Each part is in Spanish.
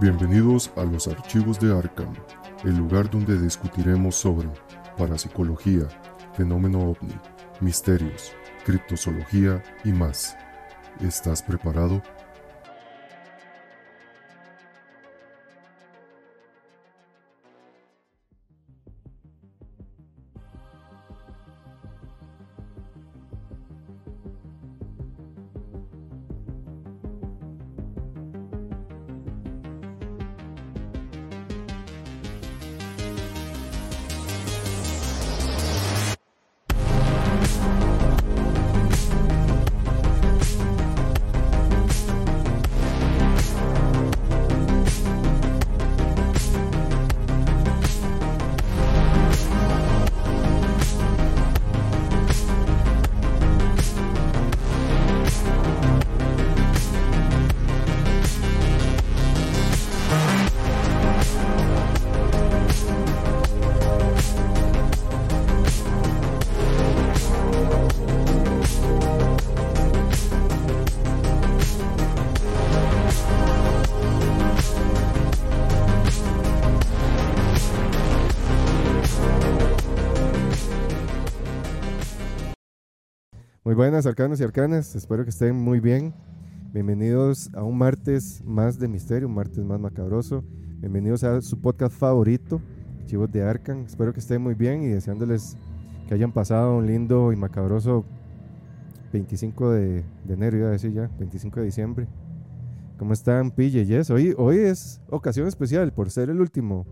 Bienvenidos a los archivos de Arkham, el lugar donde discutiremos sobre parapsicología, fenómeno ovni, misterios, criptozoología y más. ¿Estás preparado? Arcanos y arcanas. Espero que estén muy bien. Bienvenidos a un martes más de misterio, un martes más macabroso. Bienvenidos a su podcast favorito, Chivos de Arcan. Espero que estén muy bien y deseándoles que hayan pasado un lindo y macabroso 25 de, de enero, iba a decir ya, 25 de diciembre. ¿Cómo están, Pille? Yes, hoy, hoy es ocasión especial por ser el último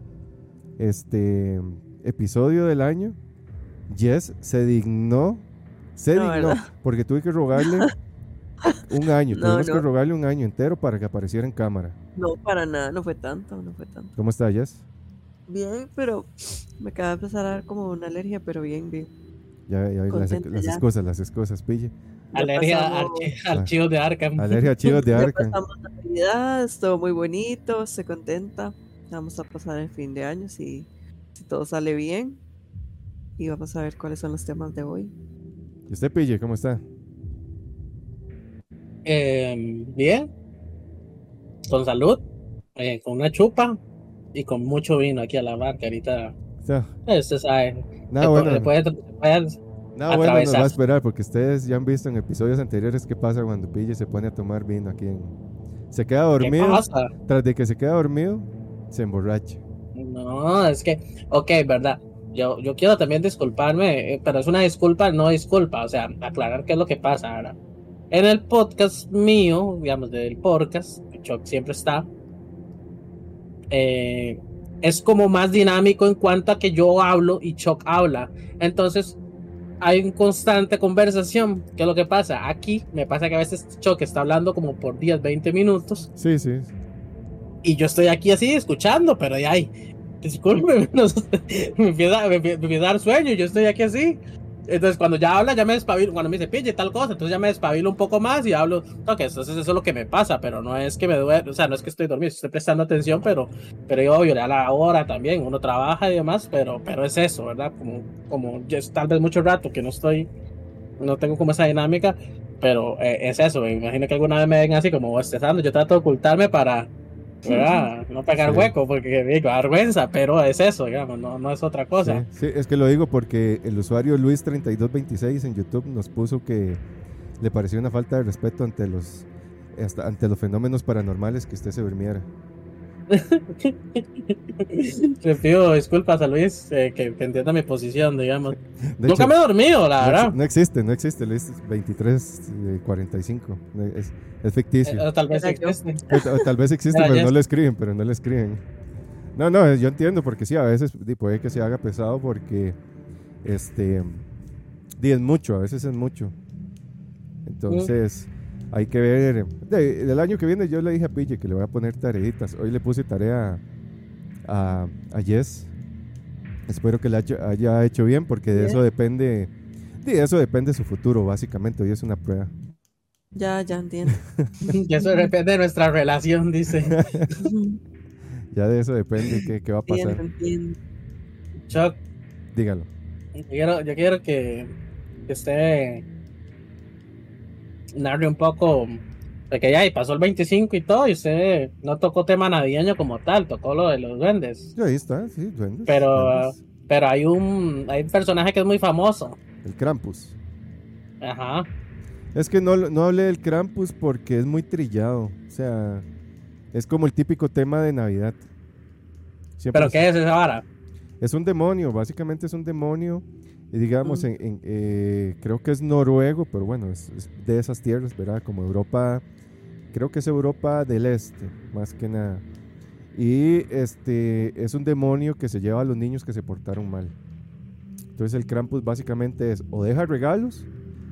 este, episodio del año. Yes se dignó se No, dignó, ¿verdad? porque tuve que rogarle un año, No, tuvimos que no. rogarle un año entero para que apareciera en cámara. No, para nada, no fue tanto, no fue tanto. ¿Cómo está, Jess? Bien, pero me acaba de empezar a dar como una alergia, pero bien, bien. Ya, ya las, las ya. excusas, las excusas, pille. Ya Alergia a archi- archivos de Arkham. Alergia a chivos de Arkham. pasamos Navidad, estuvo muy bonito, se contenta. Vamos a pasar el fin de año si, si todo sale bien. Y vamos a ver cuáles son los temas de hoy. ¿Y usted, Pille, cómo está? Eh, bien, con salud, eh, con una chupa y con mucho vino aquí a la barca. Ahorita, Está- eh, sabe, bueno, puede- puede- puede- nada bueno nos va a esperar porque ustedes ya han visto en episodios anteriores qué pasa cuando Pille se pone a tomar vino aquí. En... Se queda ¿qué dormido, pasa? tras de que se queda dormido, se emborracha. No, es que, ok, verdad. Yo, yo quiero también disculparme, eh, pero es una disculpa, no disculpa. O sea, aclarar qué es lo que pasa ahora. En el podcast mío, digamos, del podcast, Chuck siempre está, eh, es como más dinámico en cuanto a que yo hablo y Chuck habla. Entonces, hay una constante conversación. ¿Qué es lo que pasa? Aquí me pasa que a veces Chuck está hablando como por 10, 20 minutos Sí, sí. y yo estoy aquí así escuchando, pero ya hay. Disculpe, no me, empieza, me, me empieza a dar sueño, yo estoy aquí así. Entonces, cuando ya habla, ya me despabilo. Cuando me dice pille tal cosa, entonces ya me despabilo un poco más y hablo. Ok, entonces eso es lo que me pasa, pero no es que me duele, o sea, no es que estoy dormido, estoy prestando atención, pero, pero yo, obvio, a la hora también, uno trabaja y demás, pero, pero es eso, ¿verdad? Como, como yo tal vez mucho rato que no estoy, no tengo como esa dinámica, pero eh, es eso. Me imagino que alguna vez me ven así como estresando, yo trato de ocultarme para ¿verdad? No pegar Sí. hueco porque digo, vergüenza, pero es eso, digamos, no, no es otra cosa. Sí, sí, es que lo digo porque el usuario Luis3226 en YouTube nos puso que le pareció una falta de respeto ante los hasta ante los fenómenos paranormales que usted se durmiera. Le pido disculpas a Luis, eh, que, que entienda mi posición, digamos. De Nunca hecho, me he dormido, la no, verdad. ex- no existe, no existe Luis 2345. Es, es ficticio. Eh, tal vez existe. O ta- o tal vez existe, pero no lo escriben, pero no lo escriben. No, no, yo entiendo porque sí, a veces puede que se haga pesado porque este es mucho, a veces es mucho. Entonces, hay que ver. de- del año que viene yo le dije a Pille que le voy a poner tareitas. Hoy le puse tarea a, a Jess. Espero que la haya, hecho bien porque de Bien. eso depende. De eso depende su futuro, básicamente. Hoy es una prueba. Ya, ya entiendo. Y eso depende de nuestra relación, dice. Ya de eso depende qué, qué va a entiendo, pasar. entiendo. Chuck, Dígalo. yo quiero, yo quiero que, que usted narre un poco Porque ya, y pasó el 25 y todo, y usted no tocó tema navideño como tal, tocó lo de los duendes. Ahí está, sí, duendes. Pero, duendes. pero hay un, hay un personaje que es muy famoso. El Krampus. Ajá. Es que no, no hablé del Krampus porque es muy trillado. O sea, es como el típico tema de Navidad. Siempre ¿Pero es, qué es esa vara? es un demonio, básicamente es un demonio. Y digamos, en, en, eh, creo que es noruego, pero bueno, es, es de esas tierras, ¿verdad? Como Europa, creo que es Europa del Este, más que nada. Y este es un demonio que se lleva a los niños que se portaron mal. Entonces el Krampus básicamente es o deja regalos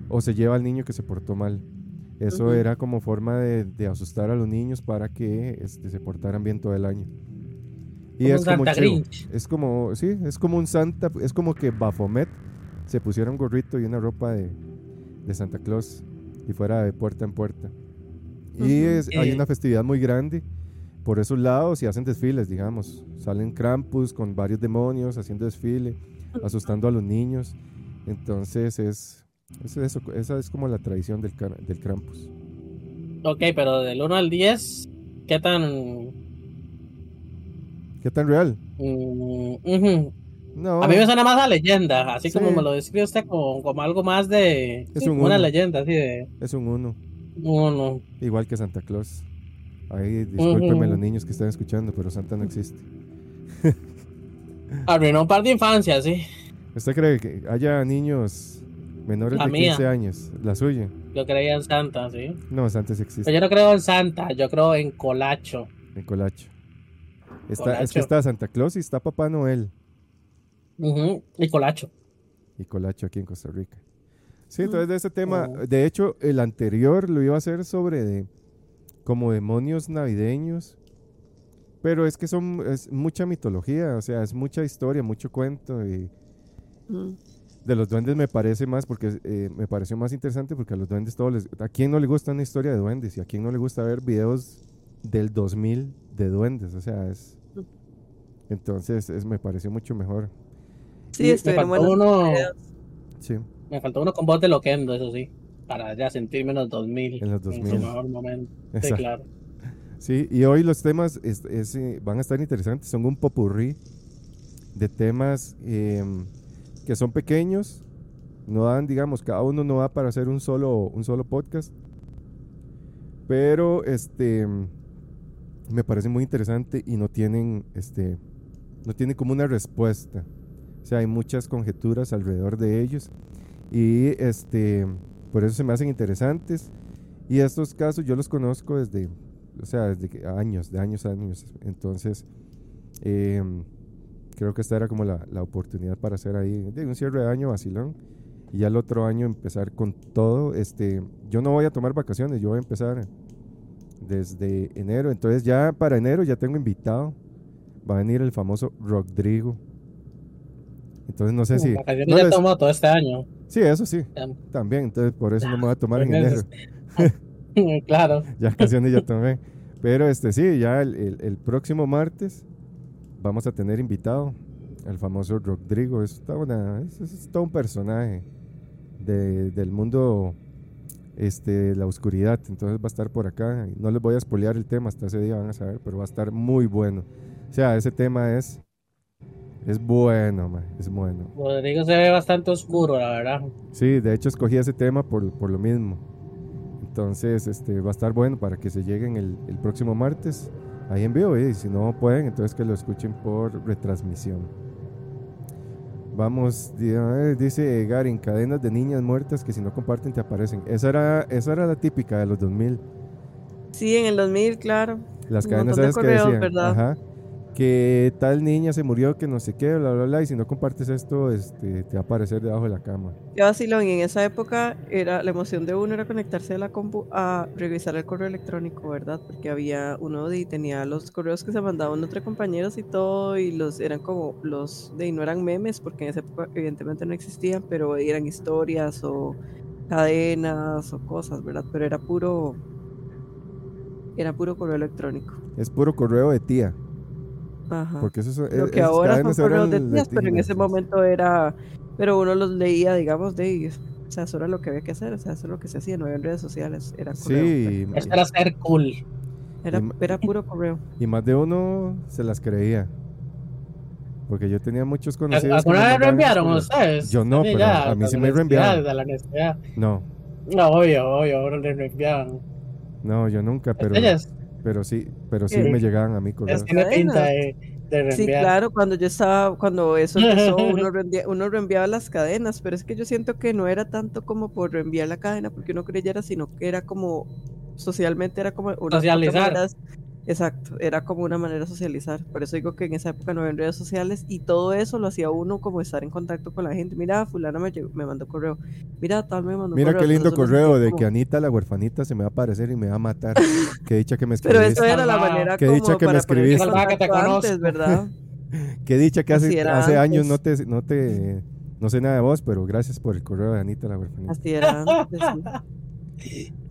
o se lleva al niño que se portó mal. Eso Ujú. era como forma de, de asustar a los niños para que este, se portaran bien todo el año. Y es como. Grinch. Es como, sí, es como un Santa, es como que Baphomet se pusiera un gorrito y una ropa de, de Santa Claus y fuera de puerta en puerta. Y Ujú. es- hay Eh. una festividad muy grande por esos lados y hacen desfiles, digamos. Salen Krampus con varios demonios haciendo desfile, asustando a los niños. Entonces es, es eso, esa es como la tradición del, del Krampus. Ok, pero del 1 al 10, ¿qué tan... ¿Qué tan real? mm. No, A mí me suena más a leyenda, así como me lo describe usted como, como algo más de... Es sí, un una uno. leyenda, así de... es un uno, Uno. igual que Santa Claus. Ahí discúlpenme Ujú. los niños que están escuchando, pero Santa no existe. Arruinó un par de infancias, sí. ¿Usted cree que haya niños menores La de mía. 15 años? ¿La suya? Yo creía en Santa, sí. No, Santa sí existe. Pero yo no creo en Santa, yo creo en Colacho. En Colacho. Está, es que está Santa Claus y está Papá Noel Ujú, Y Colacho. y Colacho aquí en Costa Rica. Sí, entonces de ese tema, Oh. de hecho, el anterior lo iba a hacer sobre de, como demonios navideños, pero es que son es mucha mitología, o sea, es mucha historia, mucho cuento y Mm. de los duendes me parece más porque eh, me pareció más interesante porque a los duendes todos les a quién no le gusta una historia de duendes y a quién no le gusta ver videos del 2000 de duendes, o sea, es entonces es, me pareció mucho mejor. Sí, Y me faltó uno-. Sí. Me faltó uno con voz de Loquendo, eso sí. Para ya sentirme en los 2000. En los su 2000. mejor momento. Sí, claro. Sí, y hoy los temas es- es, eh, van a estar interesantes. Son un popurrí de temas em, que son pequeños. No dan, digamos, cada uno no da para hacer un solo, un solo podcast. Pero este me parece muy interesante y no tienen este no tienen como una respuesta. O sea, hay muchas conjeturas alrededor de ellos. Y este por eso se me hacen interesantes. Y estos casos yo los conozco desde, o sea, desde años, de años a años. Entonces, em, creo que esta era como la, la oportunidad para hacer ahí de un cierre de año vacilón. Y ya el otro año empezar con todo. Este, yo no voy a tomar vacaciones, yo voy a empezar desde enero. Entonces ya para enero ya tengo invitado. Va a venir el famoso Rodrigo. Entonces no sé si... No ya les- tomó todo este año. Sí, eso sí, también. Entonces por eso no me voy a tomar en Pues, enero. claro. ya canciones ya tomé. Pero este sí, ya el, el- el próximo martes vamos a tener invitado al famoso Rodrigo. Es, una- es, es todo un personaje de- del mundo este, la oscuridad. Entonces va a estar por acá. No les voy a spoilear el tema hasta ese día, van a saber, pero va a estar muy bueno. O sea, ese tema es, es bueno, ma, es bueno. Rodrigo se ve bastante oscuro, la verdad. Sí, de hecho escogí ese tema por, por lo mismo. Entonces, este va a estar bueno para que se lleguen el, el próximo martes ahí en vivo. Y si no pueden, entonces que lo escuchen por retransmisión. Vamos, di- dice Garin, cadenas de niñas muertas que si no comparten te aparecen. Esa era, esa era la típica de los 2000. Sí, en el 2000, claro. Las cadenas esas que decían, ¿verdad? ajá, que tal niña se murió, que no sé qué, bla, bla, bla, y si no compartes esto, este, te va a aparecer debajo de la cama. Qué vacilón. Y en esa época era la emoción de uno era conectarse a la compu a revisar el correo electrónico, ¿verdad? Porque había uno y tenía los correos que se mandaban entre compañeros y todo, y los eran como los de y no eran memes, porque en esa época evidentemente no existían, pero eran historias o cadenas o cosas, ¿verdad? Pero era puro era puro correo electrónico. Es puro correo de tía. Ajá. Porque eso es- Lo es- que esas ahora son correos de tías, pero en ese momento era, pero uno los leía, digamos, de O sea, eso era lo que había que hacer, o sea, eso es lo que se hacía, no había redes sociales, era Sí, correo. y, Esto era ser cool. Era, y- era puro correo. y más de uno se las creía. Porque yo tenía muchos conocidos. ¿Alguna vez reenviaron ustedes? Yo no, Sí, pero ya, a mí sí me reenviaron. De la necesidad. No, No, obvio, obvio, ahora le reenviaban. no, yo nunca, pero, Ellas, pero sí, pero sí Sí. me llegaban a mí correos. tiene pinta de, de Sí, reenviar. claro, cuando yo estaba, cuando eso empezó, uno, reenvia- uno reenviaba las cadenas, pero es que yo siento que no era tanto como por reenviar la cadena porque uno creyera, sino que era como socialmente era como una Socializar. maneras- exacto, era como una manera de socializar. Por eso digo que en esa época no había redes sociales y todo eso lo hacía uno como estar en contacto con la gente. Mira, fulana me, llegó- me mandó correo. Mira, tal me mandó Mira correo. qué lindo correo de como- que Anita la huerfanita se me va a aparecer y me va a matar. Qué dicha que me Pero escribiste. eso era la manera como dicha que me escribiste. Que te antes. ¿verdad? Qué dicha que hace, hace años no te, no te, no sé nada de vos, pero gracias por el correo de Anita la huerfanita. Así era antes. sí.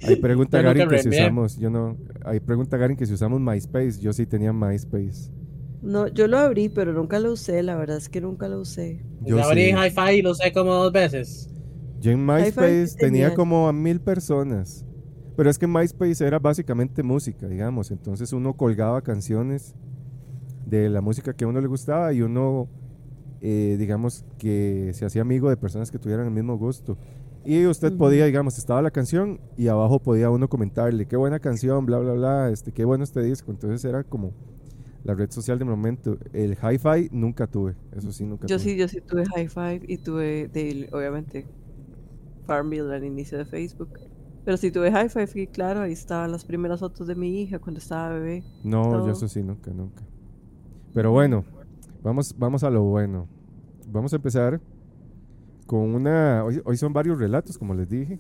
Ahí pregunta Garin que si usamos, yo no, ahí pregunta Garin que si usamos MySpace, yo sí tenía MySpace. No, yo lo abrí, pero nunca lo usé, la verdad es que nunca lo usé. Yo Yo abrí sí. Hi-Fi y lo usé como dos veces. Yo en MySpace sí tenía tenía. como a mil personas. Pero es que MySpace era básicamente música, digamos. Entonces uno colgaba canciones de la música que a uno le gustaba y uno, eh, digamos, que se hacía amigo de personas que tuvieran el mismo gusto. Y usted Ujú. podía, digamos, estaba la canción y abajo podía uno comentarle, qué buena canción, bla, bla, bla, este, qué bueno este disco. Entonces era como la red social de momento. El hi-fi nunca tuve, eso sí, nunca Yo tuve. sí, yo sí tuve High Five y tuve, de, obviamente, Farmville al inicio de Facebook. Pero sí tuve High Five y claro, ahí estaban las primeras fotos de mi hija cuando estaba bebé. No, yo todo. eso sí, nunca, nunca. Pero bueno, vamos, vamos a lo bueno. Vamos a empezar con una... Hoy, hoy son varios relatos, como les dije.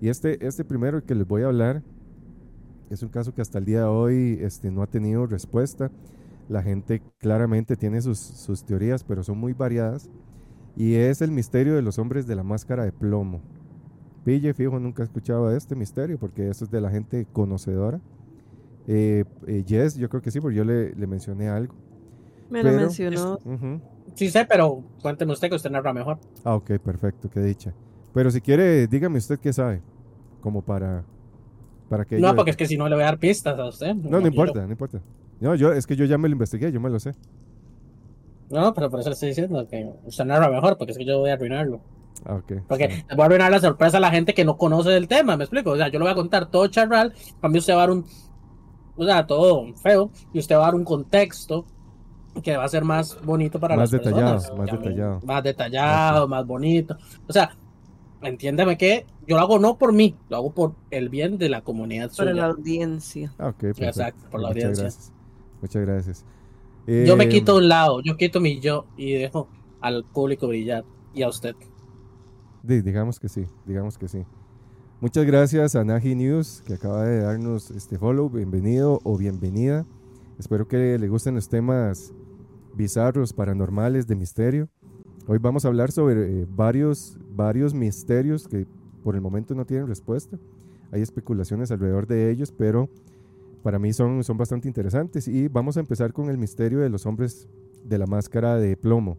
Y este, este primero que les voy a hablar es un caso que hasta el día de hoy este, no ha tenido respuesta. La gente claramente tiene sus, sus teorías, pero son muy variadas. Y es el misterio de los hombres de la máscara de plomo. Pille, fijo, nunca he escuchado de este misterio porque eso es de la gente conocedora. Eh, eh, Jess, yo creo que sí, porque yo le, le mencioné algo. Me Pero- lo mencionó. Ujú. Sí sé, pero cuénteme usted que usted narra mejor. Ah, ok, perfecto, qué dicha. Pero si quiere, dígame usted qué sabe, como para, para que No, yo- porque es que si no le voy a dar pistas a usted. No, no importa, no importa. No, yo, es que yo ya me lo investigué, yo me lo sé. No, pero por eso le estoy diciendo que usted narra mejor, porque es que yo voy a arruinarlo. Ah, ok. Porque sí. le voy a arruinar la sorpresa a la gente que no conoce del tema, ¿me explico? O sea, yo le voy a contar todo charral, para mí usted va a dar un, o sea, todo feo, y usted va a dar un contexto que va a ser más bonito para Más las detallado, personas. más detallado. Más detallado, más bonito. O sea, entiéndeme que yo lo hago no por mí, lo hago por el bien de la comunidad suya. la audiencia. Ah, ok, perfecto. Exacto, por la Muchas audiencia. gracias. Muchas gracias. Yo me Eh, quito un lado, yo quito mi yo y dejo al público brillar y a usted. di- digamos que sí, digamos que sí. Muchas gracias a Naji News que acaba de darnos este follow. Bienvenido o bienvenida. Espero que le gusten los temas bizarros, paranormales, de misterio. Hoy vamos a hablar sobre eh, varios, varios misterios que por el momento no tienen respuesta. Hay especulaciones alrededor de ellos, pero para mí son, son bastante interesantes. Y vamos a empezar con el misterio de los hombres de la máscara de plomo.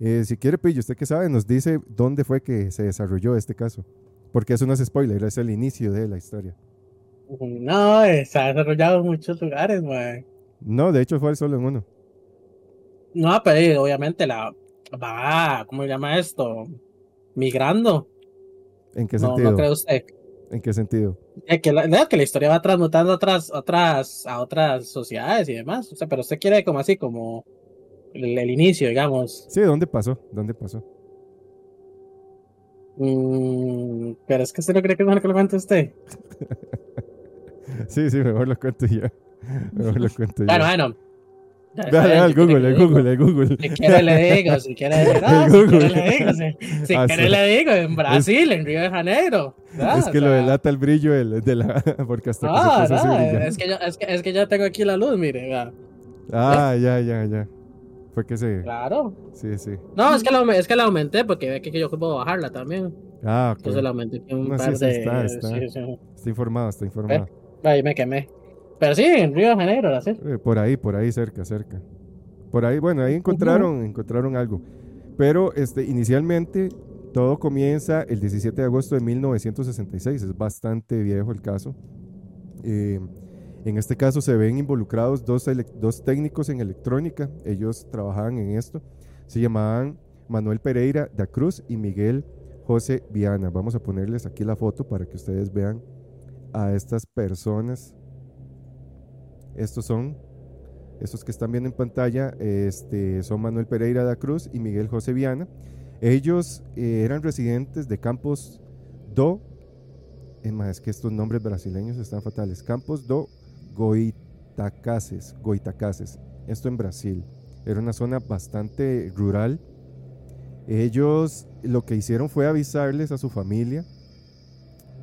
Eh, si quiere, Pillo, usted que sabe, nos dice dónde fue que se desarrolló este caso. Porque eso no es spoiler, es el inicio de la historia. No, se ha desarrollado en muchos lugares, man. No, de hecho fue solo en uno. No, pero obviamente la va, ¿cómo se llama esto? Migrando. ¿En qué No, sentido? no cree usted. ¿En qué sentido? Eh, que, la, no, que la historia va transmutando a otras, otras, a otras sociedades y demás. O sea, pero usted quiere como así, como el, el inicio, digamos. Sí, ¿dónde pasó? ¿Dónde pasó? Mm, pero es que usted no cree que es mejor que lo cuente usted. Sí, sí, mejor lo cuento yo. Mejor lo cuento yo. Bueno, bueno. Dale, al Google, le al digo. Google, al Google. Si quiere le digo, si quiere, no, El si quiere le digo, si, si Ah, quiere sí. le digo, en Brasil, en Río de Janeiro. ¿verdad? Es O que lo sea, delata el brillo el- de la... Porque hasta que No, se puso así no, es que, yo, es, que, es que yo tengo aquí la luz, mire. Ah, ya, ya, ya. Fue que se... Claro. Sí, sí. No, es que, la, es que la aumenté porque ve que, yo puedo bajarla también. Ah, ok. Entonces la aumenté un No, sí, par sí, de. está, está. sí, sí. Está informado, está informado. Ahí me quemé. Pero sí, en Río de Janeiro, la. Eh, por ahí, por ahí cerca, cerca. Por ahí, bueno, ahí encontraron, encontraron algo. Pero este, inicialmente Todo comienza el 17 de agosto de 1966, es bastante viejo el caso. Eh, en este caso se ven involucrados dos, dos técnicos en electrónica, ellos trabajaban en esto, se llamaban Manuel Pereira da Cruz y Miguel José Viana. Vamos a ponerles aquí la foto para que ustedes vean a estas personas. Estos son, estos que están viendo en pantalla, este, son Manuel Pereira da Cruz y Miguel José Viana. Ellos eh, eran residentes de Campos do, es más, que estos nombres brasileños están fatales, Campos do Goitacases, Goitacases, esto en Brasil. Era una zona bastante rural. Ellos lo que hicieron fue avisarles a su familia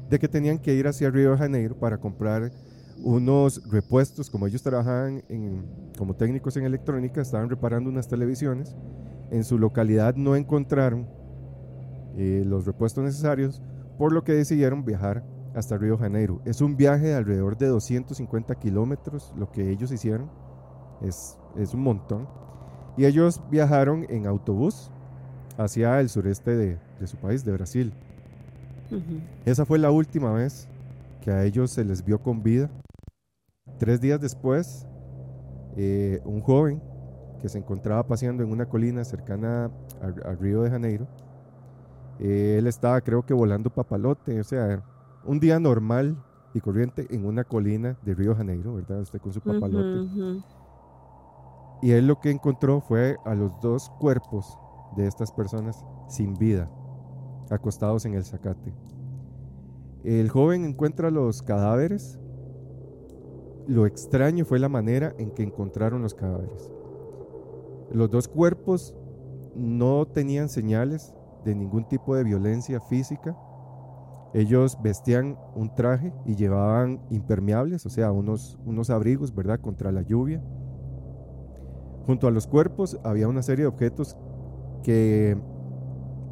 de que tenían que ir hacia Río de Janeiro para comprar unos repuestos, como ellos trabajaban como técnicos en electrónica, estaban reparando unas televisiones en su localidad no encontraron eh, los repuestos necesarios, por lo que decidieron viajar hasta Río Janeiro. Es un viaje de alrededor de 250 kilómetros, lo que ellos hicieron. Es, es un montón. Y ellos viajaron en autobús hacia el sureste de, de su país, de Brasil. Esa fue la última vez que a ellos se les vio con vida. Tres días después, eh, un joven que se encontraba paseando en una colina cercana al Río de Janeiro. Eh, él estaba, creo que, volando papalote, o sea, un día normal y corriente en una colina de Río de Janeiro, ¿verdad? Usted con su papalote. Y él lo que encontró fue a los dos cuerpos de estas personas sin vida, acostados en el zacate. El joven encuentra los cadáveres. Lo extraño fue la manera en que encontraron los cadáveres. Los dos cuerpos no tenían señales de ningún tipo de violencia física. Ellos vestían un traje y llevaban impermeables, o sea, unos, unos abrigos, ¿verdad?, contra la lluvia. Junto a los cuerpos había una serie de objetos que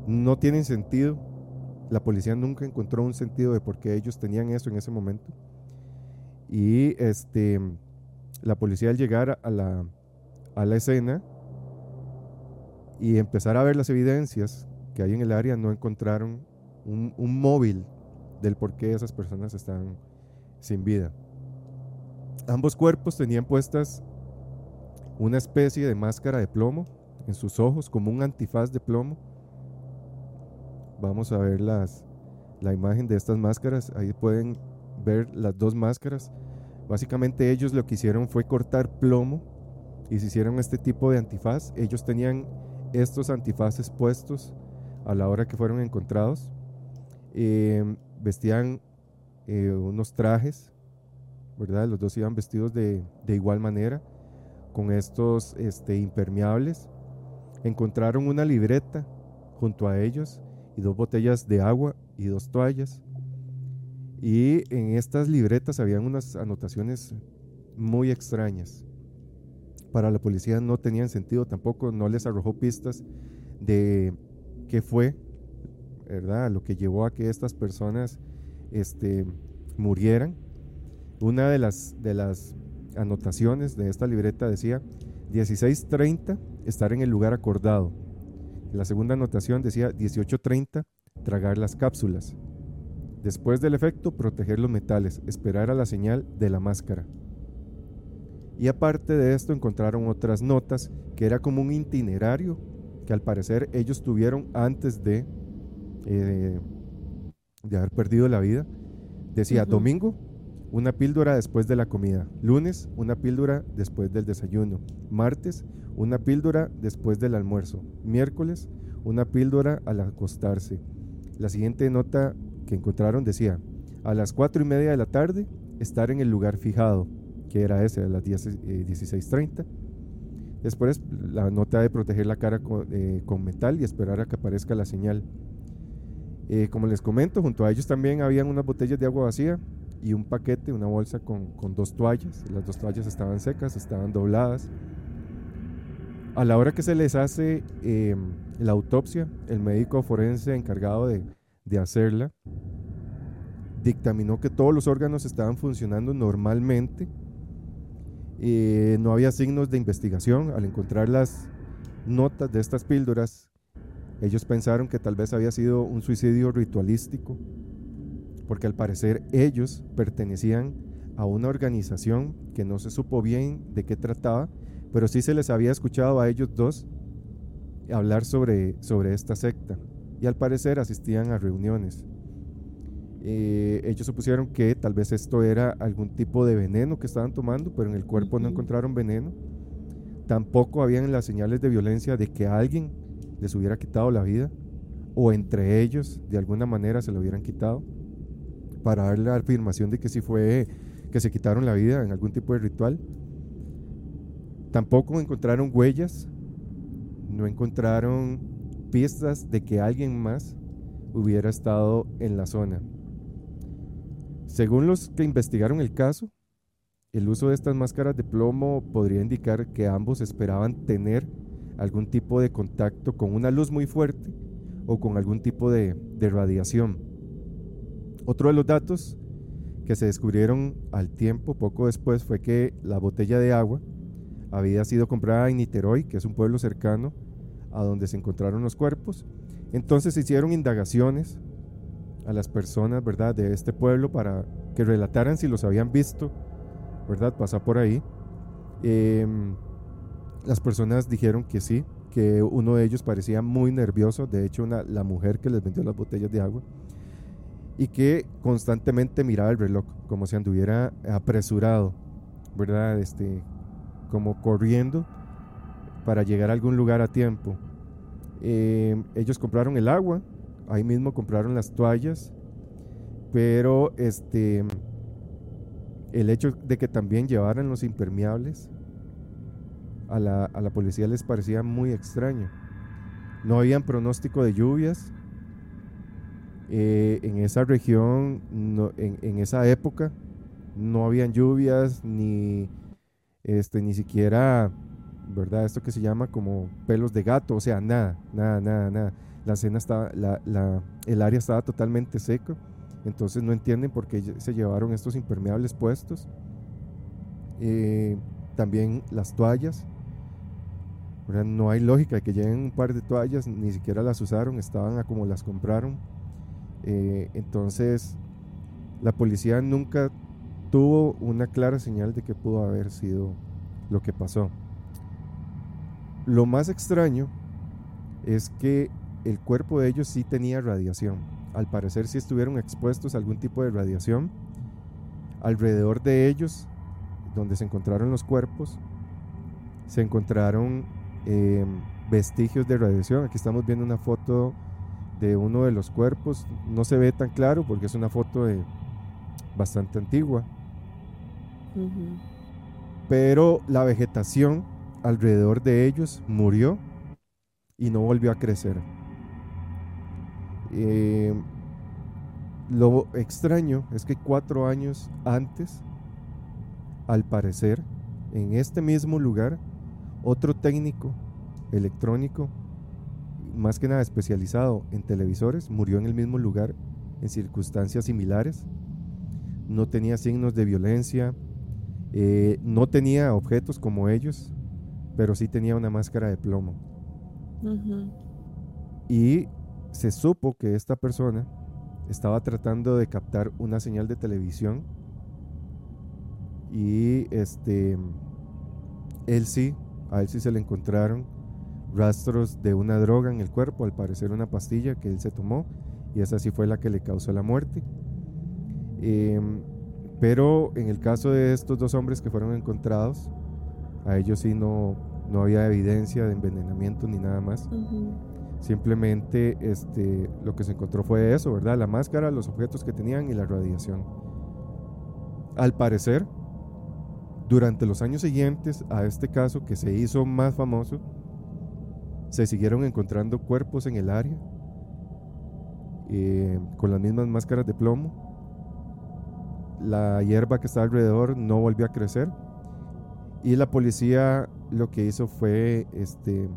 no tienen sentido. La policía nunca encontró un sentido de por qué ellos tenían eso en ese momento. Y este, la policía al llegar a la, a la escena y empezar a ver las evidencias que hay en el área, no encontraron un, móvil del por qué esas personas están sin vida. Ambos cuerpos tenían puestas una especie de máscara de plomo en sus ojos, como un antifaz de plomo. Vamos a ver las, la imagen de estas máscaras. Ahí pueden ver las dos máscaras. Básicamente ellos lo que hicieron fue cortar plomo y se hicieron este tipo de antifaz. Ellos tenían estos antifaces puestos a la hora que fueron encontrados. Em, vestían eh, unos trajes, ¿verdad? Los dos iban vestidos de, igual manera, con estos este, impermeables. Encontraron una libreta junto a ellos y dos botellas de agua y dos toallas. Y en estas libretas habían unas anotaciones muy extrañas para la policía no tenían sentido tampoco, no les arrojó pistas de qué fue, ¿verdad? Lo que llevó a que estas personas este, murieran. Una de las, de las anotaciones de esta libreta decía 16.30, estar en el lugar acordado. La segunda anotación decía 18.30, tragar las cápsulas. Después del efecto, proteger los metales, esperar a la señal de la máscara. Y aparte de esto encontraron otras notas que era como un itinerario que al parecer ellos tuvieron antes de, eh, de haber perdido la vida. Decía, domingo, una píldora después de la comida. Lunes, una píldora después del desayuno. Martes, una píldora después del almuerzo. Miércoles, una píldora al acostarse. La siguiente nota que encontraron decía, a las cuatro y media de la tarde, estar en el lugar fijado que era ese, a las 16.30. Eh, Después la nota de proteger la cara eh, con, metal y esperar a que aparezca la señal. Eh, como les comento, junto a ellos también habían unas botellas de agua vacía y un paquete, una bolsa con, con dos toallas. Las dos toallas estaban secas, estaban dobladas. A la hora que se les hace em, la autopsia, el médico forense encargado de, de hacerla dictaminó que todos los órganos estaban funcionando normalmente eh, no había signos de investigación. Al encontrar las notas de estas píldoras, Ellos pensaron que tal vez había sido un suicidio ritualístico, porque al parecer ellos pertenecían a una organización que no se supo bien de qué trataba, pero sí se les había escuchado a ellos dos hablar sobre, sobre esta secta y al parecer asistían a reuniones. Eh, ellos supusieron que tal vez esto era algún tipo de veneno que estaban tomando, pero en el cuerpo no encontraron veneno. Tampoco habían las señales de violencia de que alguien les hubiera quitado la vida o entre ellos de alguna manera se lo hubieran quitado para dar la afirmación de que sí fue que se quitaron la vida en algún tipo de ritual. Tampoco encontraron huellas, no encontraron pistas de que alguien más hubiera estado en la zona. Según los que investigaron el caso, el uso de estas máscaras de plomo podría indicar que ambos esperaban tener algún tipo de contacto con una luz muy fuerte o con algún tipo de, radiación. Otro de los datos que se descubrieron al tiempo, poco después, fue que la botella de agua había sido comprada en Niterói, que es un pueblo cercano a donde se encontraron los cuerpos. Entonces se hicieron indagaciones a las personas, ¿verdad?, de este pueblo para que relataran si los habían visto, ¿verdad?, pasar por ahí. Em, las personas dijeron que sí, que uno de ellos parecía muy nervioso, de hecho la mujer que les vendió las botellas de agua, y que constantemente miraba el reloj, como si anduviera apresurado, ¿verdad? Este, como corriendo para llegar a algún lugar a tiempo. Em, ellos compraron el agua, ahí mismo compraron las toallas, pero este, el hecho de que también llevaran los impermeables a la, a la policía les parecía muy extraño. No habían pronóstico de lluvias. Eh, en esa región, en, en, esa época, no habían lluvias ni, este, ni siquiera, ¿verdad? Esto que se llama como pelos de gato, o sea, nada, nada, nada, nada la cena estaba, la, el área estaba totalmente seca, entonces no entienden por qué se llevaron estos impermeables puestos. Eh, también las toallas, no hay lógica que lleguen un par de toallas, ni siquiera las usaron, estaban a como las compraron. Eh, entonces, la policía nunca tuvo una clara señal de que pudo haber sido lo que pasó. Lo más extraño es que el cuerpo de ellos sí tenía radiación. Al parecer sí estuvieron expuestos a algún tipo de radiación. Alrededor de ellos, donde se encontraron los cuerpos, se encontraron em, vestigios de radiación. Aquí estamos viendo una foto de uno de los cuerpos. No se ve tan claro porque es una foto de bastante antigua. Pero la vegetación alrededor de ellos murió y no volvió a crecer. Eh, lo extraño es que cuatro años antes, al parecer, en este mismo lugar, otro técnico electrónico, más que nada especializado en televisores, murió en el mismo lugar en circunstancias similares. No tenía signos de violencia, eh, no tenía objetos como ellos, pero sí tenía una máscara de plomo. Y se supo que esta persona estaba tratando de captar una señal de televisión y este él sí, a él sí se le encontraron rastros de una droga en el cuerpo, al parecer una pastilla que él se tomó y esa sí fue la que le causó la muerte. Em, pero en el caso de estos dos hombres que fueron encontrados, a ellos sí no, no había evidencia de envenenamiento ni nada más. Simplemente este, lo que se encontró fue eso, ¿verdad? La máscara, los objetos que tenían y la radiación. Al parecer, durante los años siguientes a este caso que se hizo más famoso, se siguieron encontrando cuerpos en el área eh, con las mismas máscaras de plomo. La hierba que está alrededor no volvió a crecer y la policía lo que hizo fue este,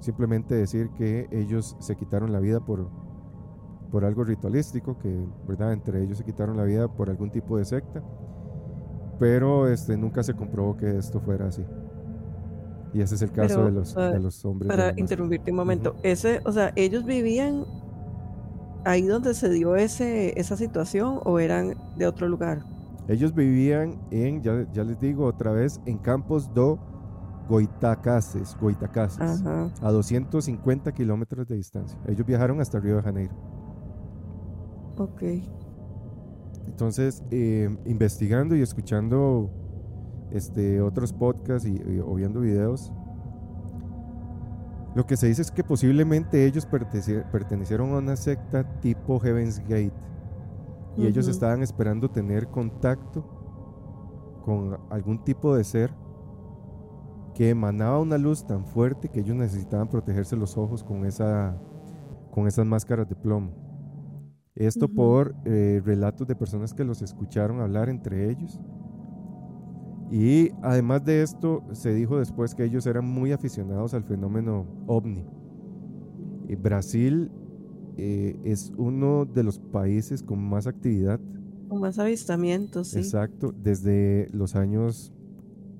simplemente decir que ellos se quitaron la vida por, por algo ritualístico, que ¿verdad? entre ellos se quitaron la vida por algún tipo de secta, pero este, nunca se comprobó que esto fuera así. Y ese es el caso Pero, de, los, ah, de los hombres. Para interrumpirte un momento, ese, o sea, ellos vivían ahí donde se dio ese, esa situación o eran de otro lugar. Ellos vivían en, ya, ya les digo otra vez, en Campos do Goitacases, Goitacases Ajá. a 250 kilómetros de distancia. Ellos viajaron hasta Río de Janeiro. Ok. Entonces, eh, investigando y escuchando este, otros podcasts y, y- o viendo videos, lo que se dice es que posiblemente ellos perteneci- pertenecieron a una secta tipo Heaven's Gate y ellos estaban esperando tener contacto con algún tipo de ser que emanaba una luz tan fuerte que ellos necesitaban protegerse los ojos con, esa, con esas máscaras de plomo. Esto por eh, relatos de personas que los escucharon hablar entre ellos. Y además de esto, se dijo después que ellos eran muy aficionados al fenómeno ovni. Brasil eh, es uno de los países con más actividad, Con más avistamientos, sí. exacto, desde los años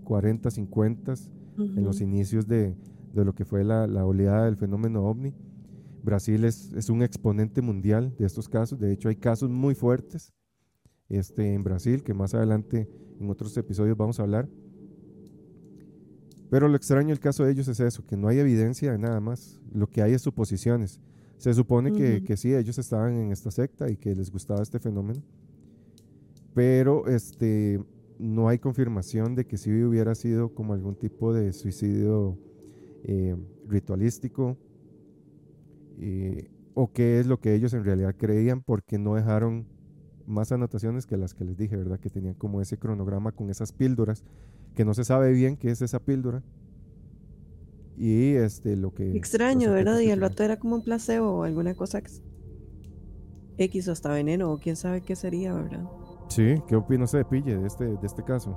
40, 50, en los inicios de, de lo que fue la, la oleada del fenómeno ovni. Brasil es, es un exponente mundial de estos casos. De hecho, hay casos muy fuertes este, en Brasil, que más adelante en otros episodios vamos a hablar. Pero lo extraño del caso de ellos es eso, que no hay evidencia de nada más. Lo que hay es suposiciones. Se supone que, Ujú. que sí, ellos estaban en esta secta y que les gustaba este fenómeno. Pero este, no hay confirmación de que sí hubiera sido como algún tipo de suicidio eh, ritualístico eh, o qué es lo que ellos en realidad creían porque no dejaron más anotaciones que las que les dije, ¿verdad? Que tenían como ese cronograma con esas píldoras que no se sabe bien qué es esa píldora y este lo que Extraño, ¿verdad? Y el vato era como un placebo o alguna cosa X o hasta veneno o quién sabe qué sería, ¿verdad? Sí, ¿qué opina usted, Pille, de este, de este caso?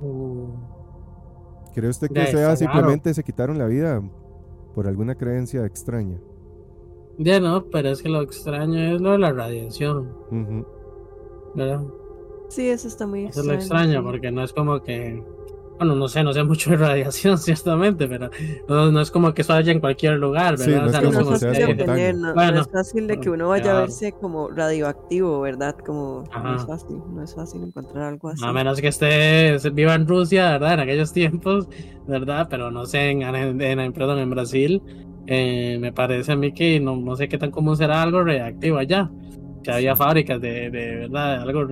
Uh, ¿Cree usted que sea simplemente se quitaron la vida por alguna creencia extraña? Ya no, pero es que lo extraño es lo de la radiación. ¿verdad? Sí, eso está muy Eso extraño. es lo extraño, sí. porque no es como que. Bueno, no sé, no sé mucho de radiación, ciertamente, pero no, no es como que eso haya en cualquier lugar, Sí, ¿verdad? no O sea, es Sí, como no es de obtener, no, no Bueno, es fácil de que uno vaya a ya. verse como radioactivo, ¿verdad? Como no Ajá. es fácil, no es fácil encontrar algo así. A menos que esté viva en Rusia, ¿verdad? En aquellos tiempos, ¿verdad? Pero no sé, en, en, en- perdón, en Brasil, eh, me parece a mí que no, no sé qué tan común será algo reactivo allá. Que había fábricas de, de verdad, algo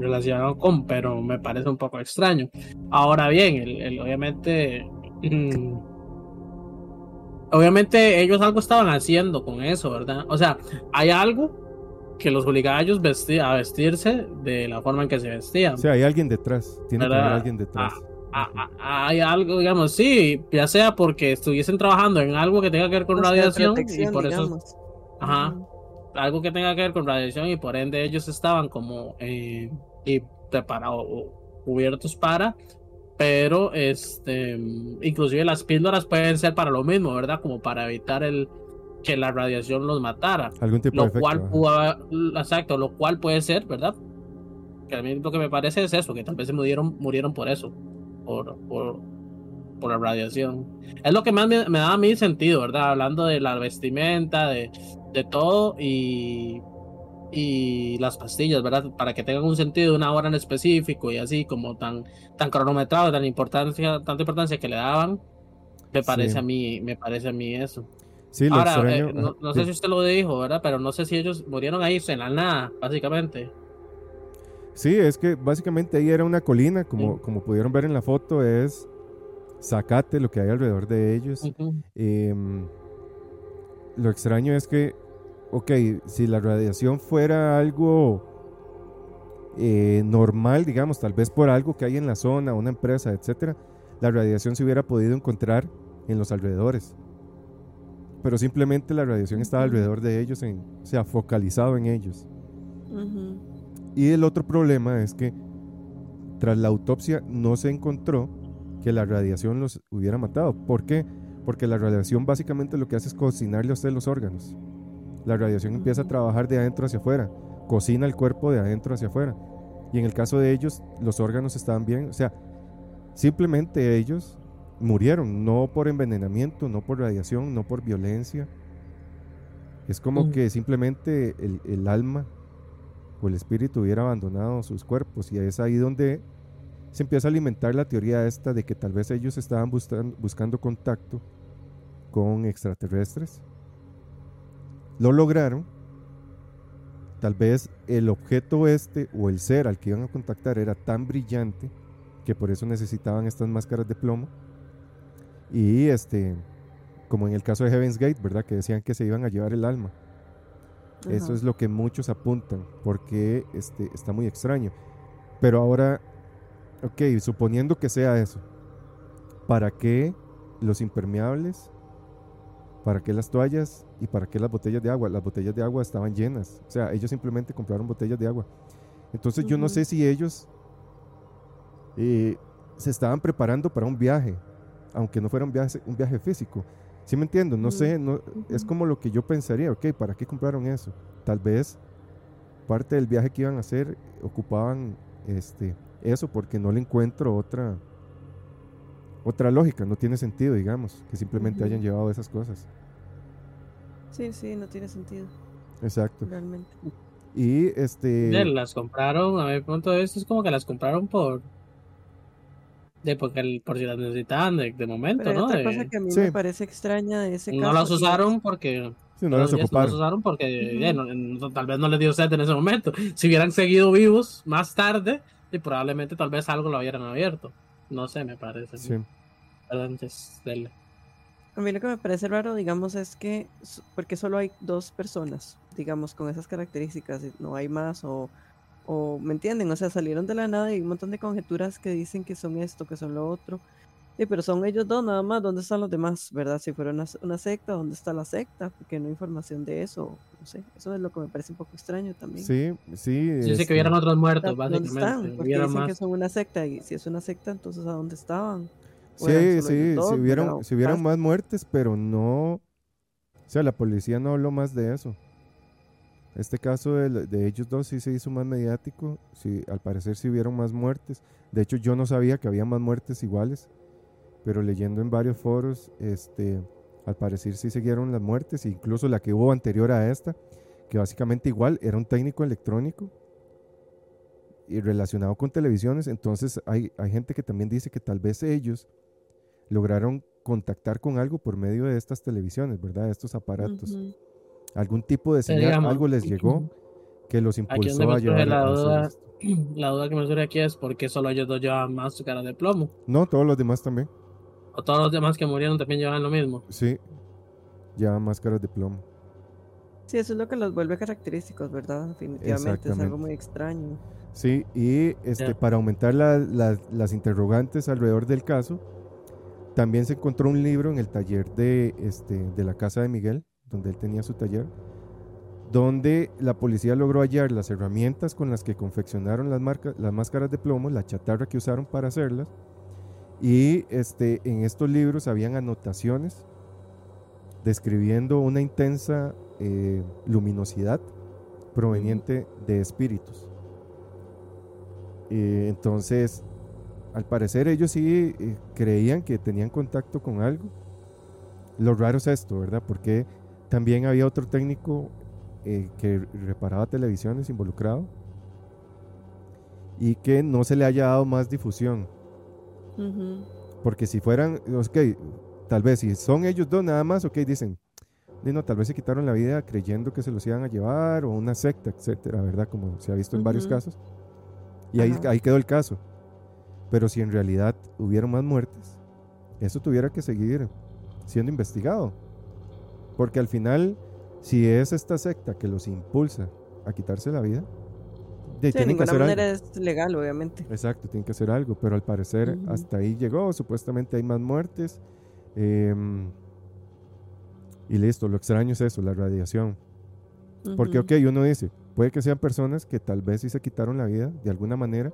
relacionado con, pero me parece un poco extraño. Ahora bien, el, el- obviamente, mm, obviamente ellos algo estaban haciendo con eso, ¿verdad? O sea, hay algo que los obligaba a ellos vesti- a vestirse de la forma en que se vestían. O sea, hay alguien detrás, tiene que haber alguien detrás. Ah, ah, hay algo, digamos, sí, ya sea porque estuviesen trabajando en algo que tenga que ver con O sea, radiación y por eso, ajá, algo que tenga que ver con radiación y por ende ellos estaban como eh, y preparados o cubiertos para, pero este, inclusive las píldoras pueden ser para lo mismo, ¿verdad? Como para evitar el que la radiación los matara Algún tipo de lo efecto. cual pudo exacto, lo cual puede ser, ¿verdad? Que a mí lo que me parece es eso, que tal vez se murieron, murieron por eso, por, por, por la radiación. Es lo que más me, me da a mí sentido, ¿verdad? Hablando de la vestimenta, de, de todo y, y las pastillas, ¿verdad? Para que tengan un sentido una hora en específico y así como tan, tan cronometrado, tan importancia, tanta importancia que le daban. Me parece Sí. a mí, me parece a mí eso. Sí, lo Ahora, extraño. eh, no, no sé si usted lo dijo, ¿verdad? Pero no sé si ellos murieron ahí en la nada, básicamente. Sí, es que básicamente ahí era una colina, como, Sí. como pudieron ver en la foto, es Zacate, lo que hay alrededor de ellos. Ujú. Em, lo extraño es que, ok, si la radiación fuera algo eh, normal, digamos, tal vez por algo que hay en la zona, una empresa, etcétera, la radiación se hubiera podido encontrar en los alrededores. Pero simplemente la radiación estaba alrededor de ellos, en, o sea, focalizado en ellos. Y el otro problema es que tras la autopsia no se encontró que la radiación los hubiera matado. ¿Por qué? Porque la radiación básicamente lo que hace es cocinarle a usted los órganos. La radiación empieza a trabajar de adentro hacia afuera, cocina el cuerpo de adentro hacia afuera. Y en el caso de ellos, los órganos estaban bien. O sea, simplemente ellos murieron, no por envenenamiento, no por radiación, no por violencia. Es como Mm. que simplemente el, el alma o el espíritu hubiera abandonado sus cuerpos y es ahí donde se empieza a alimentar la teoría esta de que tal vez ellos estaban buscan- buscando contacto con extraterrestres. Lo lograron. Tal vez el objeto este o el ser al que iban a contactar era tan brillante que por eso necesitaban estas máscaras de plomo. Y este, como en el caso de Heaven's Gate, ¿verdad? Que decían que se iban a llevar el alma. Eso es lo que muchos apuntan, porque este, está muy extraño. Pero ahora, ok, suponiendo que sea eso, ¿para qué los impermeables? ¿Para qué las toallas? ¿Y para qué las botellas de agua? Las botellas de agua estaban llenas. O sea, ellos simplemente compraron botellas de agua. Entonces yo no sé si ellos eh, se estaban preparando para un viaje, aunque no fuera un viaje, un viaje físico. ¿Sí me entiendo? No sé, no, es como lo que yo pensaría, ok, ¿para qué compraron eso? Tal vez parte del viaje que iban a hacer ocupaban este, eso porque no le encuentro otra, otra lógica, no tiene sentido, digamos, que simplemente hayan llevado esas cosas. Sí, sí, no tiene sentido, Exacto. realmente. Y este... Las compraron, a mi punto de vista es como que las compraron por. De porque el- por si las necesitaban de, de momento, Pero ¿no? otra De- cosa que a mí Sí. me parece extraña de ese no caso. las usaron porque. sí, no las no ocuparon. las usaron porque ya, no- no- tal vez no les dio sed en ese momento. Si hubieran seguido vivos más tarde, y probablemente tal vez algo lo hubieran abierto. No sé, me parece. Sí. Perdón, dele. A mí lo que me parece raro, digamos, es que, porque solo hay dos personas, digamos, con esas características, y no hay más, o, o, ¿me entienden? O sea, salieron de la nada y hay un montón de conjeturas que dicen que son esto, que son lo otro. Sí, pero son ellos dos nada más, ¿dónde están los demás? ¿Verdad? Si fuera una, una secta, ¿dónde está la secta? Porque no hay información de eso, no sé. Eso es lo que me parece un poco extraño también. Sí, sí. Sí, sí, este, que hubieran otros muertos, ¿Dónde básicamente. están? Porque dicen que más. son una secta, y si es una secta, entonces ¿a dónde estaban? Sí, sí, si dos, hubieran, ¿verdad? O si hubieran pasa- más muertes, pero no... O sea, la policía no habló más de eso. Este caso de, de ellos dos sí se hizo más mediático. Sí, al parecer sí hubieron más muertes. De hecho, yo no sabía que había más muertes iguales. Pero leyendo en varios foros, este, al parecer sí siguieron las muertes. Incluso la que hubo anterior a esta, que básicamente igual era un técnico electrónico y relacionado con televisiones. Entonces hay, hay gente que también dice que tal vez ellos lograron contactar con algo por medio de estas televisiones, ¿verdad? De estos aparatos. Algún tipo de señal, digamos, algo les llegó que los impulsó a llevar la duda. esto. La duda que me surge aquí es por qué solo ellos dos llevaban máscara de plomo. No, todos los demás también. O todos los demás que murieron también llevaban lo mismo. Sí, llevan máscaras de plomo. Sí, eso es lo que los vuelve característicos, ¿verdad? Definitivamente, es algo muy extraño. Sí, y este, Ya. para aumentar la- la- las interrogantes alrededor del caso, también se encontró un libro en el taller de, este, de la casa de Miguel, donde él tenía su taller, donde la policía logró hallar las herramientas con las que confeccionaron las, marcas, las máscaras de plomo, la chatarra que usaron para hacerlas, y este, en estos libros habían anotaciones describiendo una intensa eh, luminosidad proveniente de espíritus. Eh, entonces, al parecer ellos sí eh, creían que tenían contacto con algo. Lo raro es esto, ¿verdad? Porque también había otro técnico eh, que reparaba televisiones involucrado y que no se le haya dado más difusión. Porque si fueran, ok, tal vez si son ellos dos nada más, ok, dicen, "Di, no, tal vez se quitaron la vida creyendo que se los iban a llevar o una secta, etcétera, ¿verdad? Como se ha visto en varios casos. Y ahí, ahí quedó el caso. Pero si en realidad hubieron más muertes, eso tuviera que seguir siendo investigado. Porque al final, si es esta secta que los impulsa a quitarse la vida, de, Sí, de ninguna manera algo. es legal, obviamente. Exacto, tienen que hacer algo, pero al parecer hasta ahí llegó, supuestamente hay más muertes. em, y listo, lo extraño es eso, la radiación. Porque, ok, uno dice, puede que sean personas que tal vez sí se quitaron la vida de alguna manera,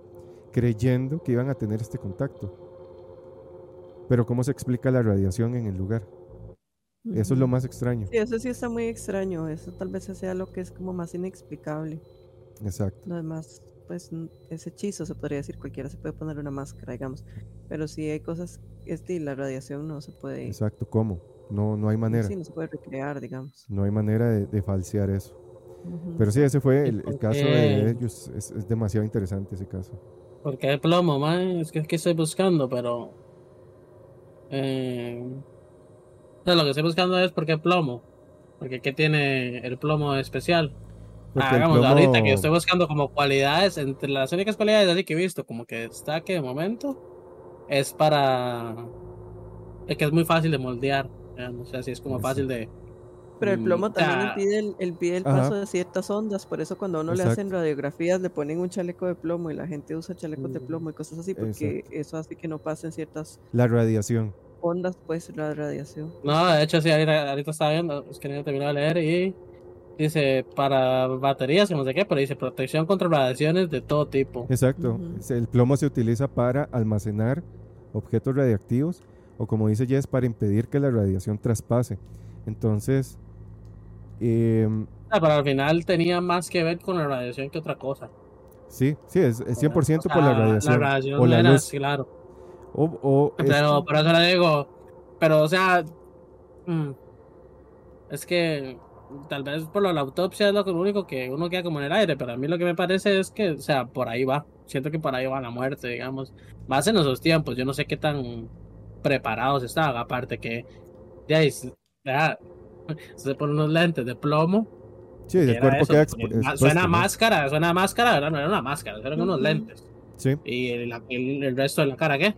creyendo que iban a tener este contacto. Pero ¿cómo se explica la radiación en el lugar? Eso es lo más extraño. Sí, eso sí está muy extraño. Eso tal vez sea lo que es como más inexplicable. Exacto. Lo demás pues es hechizo, se podría decir, cualquiera se puede poner una máscara, digamos. Pero sí hay cosas, este, la radiación no se puede, Exacto, ¿cómo? No, no hay manera. sí, no se puede recrear, digamos. No hay manera de, de falsear eso. Pero sí, ese fue ¿Y el, caso qué? de ellos. Es, es demasiado interesante ese caso. Porque hay plomo, man. Es que, es que estoy buscando, pero. Eh, o sea, lo que estoy buscando es por qué plomo. Porque ¿qué tiene el plomo especial? Ah, hagamos ahorita que plomo- estoy buscando como cualidades, entre las únicas cualidades así que he visto, como que destaque de momento, es para. Es que es muy fácil de moldear. O sea, sí es como Sí. fácil de. Pero el Mm, plomo también ah. impide el, impide el Ajá. paso de ciertas ondas, por eso cuando a uno le hacen Exacto. radiografías le ponen un chaleco de plomo y la gente usa chalecos de Mm. plomo y cosas así, porque eso hace que no pasen ciertas La radiación. ondas, pues la radiación. No, de hecho, sí, ahorita, ahorita estaba viendo, es que no he terminado de leer y dice para baterías, que no sé qué, pero dice protección contra radiaciones de todo tipo. Exacto. El plomo se utiliza para almacenar objetos radiactivos o como dice Jess, para impedir que la radiación traspase. Entonces, Ah, pero al final tenía más que ver con la radiación que otra cosa. sí, sí, es, es 100% O por la radiación. La radiación o la era, luz. claro. O, Pero por eso le digo, pero o sea, mm, es que tal vez por lo de la autopsia es lo único que uno queda como en el aire, pero a mí lo que me parece es que, o sea, por ahí va. Siento que por ahí va la muerte, digamos. Más en esos tiempos, yo no sé qué tan preparados estaban, aparte que ya ya, se pone unos lentes de plomo. sí, el cuerpo eso, queda expuesto, Suena ¿no? máscara, suena máscara, ¿verdad? No era una máscara, eran unos lentes. Sí, ¿Y el, el- el resto de la cara qué?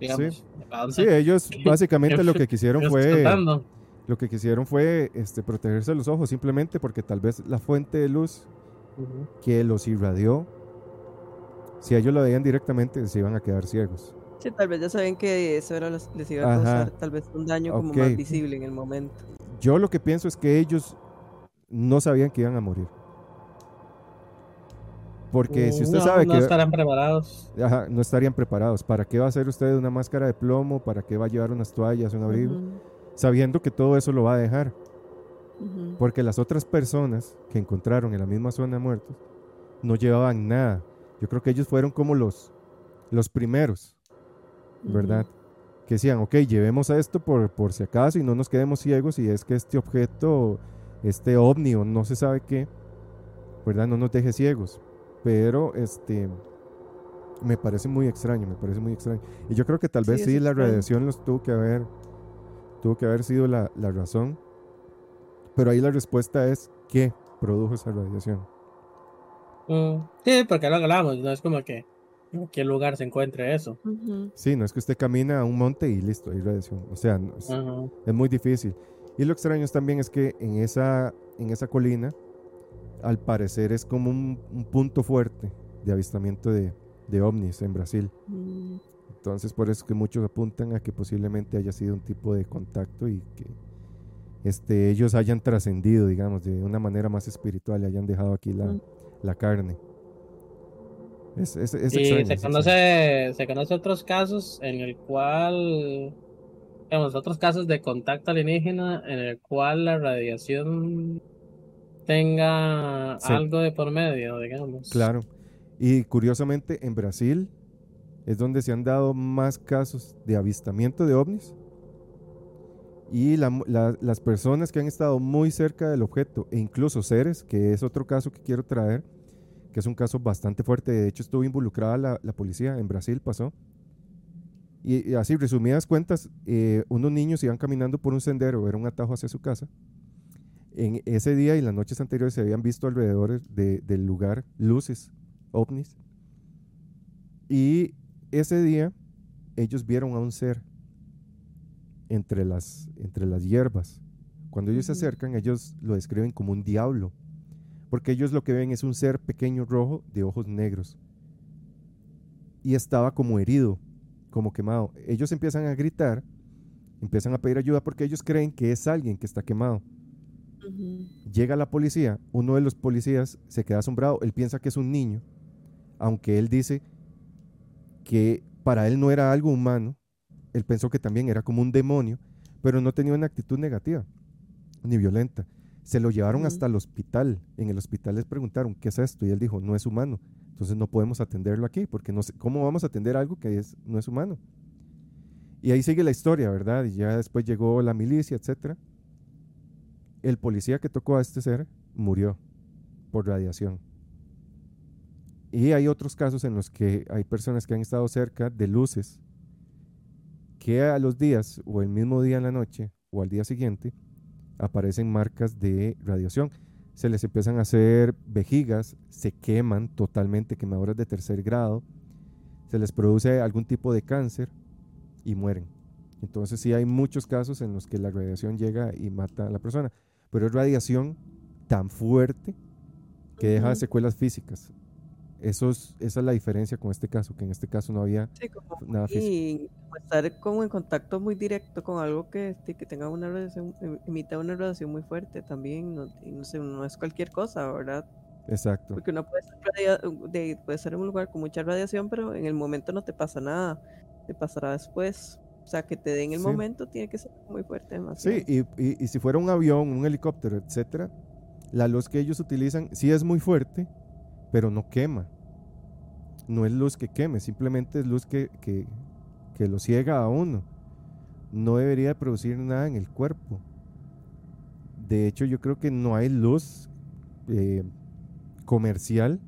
Digamos. ¿para dónde? sí, ellos básicamente lo que quisieron ¿Qué estás fue contando? Lo que quisieron fue este, protegerse los ojos simplemente porque tal vez la fuente de luz que los irradió, si ellos lo veían directamente, se iban a quedar ciegos. Sí, tal vez ya saben que eso era los- les iba a Ajá. causar tal vez un daño como más visible en el momento. Yo lo que pienso es que ellos no sabían que iban a morir. Porque si usted no, sabe no que estarán preparados. ajá, no estarían preparados, ¿para qué va a hacer usted una máscara de plomo? ¿Para qué va a llevar unas toallas, un abrigo? Sabiendo que todo eso lo va a dejar. Porque las otras personas que encontraron en la misma zona de muertos no llevaban nada. Yo creo que ellos fueron como los, los primeros, ¿verdad? Que decían, ok, llevemos a esto por, por si acaso y no nos quedemos ciegos y es que este objeto, este ovni o no se sabe qué, ¿verdad? No nos deje ciegos. Pero, este, me parece muy extraño, me parece muy extraño. Y yo creo que tal vez sí, la extraño. radiación los tuvo que haber, tuvo que haber sido la, la razón. Pero ahí la respuesta es, ¿qué produjo esa radiación? Mm, Sí, porque lo hablamos, no es como que en qué lugar se encuentre eso. Ujú. Sí, no es que usted camina a un monte y listo, hay radiación. O sea, no es, Ajá. es muy difícil. Y lo extraño es también es que en esa, en esa colina, al parecer es como un, un punto fuerte de avistamiento de, de ovnis en Brasil. Mm, Entonces por eso es que muchos apuntan a que posiblemente haya sido un tipo de contacto y que este, ellos hayan trascendido, digamos, de una manera más espiritual y hayan dejado aquí la, Mm. la carne. Es, es, es Y extraño, se conoce, se conoce otros casos en el cual, digamos, otros casos de contacto alienígena en el cual la radiación tenga Sí. algo de por medio, digamos. Claro. Y curiosamente en Brasil es donde se han dado más casos de avistamiento de ovnis. Y la- la- las personas que han estado muy cerca del objeto, e incluso seres, que es otro caso que quiero traer, que es un caso bastante fuerte. De hecho, estuvo involucrada la, la policía en Brasil, pasó. Y, y así, resumidas cuentas, eh, unos niños iban caminando por un sendero, era un atajo hacia su casa. En ese día y las noches anteriores se habían visto alrededor de- del lugar luces, ovnis. Y ese día ellos vieron a un ser entre las, entre las hierbas. Cuando ellos se acercan, ellos lo describen como un diablo, porque ellos lo que ven es un ser pequeño rojo de ojos negros. Y estaba como herido, como quemado. Ellos empiezan a gritar, empiezan a pedir ayuda porque ellos creen que es alguien que está quemado. Llega la policía, uno de los policías se queda asombrado, él piensa que es un niño, aunque él dice que para él no era algo humano, él pensó que también era como un demonio, pero no tenía una actitud negativa ni violenta. Se lo llevaron hasta el hospital. En el hospital les preguntaron, ¿qué es esto? Y él dijo, no es humano, Entonces no podemos atenderlo aquí, porque no sé, ¿cómo vamos a atender algo que es, no es humano? Y ahí sigue la historia, ¿verdad? Y ya después llegó la milicia, etc. El policía que tocó a este ser murió por radiación. Y hay otros casos en los que hay personas que han estado cerca de luces que a los días o el mismo día en la noche o al día siguiente aparecen marcas de radiación. Se les empiezan a hacer vejigas, se queman totalmente, quemaduras de tercer grado, se les produce algún tipo de cáncer y mueren. Entonces sí hay muchos casos en los que la radiación llega y mata a la persona, pero es radiación tan fuerte que deja secuelas físicas. Eso es, esa es la diferencia con este caso, que en este caso no había nada físico. Y estar como en contacto muy directo con algo que, que tenga una radiación, em, emita una radiación muy fuerte también, no, no, sé, no es cualquier cosa, ¿verdad? Exacto. Porque uno puede estar, de, puede estar en un lugar con mucha radiación, pero en el momento no te pasa nada, te pasará después. O sea, que te dé en el momento tiene que ser muy fuerte. Sí, y, y, y si fuera un avión, un helicóptero, etcétera, la luz que ellos utilizan sí es muy fuerte, pero no quema. No es luz que queme, simplemente es luz que, que, que lo ciega a uno. No debería producir nada en el cuerpo. De hecho, yo creo que no hay luz eh, comercial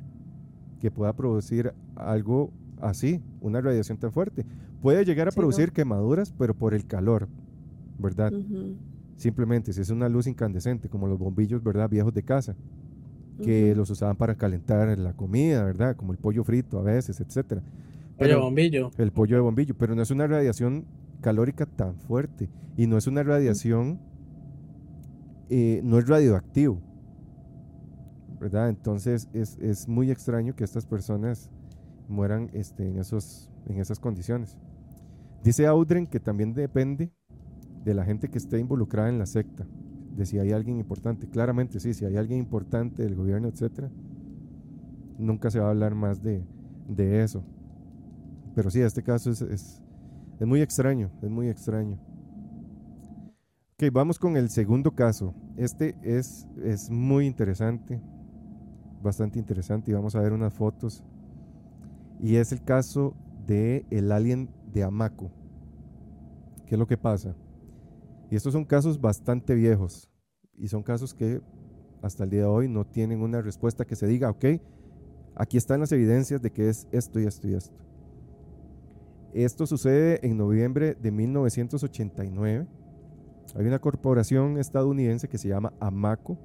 que pueda producir algo así, una radiación tan fuerte. Puede llegar a producir quemaduras, pero por el calor, ¿verdad? Simplemente, si es una luz incandescente, como los bombillos, ¿verdad? Viejos de casa que los usaban para calentar la comida, ¿verdad? Como el pollo frito a veces, etcétera. Pollo de bombillo. El pollo de bombillo, pero no es una radiación calórica tan fuerte y no es una radiación, eh, no es radioactivo, ¿verdad? Entonces es, es, muy extraño que estas personas mueran este, en, esos, en esas condiciones. Dice Audren que también depende de la gente que esté involucrada en la secta de si hay alguien importante. Claramente sí, si hay alguien importante del gobierno, etcétera, nunca se va a hablar más de, de eso. Pero sí, este caso es, es, es, muy extraño, es muy extraño. Ok, vamos con el segundo caso. Este es, es muy interesante, bastante interesante, y vamos a ver unas fotos. Y es el caso de el alien de Amaco. ¿Qué es lo que pasa? Y estos son casos bastante viejos y son casos que hasta el día de hoy no tienen una respuesta que se diga, ok, aquí están las evidencias de que es esto y esto y esto. Esto sucede en noviembre de 1989. Hay una corporación estadounidense que se llama Amaco,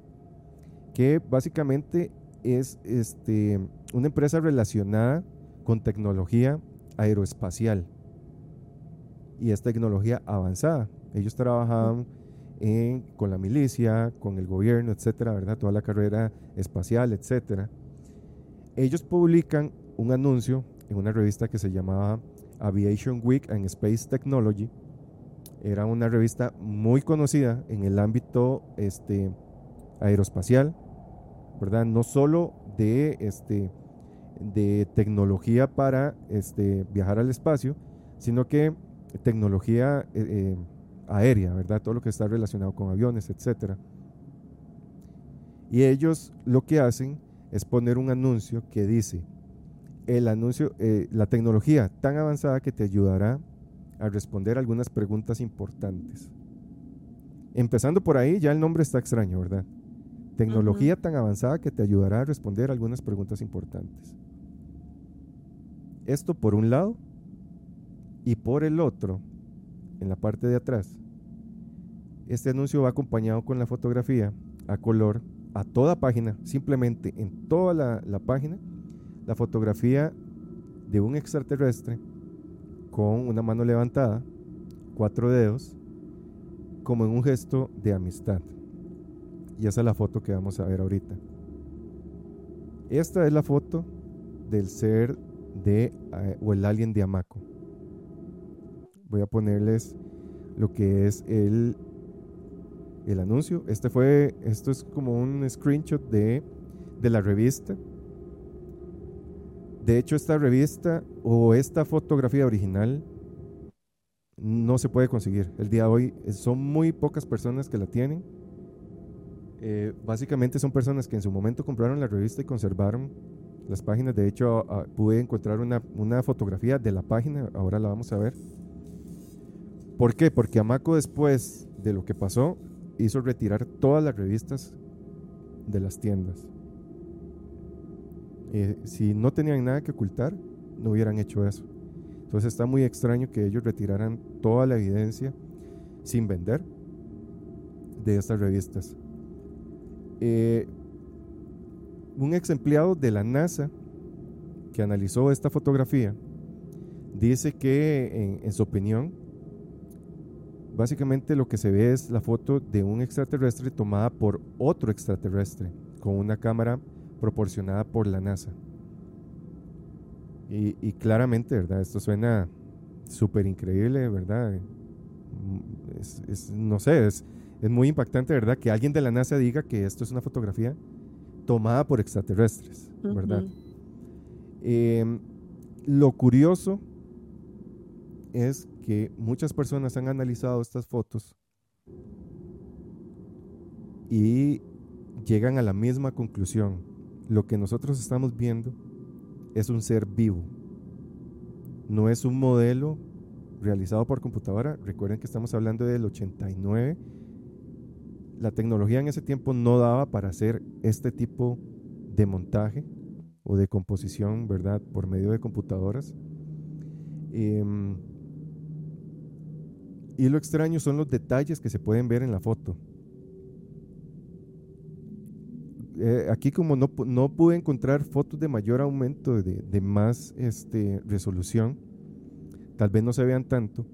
que básicamente es este, una empresa relacionada con tecnología aeroespacial y es tecnología avanzada. Ellos trabajaban con la milicia, con el gobierno, etcétera, ¿verdad? Toda la carrera espacial, etcétera. Ellos publican un anuncio en una revista que se llamaba Aviation Week and Space Technology. Era una revista muy conocida en el ámbito este, aeroespacial, ¿verdad? No solo de, este, tecnología para este, viajar al espacio, sino que tecnología eh, eh, aérea, ¿verdad? Todo lo que está relacionado con aviones, etcétera. Y ellos lo que hacen es poner un anuncio que dice, el anuncio, eh, la tecnología tan avanzada que te ayudará a responder algunas preguntas importantes. Empezando por ahí, ya el nombre está extraño, ¿verdad? Tecnología tan avanzada que te ayudará a responder algunas preguntas importantes. Esto por un lado, y por el otro, en la parte de atrás, este anuncio va acompañado con la fotografía a color a toda página, simplemente en toda la, página, la fotografía de un extraterrestre con una mano levantada, cuatro dedos, como en un gesto de amistad. Y esa es la foto que vamos a ver ahorita. Esta es la foto del ser de eh, o el alien de Amaco voy a ponerles lo que es el, el anuncio. Este fue, esto es como un screenshot de, de la revista. De hecho, esta revista o esta fotografía original no se puede conseguir. El día de hoy son muy pocas personas que la tienen. Eh, básicamente son personas que en su momento compraron la revista y conservaron las páginas. De hecho, pude encontrar una, una fotografía de la página, ahora la vamos a ver. ¿Por qué? Porque Amaco después de lo que pasó hizo retirar todas las revistas de las tiendas. Eh, si no tenían nada que ocultar, no hubieran hecho eso. Entonces está muy extraño que ellos retiraran toda la evidencia sin vender de estas revistas. Eh, un ex empleado de la NASA que analizó esta fotografía dice que, en, su opinión, básicamente lo que se ve es la foto de un extraterrestre tomada por otro extraterrestre con una cámara proporcionada por la NASA. Y, claramente, ¿verdad? Esto suena súper increíble, ¿verdad? no sé, es, es muy impactante, ¿verdad? Que alguien de la NASA diga que esto es una fotografía tomada por extraterrestres, ¿verdad? Em, lo curioso es que muchas personas han analizado estas fotos y llegan a la misma conclusión. Lo que nosotros estamos viendo es un ser vivo. No es un modelo realizado por computadora. Recuerden que estamos hablando del 89 la tecnología en ese tiempo no daba para hacer este tipo de montaje o de composición, ¿verdad? Por medio de computadoras. Em, y lo extraño son los detalles que se pueden ver en la foto. Eh, aquí como no, no, pude encontrar fotos de mayor aumento, de, de más este, resolución, tal vez no se vean tanto,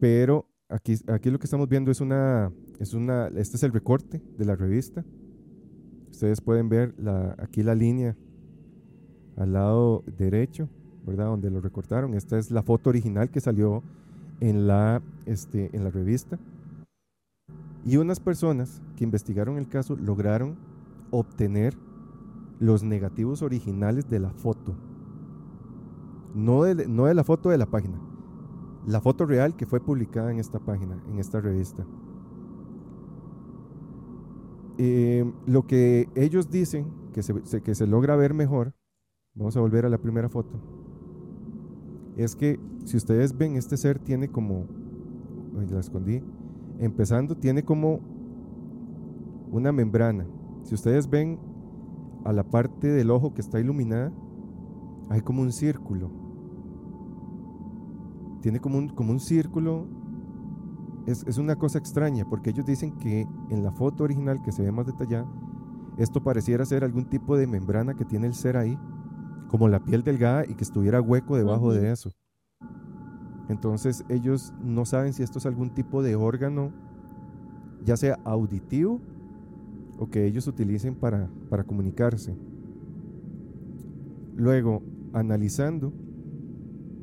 pero aquí, aquí lo que estamos viendo es una es una, este es el recorte de la revista. Ustedes pueden ver la, aquí la línea al lado derecho, ¿verdad? Donde lo recortaron. Esta es la foto original que salió en la, este, en la revista. Y unas personas que investigaron el caso lograron obtener los negativos originales de la foto. No de, no de la foto de la página. La foto real que fue publicada en esta página, en esta revista. Eh, lo que ellos dicen que que se logra ver mejor, vamos a volver a la primera foto, es que si ustedes ven, este ser tiene como, la escondí, empezando, tiene como una membrana. Si ustedes ven a la parte del ojo que está iluminada, hay como un círculo. Tiene como un, como un círculo es, una cosa extraña porque ellos dicen que en la foto original que se ve más detallada, esto pareciera ser algún tipo de membrana que tiene el ser ahí, como la piel delgada y que estuviera hueco debajo de eso. Entonces ellos no saben si esto es algún tipo de órgano, ya sea auditivo o que ellos utilicen para, para comunicarse. Luego, analizando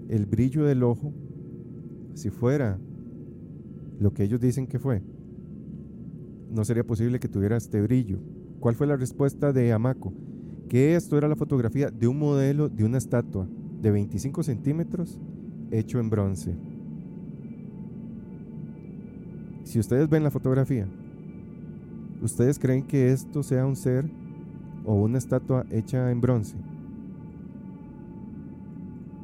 el brillo del ojo, si fuera lo que ellos dicen que fue, no sería posible que tuviera este brillo. ¿Cuál fue la respuesta de Amaco? Que esto era la fotografía de un modelo de una estatua de 25 centímetros hecho en bronce. Si ustedes ven la fotografía, ¿ustedes creen que esto sea un ser o una estatua hecha en bronce?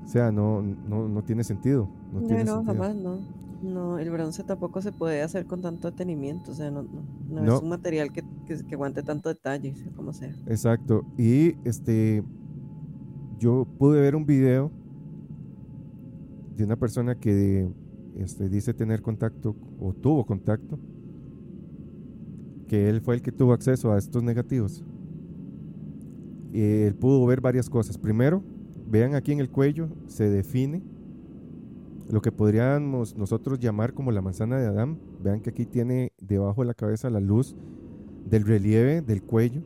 O sea, no, no, tiene sentido. No, tiene no jamás no. No, el bronce tampoco se puede hacer con tanto detenimiento, o sea, no, no, es un material que, que, aguante tanto detalle, como sea. Exacto, y este, yo pude ver un video de una persona que este, dice tener contacto o tuvo contacto, que él fue el que tuvo acceso a estos negativos. Y él pudo ver varias cosas. Primero, vean aquí en el cuello, se define lo que podríamos nosotros llamar como la manzana de Adán. Vean que aquí tiene debajo de la cabeza la luz del relieve del cuello.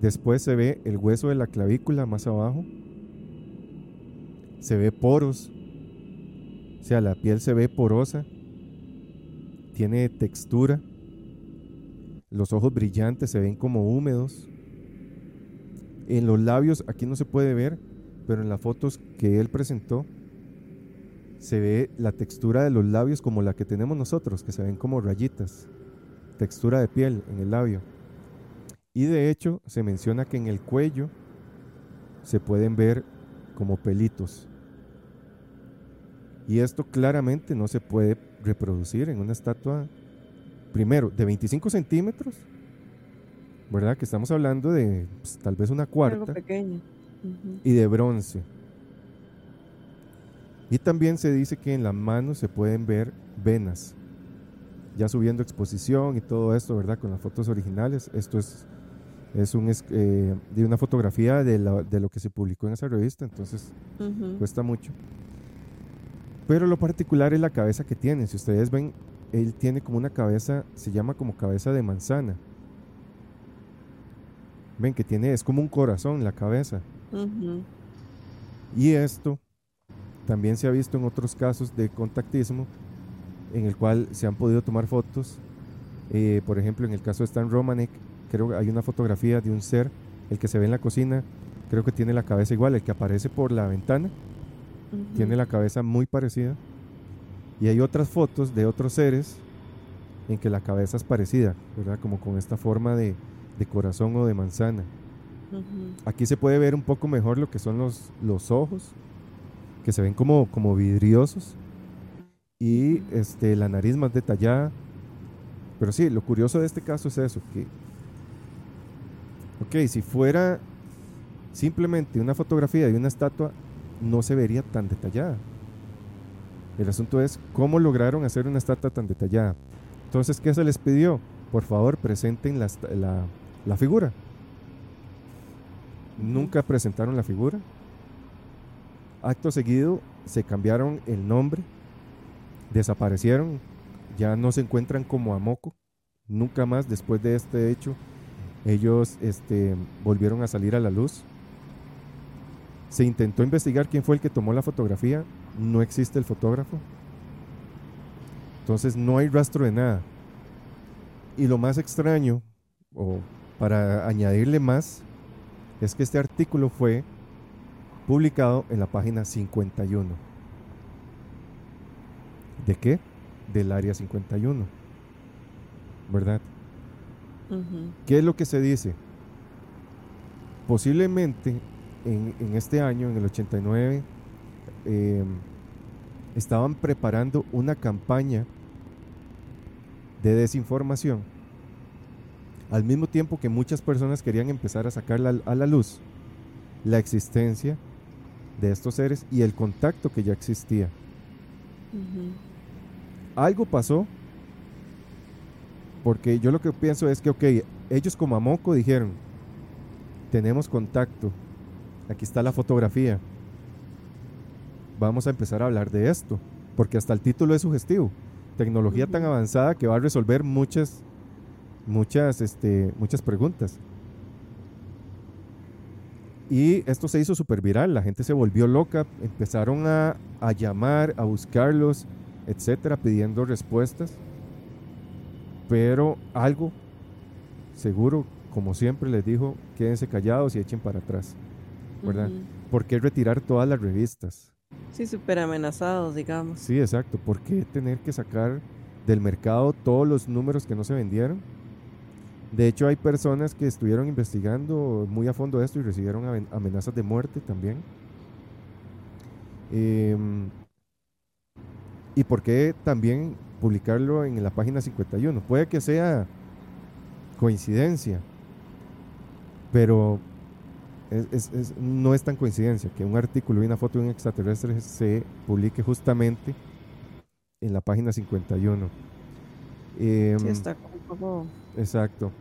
Después se ve el hueso de la clavícula más abajo. Se ve poros. O sea, la piel se ve porosa. Tiene textura. Los ojos brillantes se ven como húmedos. En los labios, aquí no se puede ver, pero en las fotos que él presentó, se ve la textura de los labios como la que tenemos nosotros, que se ven como rayitas, textura de piel en el labio. Y de hecho se menciona que en el cuello se pueden ver como pelitos. Y esto claramente no se puede reproducir en una estatua, primero, de 25 centímetros, ¿verdad? Que estamos hablando de pues, tal vez una Algo cuarta, pequeño. Ujú. y de bronce. Y también se dice que en las manos se pueden ver venas. Ya subiendo exposición y todo esto, ¿verdad? Con las fotos originales. Esto es, es un, eh, de una fotografía de, la- de lo que se publicó en esa revista, entonces cuesta mucho. Pero lo particular es la cabeza que tiene. Si ustedes ven, él tiene como una cabeza, se llama como cabeza de manzana. Ven que tiene, es como un corazón la cabeza. Y esto también se ha visto en otros casos de contactismo en el cual se han podido tomar fotos. Eh, por ejemplo, en el caso de Stan Romanek, creo que hay una fotografía de un ser, el que se ve en la cocina, creo que tiene la cabeza igual, el que aparece por la ventana, tiene la cabeza muy parecida. Y hay otras fotos de otros seres en que la cabeza es parecida, ¿verdad? Como con esta forma de, de corazón o de manzana. Aquí se puede ver un poco mejor lo que son los, los ojos, que se ven como, como vidriosos, y este, la nariz más detallada. Pero sí, lo curioso de este caso es eso, que, ok, si fuera simplemente una fotografía de una estatua, no se vería tan detallada. El asunto es cómo lograron hacer una estatua tan detallada. Entonces, ¿qué se les pidió? Por favor, presenten la, la- la figura. Nunca presentaron la figura. Acto seguido se cambiaron el nombre, desaparecieron, ya no se encuentran como Amoco. Nunca más después de este hecho ellos este, volvieron a salir a la luz. Se intentó investigar quién fue el que tomó la fotografía, no existe el fotógrafo. Entonces no hay rastro de nada. Y lo más extraño, o para añadirle más, es que este artículo fue publicado en la página 51. ¿De qué? Del área 51. ¿Verdad? ¿Qué es lo que se dice? Posiblemente en, en este año, en el 89, eh, estaban preparando una campaña de desinformación. Al mismo tiempo que muchas personas querían empezar a sacar la- a la luz la existencia de estos seres y el contacto que ya existía. Algo pasó. Porque yo lo que pienso es que, ok, ellos como Amoco dijeron, tenemos contacto, aquí está la fotografía, vamos a empezar a hablar de esto, porque hasta el título es sugestivo, tecnología tan avanzada que va a resolver muchas, muchas, este, muchas preguntas. Y esto se hizo súper viral, la gente se volvió loca, empezaron a, a llamar, a buscarlos, etcétera, pidiendo respuestas. Pero algo, seguro, como siempre les dijo, quédense callados y echen para atrás. ¿Verdad? Ujú. ¿Por qué retirar todas las revistas? Sí, súper amenazados, digamos. Sí, exacto. ¿Por qué tener que sacar del mercado todos los números que no se vendieron? De hecho, hay personas que estuvieron investigando muy a fondo esto y recibieron amen- amenazas de muerte también. Em, ¿Y por qué también publicarlo en la página 51? Puede que sea coincidencia, pero es- es- es- no es tan coincidencia que un artículo y una foto de un extraterrestre se publique justamente en la página 51. Em, Sí, está como. Exacto.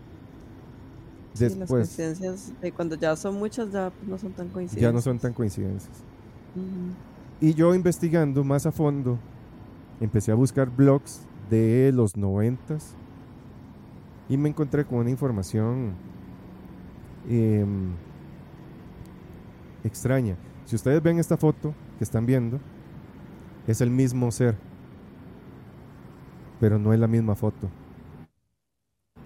las Después, coincidencias de cuando ya son muchas, ya pues, no son tan coincidencias. ya no son tan coincidencias. Y yo investigando más a fondo, empecé a buscar blogs de los noventas y me encontré con una información em, extraña. Si ustedes ven esta foto que están viendo, es el mismo ser, pero no es la misma foto.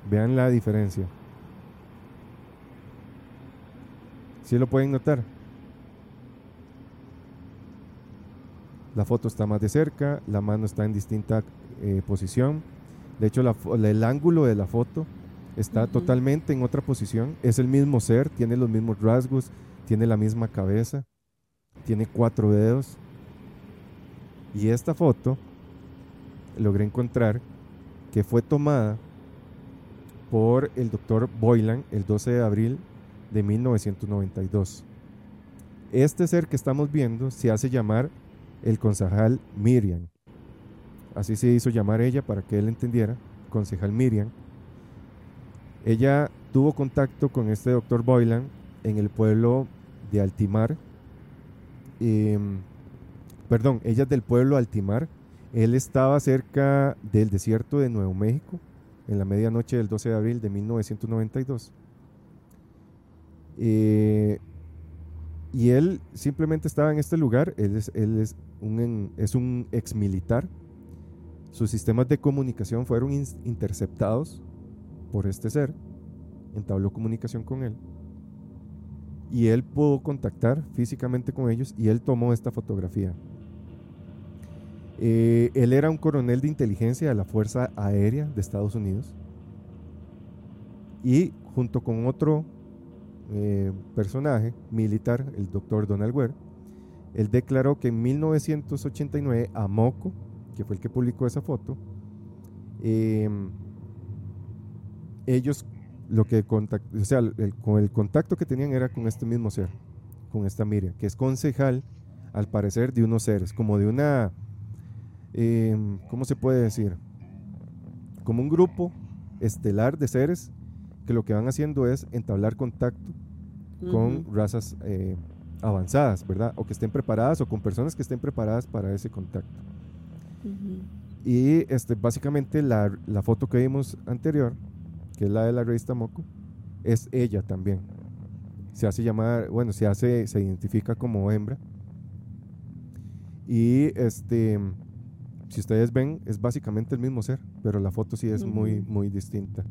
Vean la diferencia. ¿Sí lo pueden notar? La foto está más de cerca, la mano está en distinta eh, posición. De hecho, la el ángulo de la foto está totalmente en otra posición. Es el mismo ser, tiene los mismos rasgos, tiene la misma cabeza, tiene cuatro dedos. Y esta foto logré encontrar que fue tomada por el doctor Boylan el 12 de abril de 1992. Este ser que estamos viendo se hace llamar el concejal Miriam. Así se hizo llamar ella para que él entendiera, concejal Miriam. Ella tuvo contacto con este doctor Boylan en el pueblo de Altimar. Em, perdón, ella es del pueblo Altimar. Él estaba cerca del desierto de Nuevo México en la medianoche del 12 de abril de 1992. Eh, y él simplemente estaba en este lugar. Él es, un ex militar. Sus sistemas de comunicación fueron interceptados por este ser. Entabló comunicación con él y él pudo contactar físicamente con ellos y él tomó esta fotografía. Eh, él era un coronel de inteligencia de la Fuerza Aérea de Estados Unidos. Y junto con otro eh, personaje militar, el doctor Donald Ware, él declaró que en 1989 a Moco, que fue el que publicó esa foto, em, ellos lo que o sea, con el contacto que tenían era con este mismo ser, con esta Miriam, que es concejal, al parecer, de unos seres, como de una, em, ¿cómo se puede decir? Como un grupo estelar de seres que lo que van haciendo es entablar contacto con razas eh, avanzadas, ¿verdad? O que estén preparadas o con personas que estén preparadas para ese contacto. Y este, básicamente la, la foto que vimos anterior que es la de la revista Moco, es ella también. Se hace llamar, bueno, se hace, se identifica como hembra. Y este, si ustedes ven, es básicamente el mismo ser, pero la foto sí es muy, muy distinta.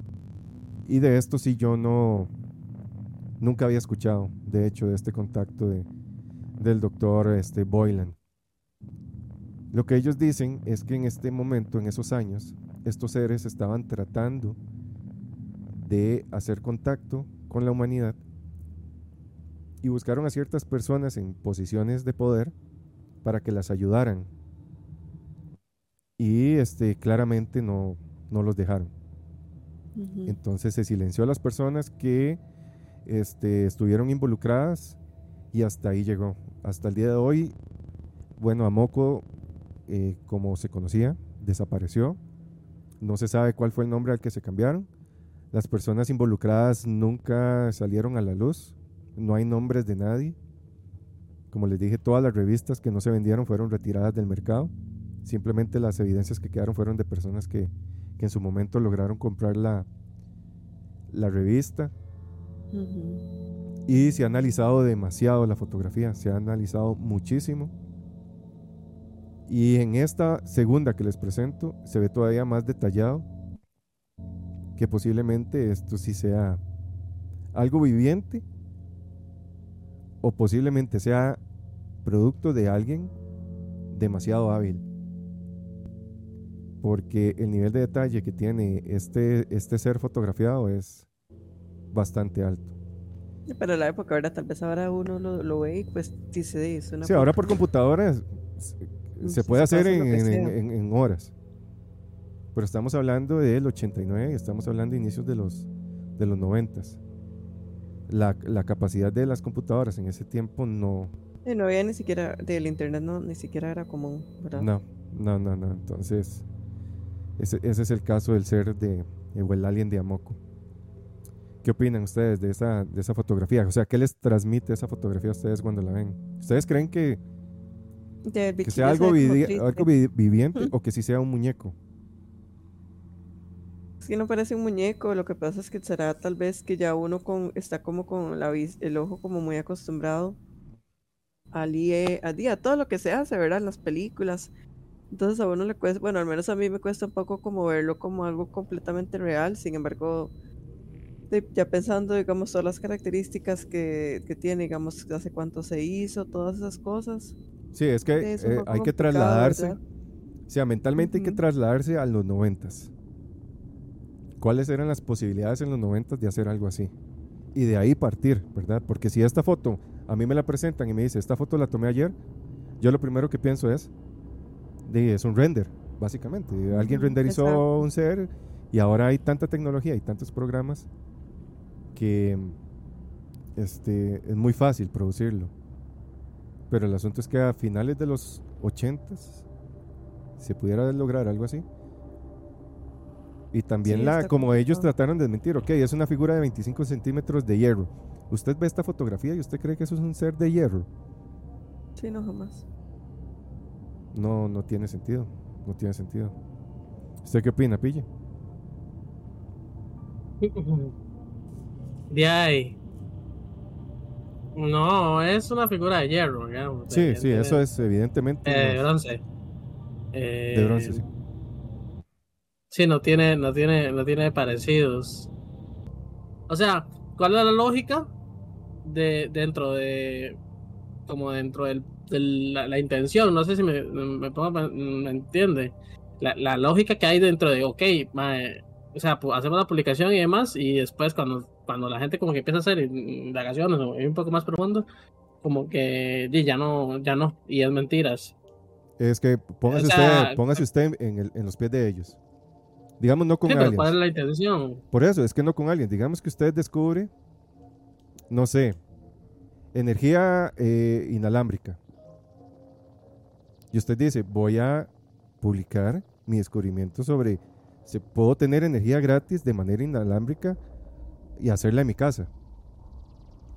Y de esto sí yo no, nunca había escuchado, de hecho, de este contacto de, del doctor este, Boylan. Lo que ellos dicen es que en este momento, en esos años, estos seres estaban tratando de hacer contacto con la humanidad y buscaron a ciertas personas en posiciones de poder para que las ayudaran. Y este, claramente no, no los dejaron. Entonces se silenció a las personas que este, estuvieron involucradas y hasta ahí llegó. Hasta el día de hoy, bueno, Amoco, eh, como se conocía, desapareció. No se sabe cuál fue el nombre al que se cambiaron las personas involucradas nunca salieron a la luz, no hay nombres de nadie. Como les dije, todas las revistas que no se vendieron fueron retiradas del mercado. Simplemente las evidencias que quedaron fueron de personas que, en su momento lograron comprar la, la revista. Y se ha analizado demasiado la fotografía, se ha analizado muchísimo. Y en esta segunda que les presento se ve todavía más detallado que posiblemente esto sí sea algo viviente o posiblemente sea producto de alguien demasiado hábil. Porque el nivel de detalle que tiene este, este ser fotografiado es bastante alto. Pero la época, ahora Tal vez ahora uno lo, ve y pues dice, dice Sí, ahora por computadoras se, puede hacer en horas. Pero estamos hablando del 89 estamos hablando de inicios de los, de los 90. La, la capacidad de las computadoras en ese tiempo no... no había ni siquiera, del internet no, ni siquiera era común, ¿verdad? No, no, no, no. Entonces, ese, ese es el caso del ser de, o el alien de Amoco. ¿Qué opinan ustedes de esa, de esa fotografía? O sea, ¿qué les transmite esa fotografía a ustedes cuando la ven? ¿Ustedes creen que, que sea algo, algo viviente o que sí sea un muñeco? Es que no parece un muñeco, lo que pasa es que será tal vez que ya uno con, está como con la, el ojo como muy acostumbrado al IE, a día, todo lo que se hace, ¿verdad? En las películas. Entonces a uno le cuesta, bueno, al menos a mí me cuesta un poco como verlo como algo completamente real, sin embargo, ya pensando, digamos, todas las características que, que tiene, digamos, hace cuánto se hizo, todas esas cosas. Sí, es que eh, hay que trasladarse, o sea, mentalmente hay que trasladarse a los noventas cuáles eran las posibilidades en los 90 de hacer algo así. y de ahí partir, ¿verdad? Porque si esta foto a mí me la presentan y me dice, esta foto la tomé ayer, yo lo primero que pienso es, es un render, básicamente. Alguien renderizó exacto. un ser y ahora hay tanta tecnología y tantos programas que este, es muy fácil producirlo. Pero el asunto es que a finales de los 80 se pudiera lograr algo así. Y también Sí, la, como ellos trataron de mentir, ok, es una figura de 25 centímetros de hierro. Usted ve esta fotografía y usted cree que eso es un ser de hierro. Sí, no, jamás. No, no tiene sentido. No tiene sentido. ¿Usted qué opina, Pille? De ahí. No, es una figura de hierro, digamos. Sí, sí, eso es evidentemente Eh, no- bronce. Eh, de bronce, sí. Sí, no tiene, no tiene, no tiene parecidos. O sea, ¿cuál es la lógica de dentro de como dentro del, de la, la intención? No sé si me, me, pongo me entiende. La, la lógica que hay dentro de, ok, mae, o sea, pu- hacemos la publicación y demás, y después cuando, cuando la gente como que empieza a hacer indagaciones o ir un poco más profundo, como que ya no, ya no, y es mentiras. Es que póngase O sea, usted, póngase usted en, el- en los pies de ellos. Digamos no con Sí, aliens. ¿cuál es la intención? Por eso, es que no con alguien. Digamos que usted descubre, no sé, energía eh, inalámbrica. Y usted dice, voy a publicar mi descubrimiento sobre si puedo tener energía gratis de manera inalámbrica y hacerla en mi casa.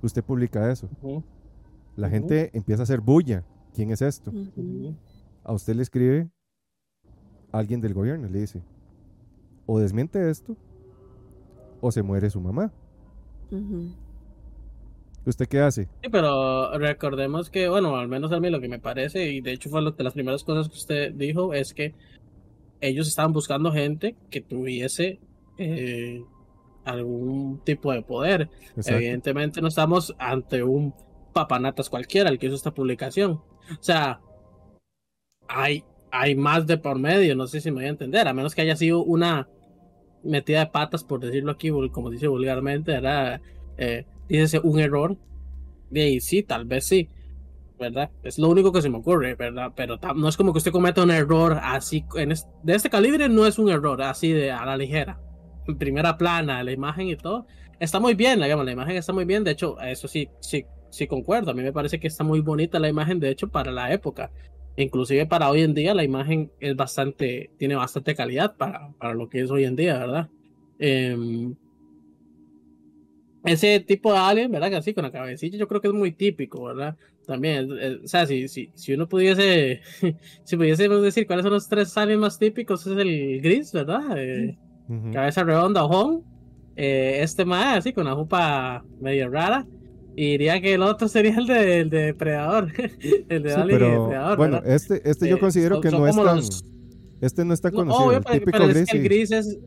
Usted publica eso. La gente empieza a hacer bulla. ¿Quién es esto? A usted le escribe alguien del gobierno y le dice, o desmiente esto, o se muere su mamá. ¿Usted qué hace? Sí, pero recordemos que, bueno, al menos a mí lo que me parece, y de hecho fue lo, de las primeras cosas que usted dijo, es que ellos estaban buscando gente que tuviese eh, algún tipo de poder. Exacto. Evidentemente no estamos ante un papanatas cualquiera el que hizo esta publicación. O sea, hay, hay más de por medio, no sé si me voy a entender, a menos que haya sido una metida de patas, por decirlo aquí, como dice vulgarmente, era, eh, dícese, un error. Y ahí sí, tal vez sí, ¿verdad? Es lo único que se me ocurre, ¿verdad? Pero no es como que usted cometa un error así, en es- de este calibre no es un error así de a la ligera. En primera plana, la imagen y todo, está muy bien, digamos, la imagen está muy bien, de hecho, eso sí, sí, sí concuerdo, a mí me parece que está muy bonita la imagen, de hecho, para la época. Inclusive para hoy en día la imagen es bastante, tiene bastante calidad para, para lo que es hoy en día, ¿verdad? Em, ese tipo de alien, ¿verdad? Que así con la cabecilla, yo creo que es muy típico, ¿verdad? También, es- o sea, si, si, si uno pudiese, si pudiésemos decir cuáles son los tres aliens más típicos, es el gris, ¿verdad? Eh, Ujú. cabeza redonda, ojón. Eh, este más así, con una jupa medio rara. Y diría que el otro sería el de, el de depredador. el de Sí, Alien y pero depredador. bueno, ¿verdad? este, este yo Eh, considero que son no es tan, los- este no es tan No, conocido. obvio, el pero, típico pero es gris, que el gris es.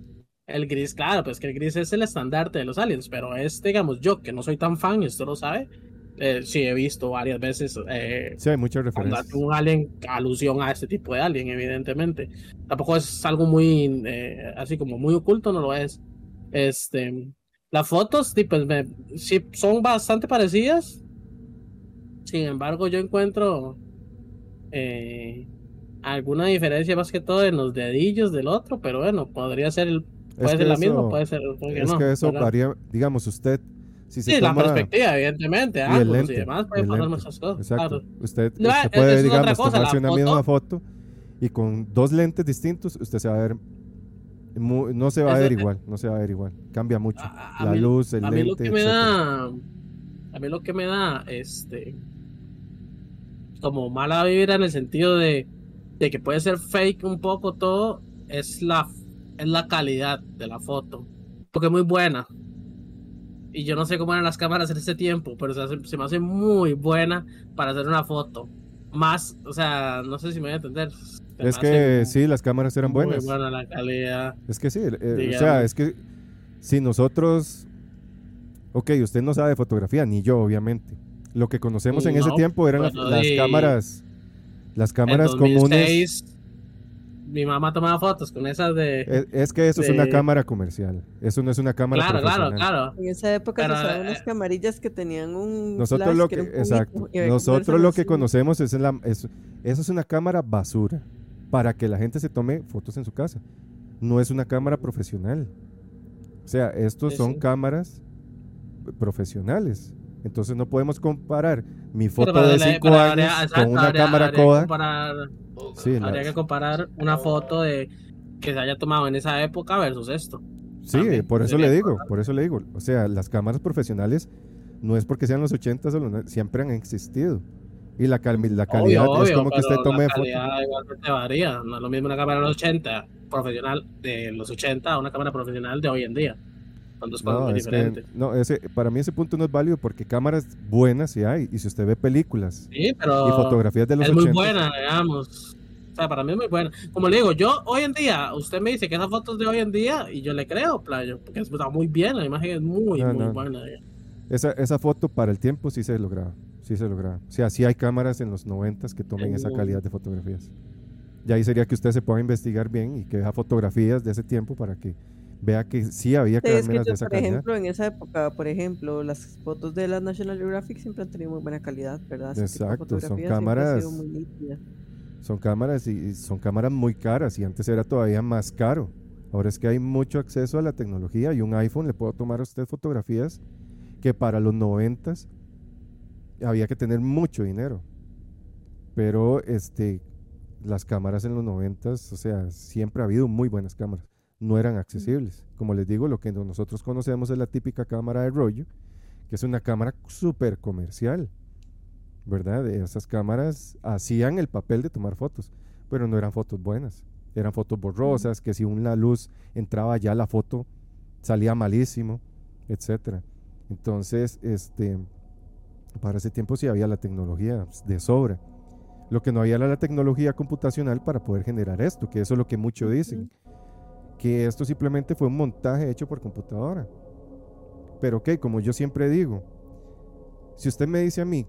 El gris, claro, pues que el gris es el estandarte de los aliens, pero es, digamos, yo que no soy tan fan, y usted lo sabe, eh, sí he visto varias veces eh, Sí, hay muchas referencias. un alien, alusión a este tipo de alien, evidentemente. Tampoco es algo muy, eh, así como muy oculto, no lo es. Este, las fotos, sí, pues, me- sí, son bastante parecidas. Sin embargo, yo encuentro eh, alguna diferencia más que todo en los dedillos del otro, pero bueno, podría ser el, puede ser la eso- misma, puede ser, puede que Es no, que eso ¿verdad? varía, digamos, usted, si se Sí, la toma perspectiva, evidentemente, y el y lente, demás, y pueden el pasar lente. muchas cosas. Exacto. claro. Usted, No, usted puede, es digamos, cosa, tomarse la una misma foto- foto y con dos lentes distintos usted se va a ver mu- no se va a ver igual, no se va a ver igual, cambia mucho. A- a La mí- luz, el a mí lo lente, que me da a mí lo que me da este como mala vibra en el sentido de, de que puede ser fake un poco todo es la es la calidad de la foto porque es muy buena y yo no sé cómo eran las cámaras en ese tiempo pero se, hace- se me hace muy buena para hacer una foto más o sea no sé si me voy a entender Se Es que sí, las cámaras eran muy buenas. buena la calidad Es que sí, eh, o sea, es que si nosotros, ok, usted no sabe de fotografía, ni yo, obviamente. Lo que conocemos en ese tiempo eran las, bueno, las di- cámaras, las en cámaras comunes. 2006 mi mamá tomaba fotos con esas de... Es, es que eso es una cámara comercial. Eso no es una cámara Claro, claro, profesional. claro. En esa época Pero, se usaban eh, unas camarillas que tenían un. Nosotros flash lo que que, exacto. Nosotros lo que así. conocemos es la, es, eso es una cámara basura para que la gente se tome fotos en su casa. No es una cámara profesional. O sea, estos Sí, son sí. cámaras profesionales. Entonces no podemos comparar mi foto Pero de le- 5 pero años con una habría- cámara habría que Kodak. comparar- Sí, Habría que comparar una foto de que se haya tomado en esa época versus esto. Sí, También, por eso le digo, por eso le digo. O sea, las cámaras profesionales no es porque sean los 80 o los no- siempre han existido. Y la, cal- la calidad Obvio, es obvio, como que usted tome la foto. calidad igualmente varía. No es lo mismo una cámara de los 80 profesional de los 80 a una cámara profesional de hoy en día. Son dos cosas No, muy es que, diferentes. no ese, para mí ese punto no es válido porque cámaras buenas sí hay. Y si usted ve películas Sí, pero y fotografías de los es muy 80, buena, digamos. O sea, para mí es muy buena. Como le digo, yo hoy en día, usted me dice que esas fotos de hoy en día, y yo le creo, playo, porque está muy bien, la imagen es muy, No, muy no. buena. esa, esa foto para el tiempo sí se lograba. Sí se lograba. O sea, sí hay cámaras en los 90 que tomen esa Mm. calidad de fotografías. Y ahí sería que usted se pueda investigar bien y que vea fotografías de ese tiempo para que vea que sí había Sí, es que cámaras de yo, esa por calidad. ejemplo, en esa época, por ejemplo, las fotos de la National Geographic siempre han tenido muy buena calidad, ¿verdad? Ese Exacto, son cámaras-. Son cámaras y y son cámaras muy caras y antes era todavía más caro. Ahora es que hay mucho acceso a la tecnología y un iPhone le puedo tomar a usted fotografías que para los 90 había que tener mucho dinero. Pero este las cámaras en los 90, o sea, siempre ha habido muy buenas cámaras. No eran accesibles. Como les digo, lo que nosotros conocemos es la típica cámara de rollo, que es una cámara súper comercial. ¿verdad? Esas cámaras hacían el papel de tomar fotos, pero no eran fotos buenas. Eran fotos borrosas, que si una luz entraba ya la foto salía malísimo, etcétera. Entonces, este, para ese tiempo sí había la tecnología de sobra. Lo que no había era la tecnología computacional para poder generar esto, que eso es lo que muchos dicen, que esto simplemente fue un montaje hecho por computadora. Pero ok, como yo siempre digo, si usted me dice a mí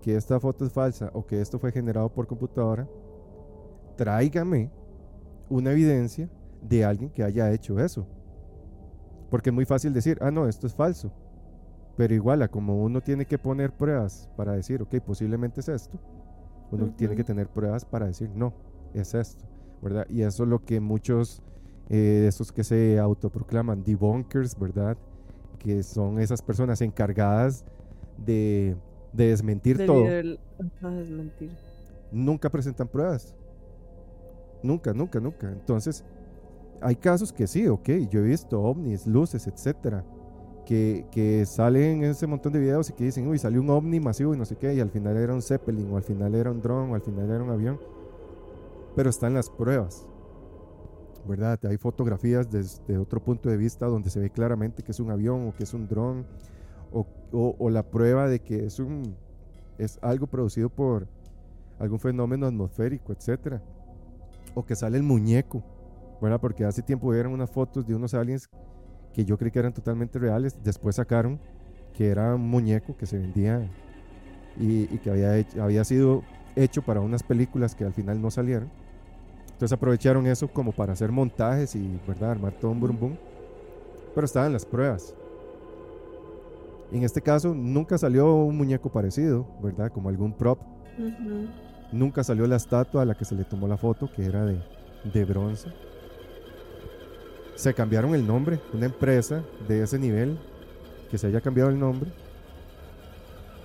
que esta foto es falsa o que esto fue generado por computadora, tráigame una evidencia de alguien que haya hecho eso. Porque es muy fácil decir, ah, no, esto es falso. Pero igual, a como uno tiene que poner pruebas para decir, ok, posiblemente es esto, uno tiene que tener pruebas para decir, no, es esto, ¿verdad? Y eso es lo que muchos eh, de estos que se autoproclaman debunkers, ¿verdad? Que son esas personas encargadas de, de desmentir todo, desmentir. nunca presentan pruebas. Nunca, nunca, nunca. Entonces, hay casos que sí, ok, yo he visto ovnis, luces, etcétera, que, que salen en ese montón de videos y que dicen, uy, salió un ovni masivo y no sé qué, y al final era un Zeppelin, o al final era un dron, o al final era un avión. Pero están las pruebas, ¿verdad? Hay fotografías desde otro punto de vista donde se ve claramente que es un avión o que es un dron, o, la prueba de que es, un, es algo producido por algún fenómeno atmosférico, etcétera. O que sale el muñeco, ¿verdad? Porque hace tiempo vieron unas fotos de unos aliens que yo creí que eran totalmente reales. Después sacaron que era un muñeco que se vendía y, que había, había sido hecho para unas películas que al final no salieron. Entonces aprovecharon eso como para hacer montajes y, ¿verdad? Armar todo un brum brum. Pero estaban las pruebas. En este caso nunca salió un muñeco parecido, ¿verdad? Como algún prop. Nunca salió la estatua a la que se le tomó la foto, que era de, de bronce. Se cambiaron el nombre, una empresa de ese nivel que se haya cambiado el nombre.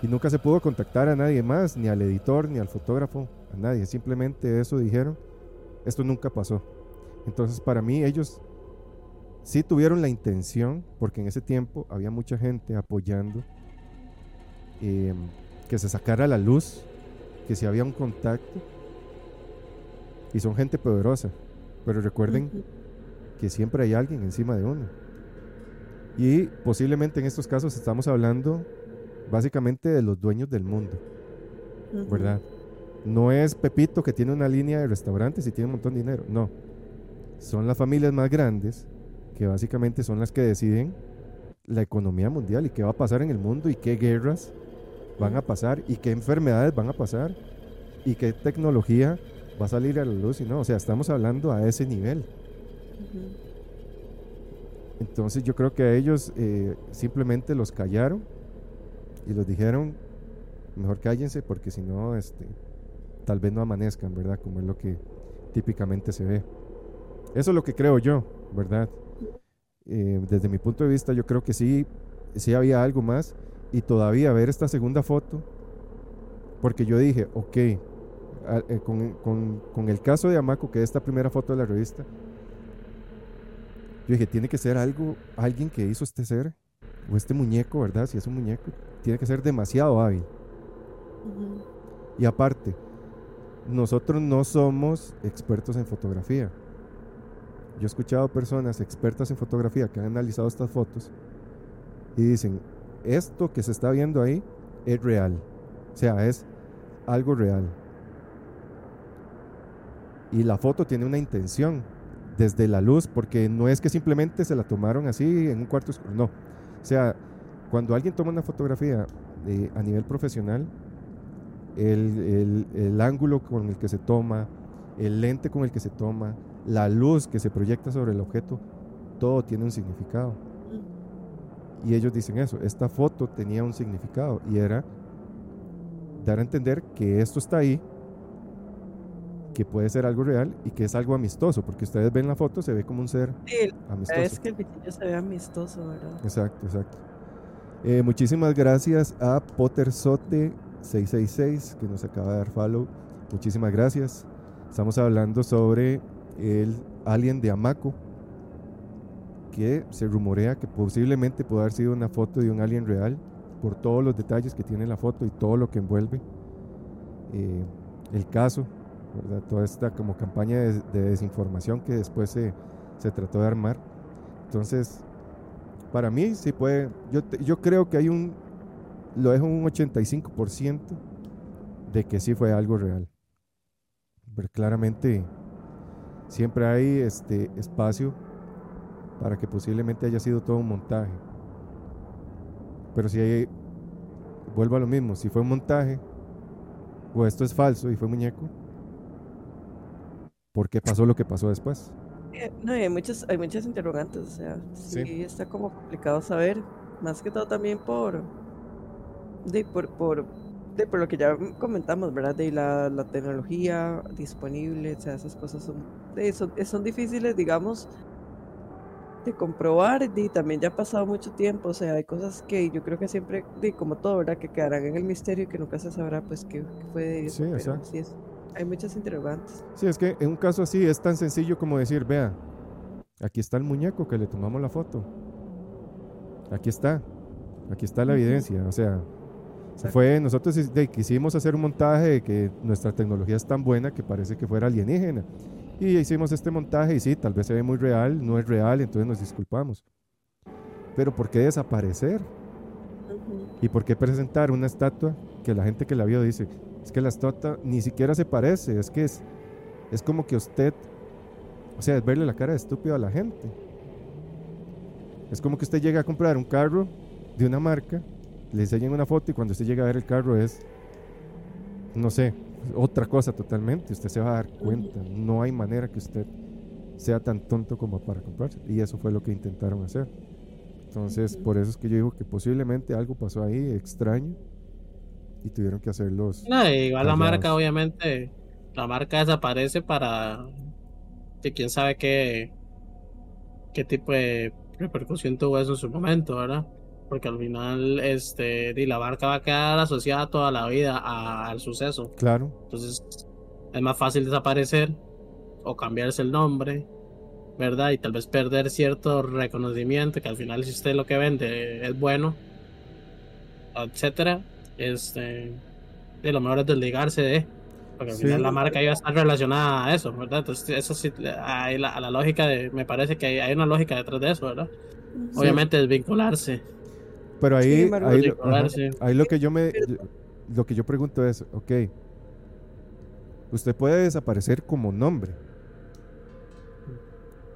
Y nunca se pudo contactar a nadie más, ni al editor, ni al fotógrafo, a nadie. Simplemente eso dijeron. Esto nunca pasó. Entonces para mí ellos sí tuvieron la intención, porque en ese tiempo había mucha gente apoyando eh, que se sacara a la luz que si había un contacto y son gente poderosa, pero recuerden que siempre hay alguien encima de uno. Y posiblemente en estos casos estamos hablando básicamente de los dueños del mundo. ¿verdad? No es Pepito que tiene una línea de restaurantes y tiene un montón de dinero, no. Son las familias más grandes que básicamente son las que deciden la economía mundial y qué va a pasar en el mundo y qué guerras van a pasar y qué enfermedades van a pasar y qué tecnología va a salir a la luz y no, o sea, estamos hablando a ese nivel. Entonces yo creo que a ellos eh, simplemente los callaron y los dijeron, mejor cállense porque si no, este, tal vez no amanezcan, ¿verdad? Como es lo que típicamente se ve. Eso es lo que creo yo, ¿verdad? Eh, desde mi punto de vista yo creo que sí, sí había algo más y todavía ver esta segunda foto, porque yo dije, ok, a- eh, con, con- con el caso de Amaco, que es esta primera foto de la revista, yo dije, tiene que ser algo, alguien que hizo este ser, o este muñeco, ¿verdad? Si es un muñeco, tiene que ser demasiado hábil. Y aparte, nosotros no somos expertos en fotografía. Yo he escuchado personas expertas en fotografía que han analizado estas fotos y dicen, esto que se está viendo ahí es real. O sea, es algo real. Y la foto tiene una intención desde la luz, porque no es que simplemente se la tomaron así en un cuarto oscuro, no. O sea, cuando alguien toma una fotografía eh, a nivel profesional, el, el- el ángulo con el que se toma, el lente con el que se toma, la luz que se proyecta sobre el objeto, todo tiene un significado. Y ellos dicen eso, esta foto tenía un significado y era dar a entender que esto está ahí, que puede ser algo real y que es algo amistoso, porque ustedes ven la foto, se ve como un ser Sí, amistoso. es que el se ve amistoso, ¿verdad? Exacto, exacto. Eh, muchísimas gracias a Pottersote666 que nos acaba de dar follow. Muchísimas gracias. Estamos hablando sobre el alien de Amaco, que se rumorea que posiblemente puede haber sido una foto de un alien real por todos los detalles que tiene la foto y todo lo que envuelve eh, el caso, ¿verdad? toda esta como campaña de, de desinformación que después se, se trató de armar. Entonces, para mí sí puede, yo, yo creo que hay un, lo dejo un 85% de que sí fue algo real. Pero claramente siempre hay este espacio para que posiblemente haya sido todo un montaje. Pero si hay, vuelvo a lo mismo, si fue un montaje o esto es falso y fue muñeco, ¿por qué pasó lo que pasó después? Eh, No, hay muchas, hay muchas interrogantes, o sea, Sí. sí, está como complicado saber, más que todo también por, de, por, por, de, por lo que ya comentamos, ¿verdad? De la, la tecnología disponible, o sea, esas cosas son, de, son, eh, son difíciles, digamos, de comprobar, y también ya ha pasado mucho tiempo, o sea, hay cosas que yo creo que siempre, de, como todo, ¿verdad? Que quedarán en el misterio y que nunca se sabrá, pues, qué, qué fue de Sí, es, hay muchas interrogantes. Sí, es que en un caso así es tan sencillo como decir, vea, aquí está el muñeco que le tomamos la foto. Aquí está. Aquí está la evidencia. O sea, Exacto. fue, nosotros de- quisimos hacer un montaje de que nuestra tecnología es tan buena que parece que fuera alienígena. Y hicimos este montaje y sí, tal vez se ve muy real, no es real, entonces nos disculpamos. Pero ¿por qué desaparecer? ¿Y por qué presentar una estatua que la gente que la vio dice, es que la estatua ni siquiera se parece, es que es, es como que usted, o sea, es verle la cara de estúpido a la gente. Es como que usted llega a comprar un carro de una marca, le enseñan una foto y cuando usted llega a ver el carro es, no sé, otra cosa totalmente, usted se va a dar cuenta, no hay manera que usted sea tan tonto como para comprarse. Y eso fue lo que intentaron hacer. Entonces, por eso es que yo digo que posiblemente algo pasó ahí extraño y tuvieron que hacerlos. No, igual la marca, obviamente, la marca desaparece para que quién sabe qué, qué tipo de repercusión tuvo eso en su momento, ¿verdad? Porque al final, este, di, la marca va a quedar asociada toda la vida a- al suceso. Claro, Entonces, es más fácil desaparecer o cambiarse el nombre, ¿verdad? Y tal vez perder cierto reconocimiento, que al final si usted lo que vende es bueno, etcétera, este, de lo mejor es desligarse de, porque al Sí. final la marca iba a estar relacionada a eso, ¿verdad? Entonces, eso sí, hay la, a la lógica de, me parece que hay, hay una lógica detrás de eso, ¿verdad? Ujú. Obviamente desvincularse. Pero ahí, ahí, lo- ajá, ahí lo que yo me, lo que yo pregunto es, ok, usted puede desaparecer como nombre,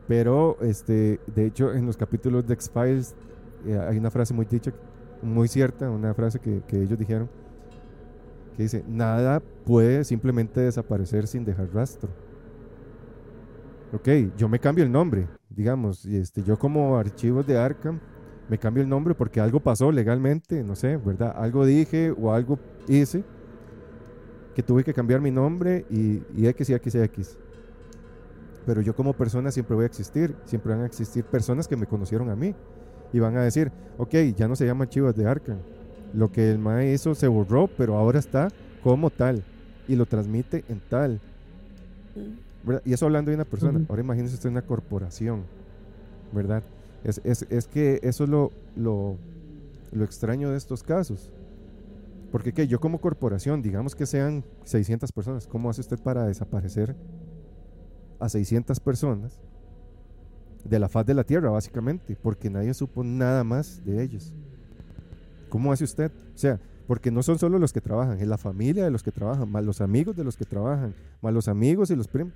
pero este, de hecho en los capítulos de X-Files eh, hay una frase muy dicha, muy cierta, una frase que, que ellos dijeron, que dice, nada puede simplemente desaparecer sin dejar rastro. Ok, yo me cambio el nombre, digamos, y este, yo como archivos de Arkham me cambio el nombre porque algo pasó legalmente, no sé, ¿verdad? Algo dije o algo hice que tuve que cambiar mi nombre y, y X y X y X. Pero yo como persona siempre voy a existir, siempre van a existir personas que me conocieron a mí y van a decir, ok, ya no se llama Chivas de Arkham. Lo que el MAE hizo se borró, pero ahora está como tal y lo transmite en tal. ¿verdad? Y eso hablando de una persona. Ujú. Ahora imagínense usted una corporación, ¿verdad? Es, es- es que eso es lo, lo, lo extraño de estos casos. Porque que yo como corporación, digamos que sean 600 personas, ¿cómo hace usted para desaparecer a 600 personas de la faz de la tierra, básicamente? Porque nadie supo nada más de ellos. ¿Cómo hace usted? O sea, porque no son solo los que trabajan, es la familia de los que trabajan, más los amigos de los que trabajan, más los amigos y los primos.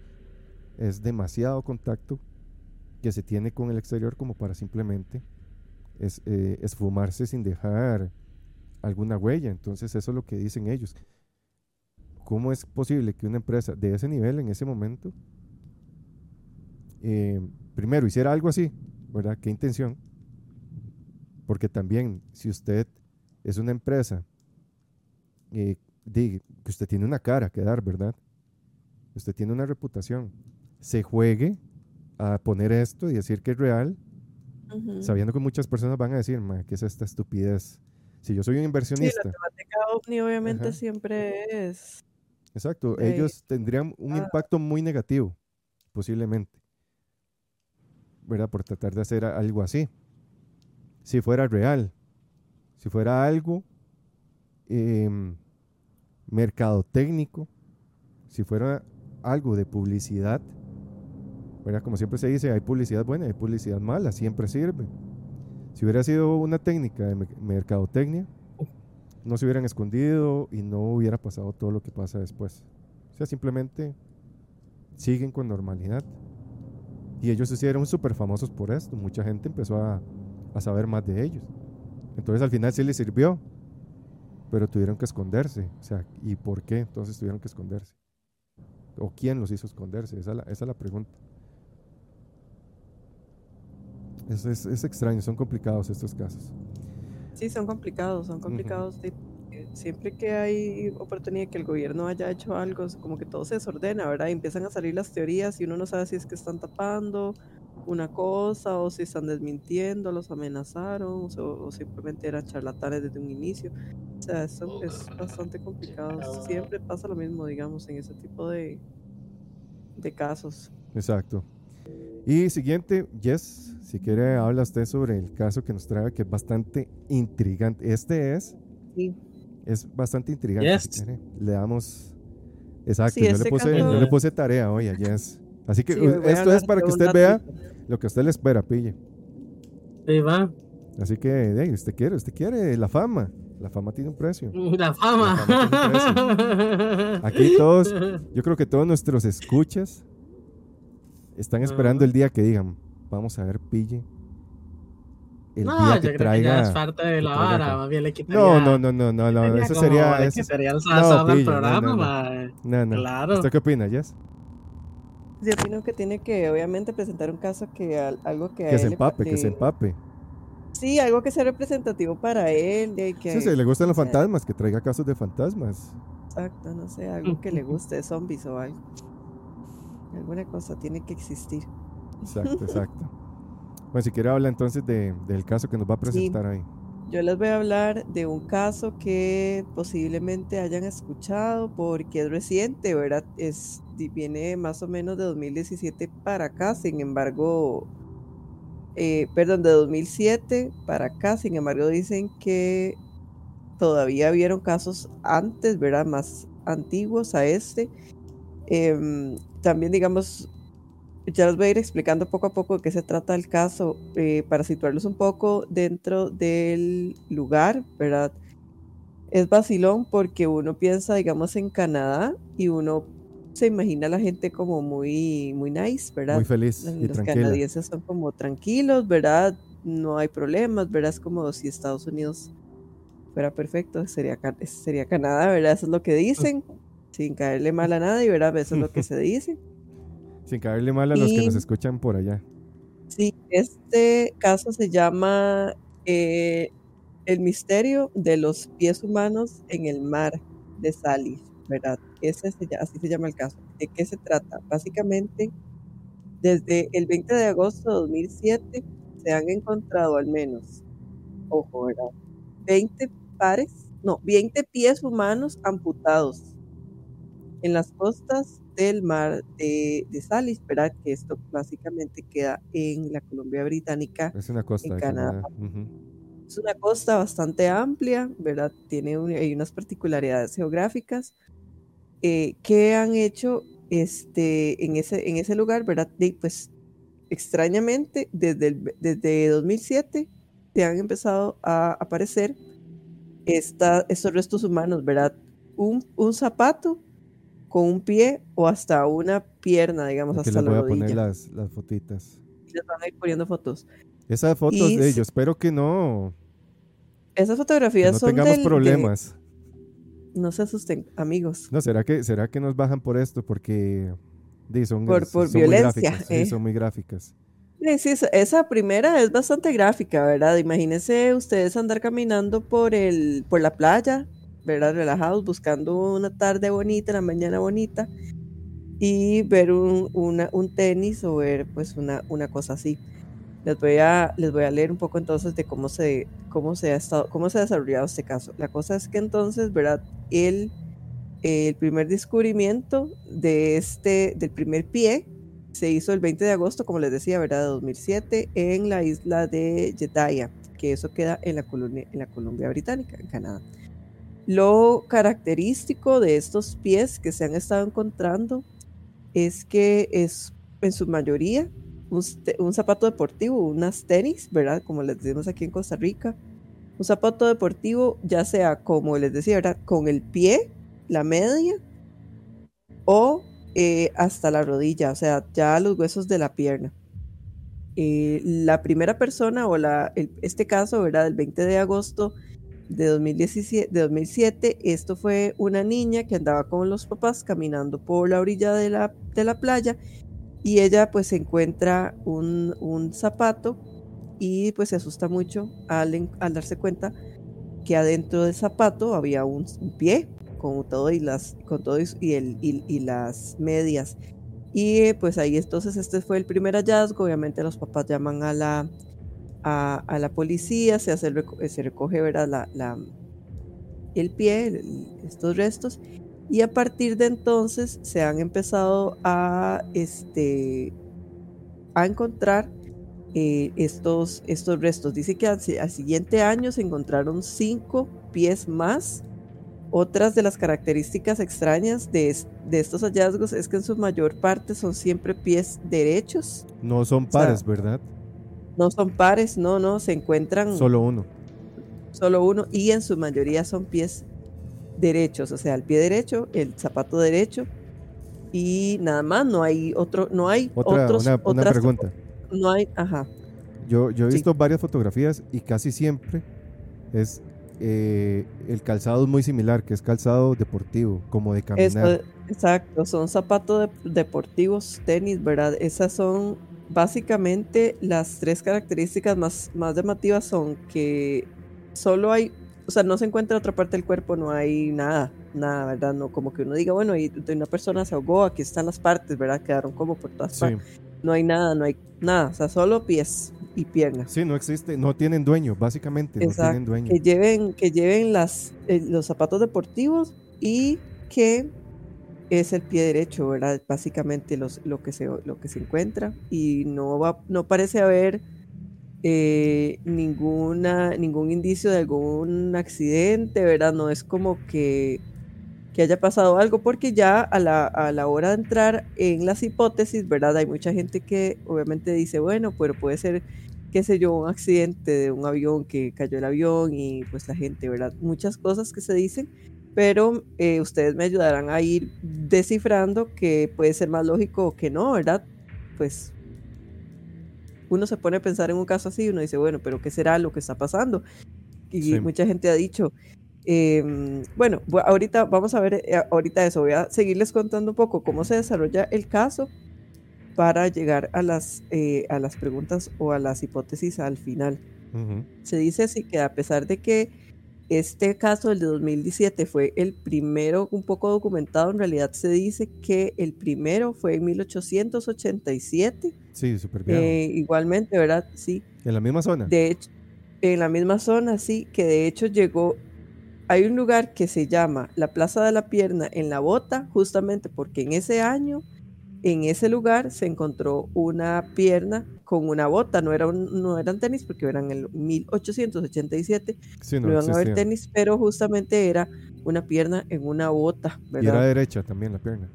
Es demasiado contacto que se tiene con el exterior como para simplemente es, eh, esfumarse sin dejar alguna huella. Entonces eso es lo que dicen ellos. ¿Cómo es posible que una empresa de ese nivel en ese momento, eh, primero, hiciera algo así? ¿Verdad? ¿Qué intención? Porque también, si usted es una empresa eh, que usted tiene una cara que dar, ¿verdad? Usted tiene una reputación. Se juegue a poner esto y decir que es real, sabiendo que muchas personas van a decir, "Ma, ¿qué es esta estupidez? Si yo soy un Sí, la inversionista, temática ovni obviamente Ajá. siempre es. exacto, ellos tendrían un ah. impacto muy negativo, posiblemente, ¿verdad? Por tratar de hacer algo así. Si fuera real, si fuera algo em, mercadotécnico, si fuera algo de publicidad, ¿verdad? Como siempre se dice, hay publicidad buena hay publicidad mala, siempre sirve. Si hubiera sido una técnica de me- mercadotecnia, no se hubieran escondido y no hubiera pasado todo lo que pasa después. O sea, simplemente siguen con normalidad. Y ellos se hicieron súper famosos por esto. Mucha gente empezó a, a saber más de ellos. Entonces al final sí les sirvió. Pero tuvieron que esconderse. O sea, ¿y por qué entonces tuvieron que esconderse? ¿O quién los hizo esconderse? Esa es la, esa es la pregunta. Es, es, es extraño, son complicados estos casos. Sí, son complicados, son complicados. Siempre que hay oportunidad que el gobierno haya hecho algo, como que todo se desordena, ¿verdad? Y empiezan a salir las teorías y uno no sabe si es que están tapando una cosa o si están desmintiendo, los amenazaron o, o simplemente eran charlatanes desde un inicio. O sea, eso es bastante complicado. Siempre pasa lo mismo, digamos, en ese tipo de, de casos. Exacto. Y siguiente, Jess, si quiere habla usted sobre el caso que nos trae, que es bastante intrigante. Este es, Sí. es bastante intrigante. si Yes. quiere. Le damos... Exacto, Sí, yo, le este puse, yo caso- le puse tarea hoy a Jess. Así que Sí, esto es para que un usted vea lo que a usted le espera, pille. Sí, va. Así que, de, usted quiere, usted quiere la fama. La fama tiene un precio. La fama. Aquí todos, yo creo que todos nuestros escuchas están esperando el día que digan, vamos a ver, pille. El no, día yo que creo traiga. que ya es parte de la vara, más bien le quitaría. No, no, no, no, no, no, eso como- sería. eso- quitaría el no, no, programa, no, no. mae. No, no. Claro. ¿Usted qué opina, Jess? Yo opino que tiene que, obviamente, presentar un caso que al- algo que a Que él se le empape, que se empape. Sí, algo que sea representativo para él. De que, Sí, sí, le gustan los fantasmas, que traiga casos de fantasmas. Exacto, no sé, algo que le guste, zombies o algo. Alguna cosa tiene que existir. Exacto, exacto. Bueno, si quiere habla entonces de, del caso que nos va a presentar ahí. Yo les voy a hablar de un caso que posiblemente hayan escuchado porque es reciente, ¿verdad? Es, viene más o menos de 2017 para acá, sin embargo, eh, perdón, de 2007 para acá, sin embargo, dicen que todavía vieron casos antes, ¿verdad? Más antiguos a este. Em, también, digamos, ya les voy a ir explicando poco a poco de qué se trata el caso eh, para situarlos un poco dentro del lugar, ¿verdad? Es vacilón porque uno piensa, digamos, en Canadá y uno se imagina a la gente como muy, muy nice, ¿verdad? Muy feliz Los y canadienses son como tranquilos, ¿verdad? No hay problemas, ¿verdad? Es como si Estados Unidos fuera perfecto, sería, sería Canadá, ¿verdad? Eso es lo que dicen, sin caerle mal a nadie, ¿verdad? Eso es lo que se dice. Sin caerle mal a los que nos escuchan por allá. Sí, este caso se llama eh, El misterio de los pies humanos en el mar de Salis, ¿verdad? Ese así se llama el caso. ¿De qué se trata? Básicamente, desde el 20 de agosto de 2007 se han encontrado al menos, ojo, ¿verdad? 20 pares, no, 20 pies humanos amputados en las costas del mar de, de Salis, ¿verdad? Que esto básicamente queda en la Colombia Británica. Es una costa en Canadá. Es una costa bastante amplia, ¿verdad? Tiene hay unas particularidades geográficas eh, que han hecho este, en, ese, en ese lugar, ¿verdad? pues extrañamente, desde, desde 2007 se han empezado a aparecer esta, estos restos humanos, ¿verdad? Un, un zapato con un pie o hasta una pierna, digamos, hasta les voy la a poner las, las fotitas. Les van a ir poniendo fotos. Esas fotos de ellos, espero que no. Esas fotografías no son tengamos problemas. no se asusten, amigos. No, ¿será que, será que nos bajan por esto? Porque son, por, por violencia. Muy sí, son muy gráficas. Sí, esa primera es bastante gráfica, ¿verdad? Imagínense ustedes andar caminando por el, por la playa ¿verdad? Relajados, buscando una tarde bonita, una mañana bonita, y ver un, un tenis o ver pues una, una cosa así. Les voy, a, les voy a leer un poco entonces de cómo se, cómo se ha estado, cómo se ha desarrollado este caso. La cosa es que entonces, ¿verdad? El, el primer descubrimiento de este, del primer pie se hizo el 20 de agosto, como les decía, ¿verdad? De 2007, en la isla de Jeddah, que eso queda en la, Colombia, en la Columbia Británica, en Canadá. Lo característico de estos pies que se han estado encontrando es que es en su mayoría un, zapato deportivo, unas tenis, ¿verdad? Como les decimos aquí en Costa Rica. Un zapato deportivo, ya sea como les decía, ¿verdad? Con el pie, la media o eh, hasta la rodilla, o sea, ya los huesos de la pierna. Eh, la primera persona o este caso, ¿verdad? El 20 de agosto de, 2017, de 2007. Esto fue una niña que andaba con los papás caminando por la orilla de la, de la playa y ella pues encuentra un, un zapato y pues se asusta mucho al, al, darse cuenta que adentro del zapato había un, pie con todo y las con todo y, el, y, las medias y pues ahí entonces este fue el primer hallazgo obviamente los papás llaman a la a, la policía, se, hace, se recoge ¿verdad? La, el pie, estos restos, y a partir de entonces se han empezado a, este, a encontrar eh, estos, estos restos. Dice que al, siguiente año se encontraron cinco pies más. Otras de las características extrañas de, de, estos hallazgos es que en su mayor parte son siempre pies derechos. No son pares, ¿verdad? No son pares, no, no, se encuentran. Solo uno. Solo uno, y en su mayoría son pies derechos, o sea, el pie derecho, el zapato derecho, y nada más, no hay otro, no hay Otra, otros. Una, una pregunta. No hay, ajá. Yo, yo he visto varias fotografías y casi siempre es eh, el calzado es muy similar, que es calzado deportivo, como de caminar. exacto, son zapatos deportivos, tenis, ¿verdad? Esas son básicamente las tres características más, más llamativas son que solo hay, o sea, no se encuentra otra parte del cuerpo, no hay nada, nada, ¿verdad? No, como que uno diga, bueno, y de una persona se ahogó, aquí están las partes, ¿verdad? Quedaron como por todas partes. No hay nada, no hay nada, o sea, solo pies y piernas. Sí, no existe, no tienen dueño, básicamente, no tienen dueño. Que lleven, que lleven las, eh, los zapatos deportivos y que es el pie derecho, ¿verdad? Básicamente los, lo, que se, lo que se encuentra y no, va, no parece haber eh, ninguna, ningún indicio de algún accidente, ¿verdad? No es como que, que haya pasado algo porque ya a la, a la, hora de entrar en las hipótesis, ¿verdad? Hay mucha gente que obviamente dice, bueno, pero puede ser qué sé yo, un accidente de un avión que cayó el avión y pues la gente, ¿verdad? Muchas cosas que se dicen, pero eh, ustedes me ayudarán a ir descifrando que puede ser más lógico o que no, ¿verdad? Pues uno se pone a pensar en un caso así y uno dice, bueno, pero ¿qué será lo que está pasando? Y Sí. mucha gente ha dicho, em, bueno, bu- ahorita vamos a ver, eh, ahorita eso, voy a seguirles contando un poco cómo se desarrolla el caso para llegar a las, eh, a las preguntas o a las hipótesis al final. Ujú. Se dice así que a pesar de que este caso, el de 2017, fue el primero un poco documentado, en realidad se dice que el primero fue en 1887, Sí, súper bien. eh, igualmente, ¿verdad? Sí, en la misma zona. de hecho, en la misma zona, sí, que de hecho llegó, hay un lugar que se llama la Plaza de la Pierna en La Bota, justamente porque en ese año, en ese lugar se encontró una pierna con una bota, no, era un- no eran tenis porque eran en el 1887, sí, no no iban a haber tenis, pero justamente era una pierna en una bota, Y era ¿verdad? derecha también la pierna.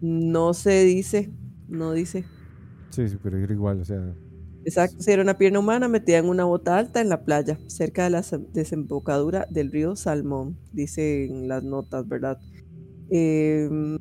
No se dice, no dice. Sí, sí, pero era igual, o sea. Exacto, sí, era una pierna humana metida en una bota alta en la playa, cerca de la sem- desembocadura del río Salmón, dice en las notas, ¿verdad? Em,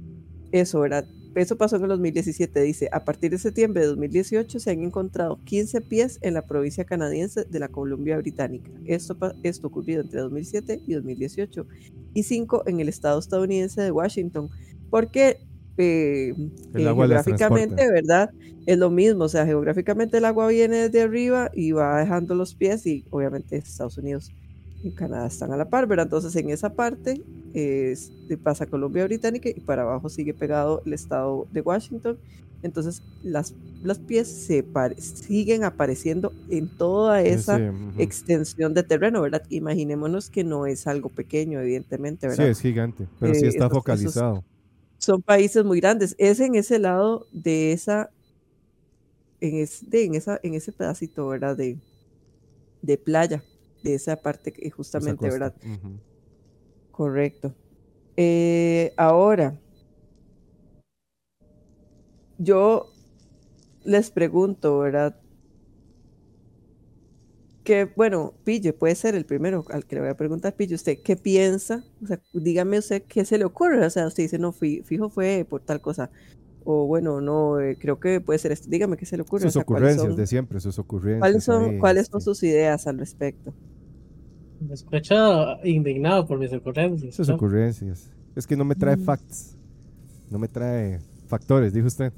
eso, ¿verdad? Eso pasó en el 2017, dice, a partir de septiembre de 2018 se han encontrado 15 pies en la provincia canadiense de la Columbia Británica. Esto, esto ocurrido entre 2007 y 2018. Y 5 en el estado estadounidense de Washington. Porque eh, El eh, geográficamente. ¿verdad? Es lo mismo, o sea, geográficamente el agua viene desde arriba y va dejando los pies y obviamente Estados Unidos y Canadá están a la par, ¿verdad? Entonces en esa parte es- pasa Colombia Británica y para abajo sigue pegado el estado de Washington. Entonces las, los pies se pare- siguen apareciendo en toda esa sí, extensión de terreno, ¿verdad? Imaginémonos que no es algo pequeño, evidentemente, Sí, ¿verdad? es gigante, pero sí Eh, está focalizado. son países muy grandes. Es en ese lado de esa, en, es- de- en esa, en ese pedacito, ¿verdad? De, de playa, de esa parte que justamente. ¿verdad? Correcto. Eh, ahora, yo les pregunto, ¿verdad? Que, bueno, Pille, puede ser el primero al que le voy a preguntar, Pille, ¿usted qué piensa? O sea, dígame usted qué se le ocurre. O sea, usted dice, no, fi- fijo fue por tal cosa. O bueno, no, eh, creo que puede ser esto. Dígame qué se le ocurre. o Sus sea, ¿cuáles ocurrencias son, de siempre, sus ocurrencias. ¿cuáles son, ahí, cuáles son este, sus ideas al respecto? Me escucho indignado por mis ocurrencias. Sus ¿no? ocurrencias. Es que no me trae Mm. facts. No me trae factores, dijo usted.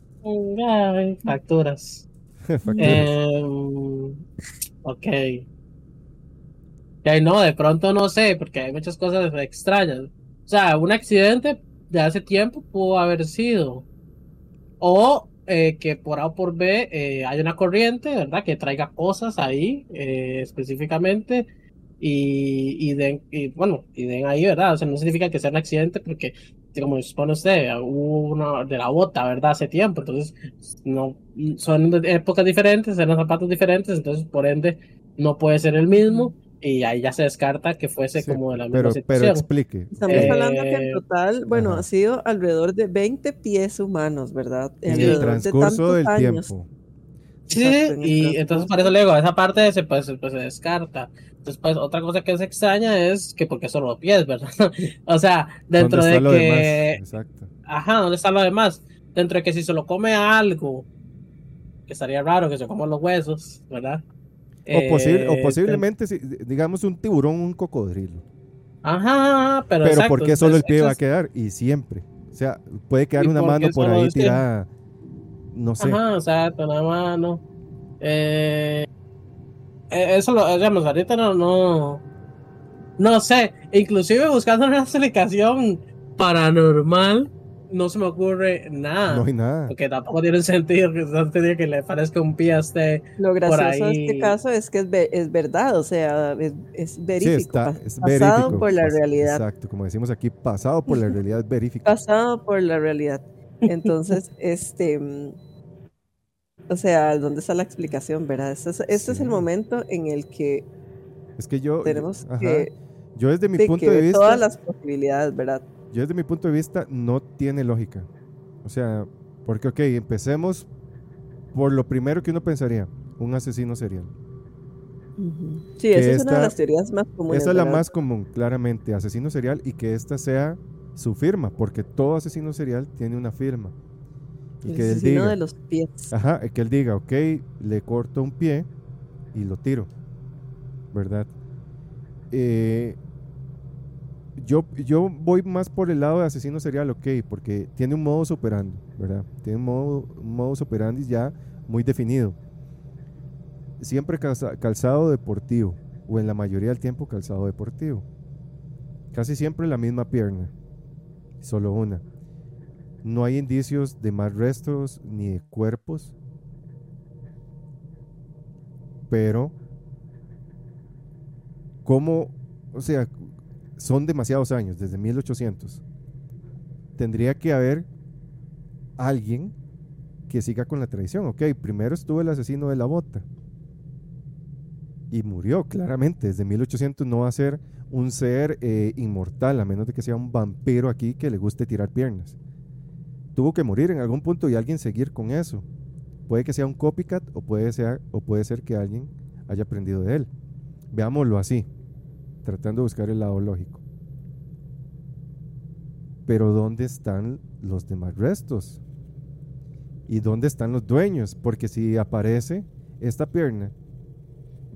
Ay, facturas. Factores. Em, ok. Ya no, de pronto no sé, porque hay muchas cosas extrañas. O sea, un accidente de hace tiempo pudo haber sido. O eh, que por A o por B eh, hay una corriente, ¿verdad? Que traiga cosas ahí eh, específicamente y, y den, y, bueno, y den ahí, ¿verdad? O sea, no significa que sea un accidente porque, como expone usted, hubo una de la bota, ¿verdad? Hace tiempo, entonces no son de épocas diferentes, eran zapatos diferentes, entonces por ende no puede ser el mismo y ahí ya se descarta que fuese Sí, como de la misma pero, pero situación. explique. Estamos Eh, hablando que en total, bueno, ajá. ha sido alrededor de 20 pies humanos, ¿verdad? En el de transcurso tantos del años. tiempo. Sí, Exacto, y entonces por eso le digo, esa parte se, pues, pues, se descarta. Después, otra cosa que es extraña es que porque solo pies, ¿verdad? o sea, dentro ¿Dónde de que... Exacto. Ajá, ¿dónde está lo demás? Dentro de que si se lo come algo, que estaría raro que se coman los huesos, ¿verdad? O, posible, o Eh, posiblemente, si- digamos, un tiburón, un cocodrilo. Ajá, pero, Pero exacto, ¿por qué solo el pie va a quedar? Y siempre. O sea, puede quedar ¿Y una mano por ahí pie? No sé. Ajá, exacto, nada más, no. Eh, eh, eso lo, digamos, ahorita no, no, no sé, inclusive buscando una explicación paranormal, no se me ocurre nada. No hay nada. Porque tampoco tiene sentido que, tiene que le parezca un pie a este. Lo gracioso de ahí. este caso es que es, ve- es verdad, o sea, es, es Sí, verífico, está, pas- es pasado verífico. por la pas- realidad, Exacto, como decimos aquí, pasado por la realidad verífica. pasado por la realidad. Entonces, este, o sea, ¿dónde está la explicación, verdad? Este es, este es el momento en el que Es que yo, tenemos ajá, que, yo desde mi de punto de vista, todas las posibilidades, ¿verdad? yo desde mi punto de vista no tiene lógica. O sea, porque ok, empecemos por lo primero que uno pensaría, un asesino serial. Sí, esa es una de las teorías más comunes. Esa es la ¿verdad? más común, claramente, asesino serial y que esta sea su firma, porque todo asesino serial tiene una firma. Y El que él asesino diga, de los pies. ajá, que él diga, ok, le corto un pie y lo tiro, ¿verdad? eh, yo, yo voy más por el lado de asesino serial, ok, porque tiene un modus operandi, ¿verdad? Tiene un, modo, un modus operandi ya muy definido. Siempre calza- calzado deportivo, o en la mayoría del tiempo calzado deportivo. Casi siempre la misma pierna, solo una. No hay indicios de más restos ni de cuerpos, pero ¿cómo? O sea, son demasiados años, desde 1800. Tendría que haber alguien que siga con la tradición. Ok, primero estuvo el asesino de la bota. Y murió, claramente. Desde 1800 no va a ser un ser eh, inmortal, a menos de que sea un vampiro aquí que le guste tirar piernas. Tuvo que morir en algún punto y alguien seguir con eso. Puede que sea un copycat o puede o puede ser que alguien haya aprendido de él. Veámoslo así, tratando de buscar el lado lógico. Pero ¿dónde están los demás restos? ¿Y dónde están los dueños? Porque si aparece esta pierna,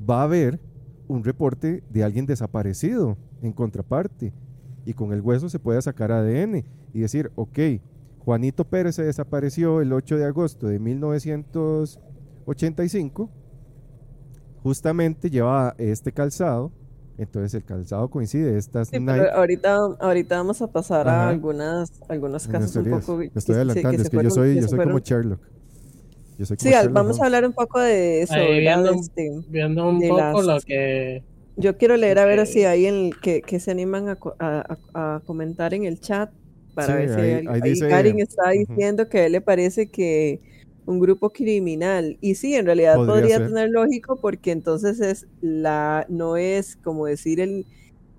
va a haber un reporte de alguien desaparecido en contraparte. Y con el hueso se puede sacar ADN y decir, ok, Juanito Pérez se desapareció el 8 de agosto de 1985. Justamente llevaba este calzado. Entonces el calzado coincide. Estas Sí, Nike. ahorita, ahorita vamos a pasar Ajá. a algunas, algunos casos un poco. Me estoy adelantando, que es que yo soy, que yo como Sherlock. Yo Sí, al- vamos a hablar un poco de eso, Ahí viendo- Este, Viendo un de poco las- lo que. yo quiero leer a ver si hay en, que, que se animan a, a- a- comentar en el chat para Sí, ver si ahí- hay, ahí ahí dice- Karin está diciendo que a él le parece que un grupo criminal y sí, en realidad Podría podría, tener lógico porque entonces es la no es como decir el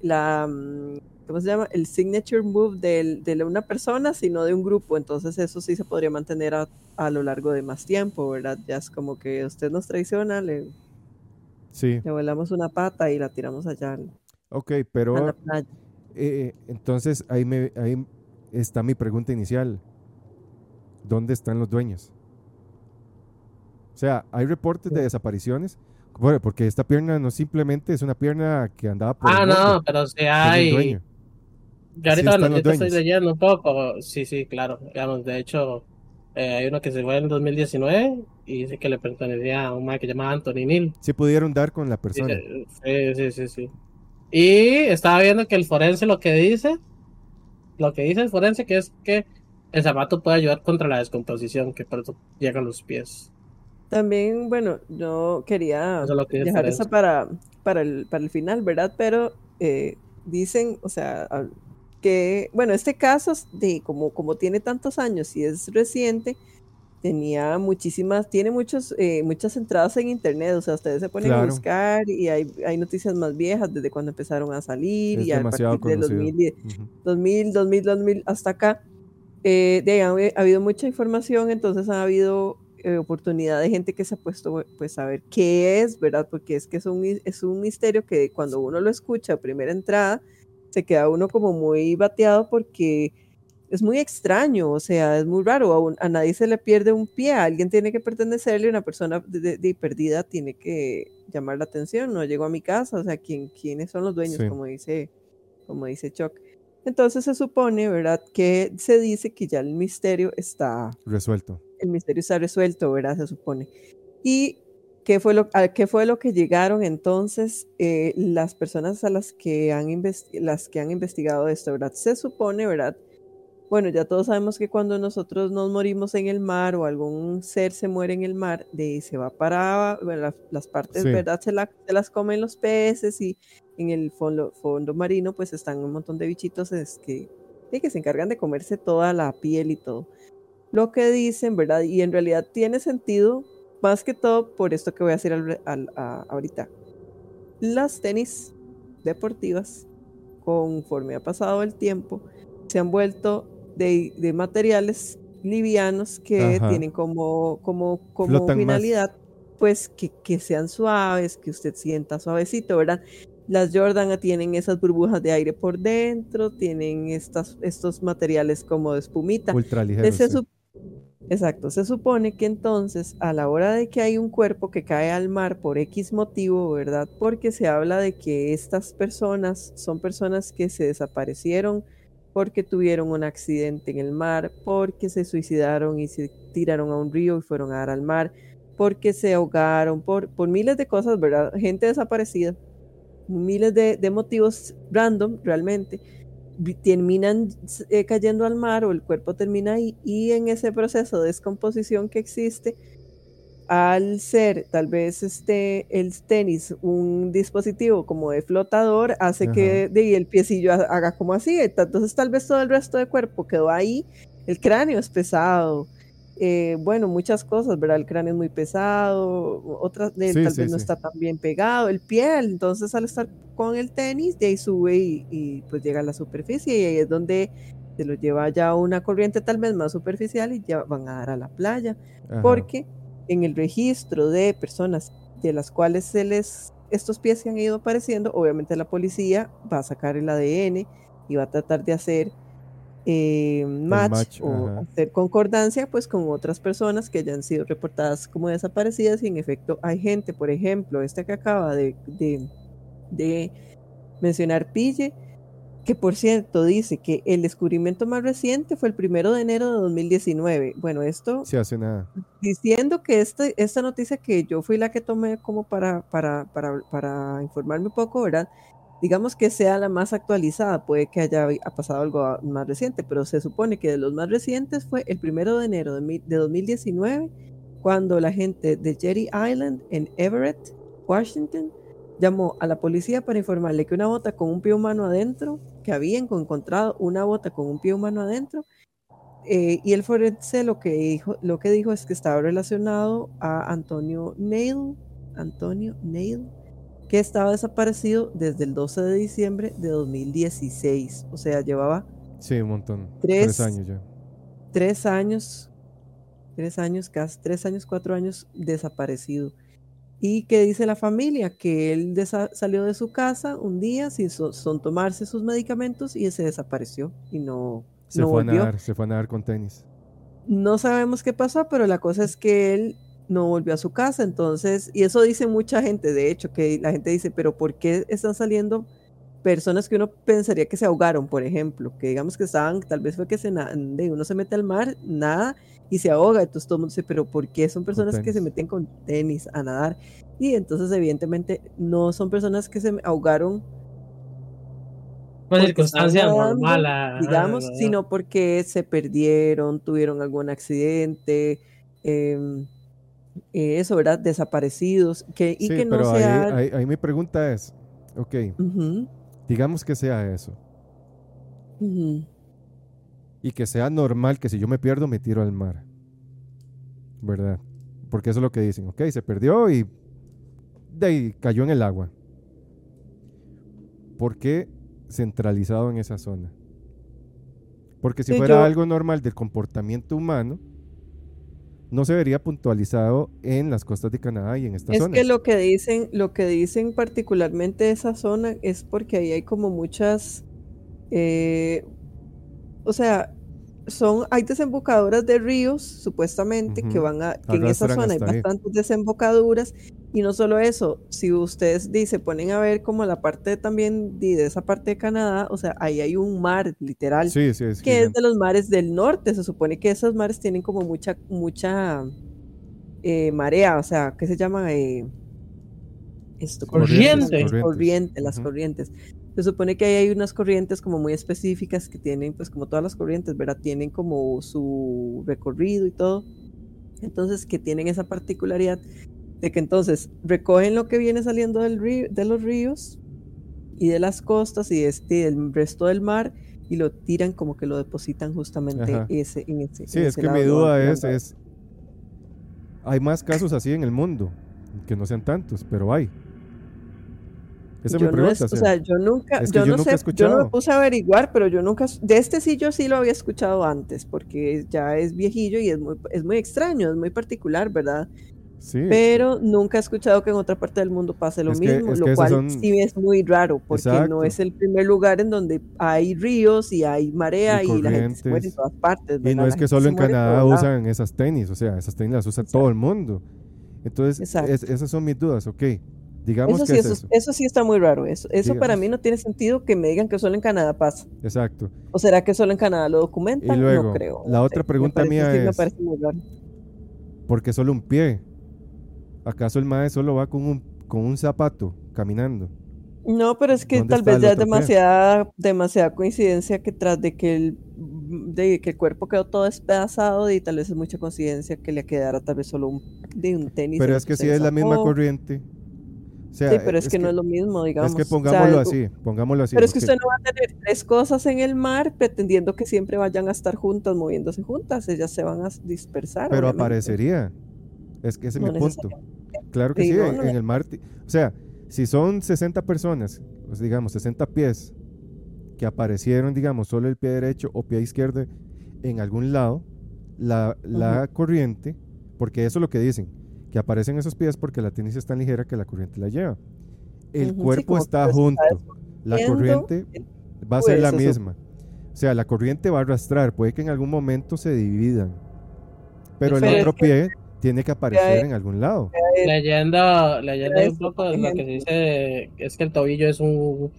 la mm, ¿cómo se llama? el signature move del- de una persona, sino de un grupo, entonces eso sí se podría mantener a, a lo largo de más tiempo, ¿verdad? Ya es como que usted nos traiciona, le, Sí, le volamos una pata y la tiramos allá al- ok, a la pero playa. eh, entonces ahí, me, ahí está mi pregunta inicial. ¿Dónde están los dueños? O sea, hay reportes de desapariciones. Bueno, porque esta pierna no simplemente es una pierna que andaba por Ah, el no, pero si hay. Ahorita, Sí bueno, estoy leyendo un poco. Sí, sí, claro. Digamos, de hecho, eh, hay uno que se fue en 2019 y dice que le pertenecía a un man que se llama Anthony Neal. Sí pudieron dar con la persona. Sí, sí, sí, sí. Y estaba viendo que el forense lo que dice, lo que dice el forense que es que el zapato puede ayudar contra la descomposición, que por eso llegan los pies. También, bueno, yo quería Eso es lo que dice el dejar esa para, para, el, para el final, ¿verdad? Pero eh, dicen, o sea, que, bueno, este caso, de, como, como tiene tantos años y es reciente, tenía muchísimas, tiene muchos, eh, muchas entradas en internet, o sea, ustedes se ponen a Claro. buscar y hay, hay noticias más viejas desde cuando empezaron a salir Es y a partir de conocido. 2010, Ujú. 2000, 2000, 2000 hasta acá. Eh, de ahí ha, ha habido mucha información, entonces ha habido eh, oportunidad de gente que se ha puesto pues a ver qué es, ¿verdad? Porque es que es un, es un misterio que cuando uno lo escucha a primera entrada, se queda uno como muy bateado porque es muy extraño, o sea, es muy raro, a, un- a nadie se le pierde un pie, a alguien tiene que pertenecerle, una persona de, de- de perdida tiene que llamar la atención, no llegó a mi casa, o sea, ¿quién, ¿quiénes son los dueños? Sí. Como dice, como dice Chuck. Entonces se supone, ¿verdad? Que se dice que ya el misterio está, Resuelto. el misterio está resuelto, ¿verdad? Se supone. ¿Y qué fue lo, a qué fue lo que llegaron entonces eh, las personas a las que, han las que han investigado esto, ¿verdad? Se supone, ¿verdad? Bueno, ya todos sabemos que cuando nosotros nos morimos en el mar o algún ser se muere en el mar, de se va para bueno, las, las partes, Sí. ¿verdad? Se, la- se las comen los peces y en el fondo, fondo marino pues están un montón de bichitos es que, sí, que se encargan de comerse toda la piel y todo. Lo que dicen, ¿verdad? Y en realidad tiene sentido más que todo por esto que voy a decir al- al- a- ahorita. Las tenis deportivas, conforme ha pasado el tiempo, se han vuelto de, de materiales livianos que Ajá. tienen como, como, como Flotan más. finalidad, pues que, que sean suaves, que usted sienta suavecito, ¿verdad? Las Jordan tienen esas burbujas de aire por dentro, tienen estas, estos materiales como de espumita. Ultra ligero. Se, sí. Exacto, se supone que entonces a la hora de que hay un cuerpo que cae al mar por X motivo, ¿verdad? Porque se habla de que estas personas son personas que se desaparecieron porque tuvieron un accidente en el mar, porque se suicidaron y se tiraron a un río y fueron a dar al mar, porque se ahogaron, por, por miles de cosas, ¿verdad? Gente desaparecida, miles de, de motivos random realmente terminan eh, cayendo al mar o el cuerpo termina ahí y en ese proceso de descomposición que existe, al ser tal vez este el tenis un dispositivo como de flotador, hace que de, el piecillo haga como así, entonces tal vez todo el resto del cuerpo quedó ahí, el cráneo es pesado, eh, bueno, muchas cosas, ¿verdad? El cráneo es muy pesado, otras tal vez no está tan bien pegado, el piel, entonces al estar con el tenis, de ahí sube y, pues llega a la superficie y ahí es donde se lo lleva ya una corriente tal vez más superficial y ya van a dar a la playa, porque en el registro de personas de las cuales se les estos pies se han ido apareciendo, obviamente la policía va a sacar el ADN y va a tratar de hacer eh, match, o hacer concordancia pues con otras personas que hayan sido reportadas como desaparecidas y en efecto hay gente, por ejemplo, este que acaba de, de, mencionar Pille, que por cierto dice que el descubrimiento más reciente fue el primero de enero de 2019. Bueno, esto se hace nada. Diciendo que este, esta noticia que yo fui la que tomé como para, para, para, para informarme un poco, ¿verdad? Digamos que sea la más actualizada, puede que haya pasado algo más reciente, pero se supone que de los más recientes fue el primero de enero de, 2019, cuando la gente de Jetty Island en Everett, Washington, llamó a la policía para informarle que una bota con un pie humano adentro, que habían encontrado una bota con un pie humano adentro, eh, y el forense lo que, dijo, lo que dijo es que estaba relacionado a Antonio Neil, Antonio Neil, que estaba desaparecido desde el 12 de diciembre de 2016. O sea, llevaba... Sí, un montón. Tres, años ya. Tres años, tres años, casi tres años, cuatro años desaparecido. ¿Y qué dice la familia? Que él salió de su casa un día sin son tomarse sus medicamentos y se desapareció y no, se fue A nadar, se fue a nadar con tenis. No sabemos qué pasó, pero la cosa es que él no volvió a su casa. Entonces, y eso dice mucha gente, de hecho, que la gente dice, pero ¿por qué están saliendo personas que uno pensaría que se ahogaron, por ejemplo? Que digamos que estaban, tal vez fue que se de uno se mete al mar, nada, y se ahoga. Entonces todo el mundo dice, pero ¿por qué son personas que se meten con tenis a nadar? Y entonces, evidentemente, no son personas que se ahogaron. Una circunstancia normal, ah, digamos, sino porque se perdieron, tuvieron algún accidente, eh, eh, eso, ¿verdad? Desaparecidos, que, y que no sea... Ahí, mi pregunta es, ok, digamos que sea eso. Y que sea normal que si yo me pierdo me tiro al mar. ¿Verdad? Porque eso es lo que dicen, ok, se perdió y de ahí cayó en el agua. ¿Por qué centralizado en esa zona? Porque si fuera algo normal del comportamiento humano, no se vería puntualizado en las costas de Canadá y en esta zona. Es que lo que dicen, lo que dicen particularmente esa zona es porque ahí hay como muchas, eh, o sea, son, hay desembocaduras de ríos, supuestamente, que van a, que en esa zona hay bastantes desembocaduras, y no solo eso, si ustedes se ponen a ver como la parte también de, esa parte de Canadá, o sea, ahí hay un mar, literal, que es de los mares del norte, se supone que esos mares tienen como mucha, mucha eh, marea, o sea, ¿qué se llama? Eh, esto, corriente. Corriente, las corrientes se supone que ahí hay unas corrientes como muy específicas que tienen, pues como todas las corrientes, ¿verdad? Tienen como su recorrido y todo. Entonces, que tienen esa particularidad de que entonces recogen lo que viene saliendo del río, de los ríos y de las costas y este, del resto del mar y lo tiran como que lo depositan justamente ese, en ese. Sí, es que mi duda es, es, hay más casos así en el mundo, que no sean tantos, pero hay yo no o sea, yo nunca, yo, no sé, yo no me puse a averiguar, pero yo nunca, de este sí yo sí lo había escuchado antes, porque ya es viejillo y es muy, es muy extraño, es muy particular, ¿verdad? Sí. pero nunca he escuchado que en otra parte del mundo pase lo Es mismo, es que lo cual son- sí es muy raro, porque Exacto. no es el primer lugar en donde hay ríos y hay marea Y y, la gente se muere en todas partes. Y no es que solo en Canadá usan esas tenis, o sea, esas tenis las usa todo el mundo. Entonces, es- esas son mis dudas, ok. Digamos Eso que sí, es eso, sí está muy raro. Eso, eso para mí no tiene sentido que me digan que solo en Canadá pasa. Exacto. ¿O será que solo en Canadá lo documentan? Y luego, no creo. la otra me pregunta parece- mía sí me es- parece muy raro. Porque solo un pie. ¿Acaso el mae solo va con un, con un zapato caminando? No, pero es que ¿Dónde tal vez ya es pie? demasiada, coincidencia que tras de que el de que el cuerpo quedó todo despedazado y tal vez es mucha coincidencia que le quedara tal vez solo un, de un tenis. Pero es que si es la misma corriente. O sea, Sí, pero es, que, no es lo mismo, digamos. Es que O sea, pongámoslo así, pongámoslo así. Pero es que usted no va a tener tres cosas en el mar pretendiendo que siempre vayan a estar juntas, moviéndose juntas. Ellas se van a dispersar. Pero obviamente. aparecería. Es que ese es No mi punto. Claro que Sí, sí, no, en, no en el mar. O sea, si son 60 personas, pues digamos 60 pies, que aparecieron, digamos, solo el pie derecho o pie izquierdo en algún lado, la, la corriente, porque eso es lo que dicen, que aparecen esos pies porque la tenis es tan ligera que la corriente la lleva. El cuerpo está junto. La corriente va a ser la pues, eso- misma. O sea, la corriente va a arrastrar, puede que en algún momento se dividan. Pero el Pero otro pie tiene que aparecer en algún lado. Leyenda, leyenda un poco por lo que se dice es que el tobillo es un,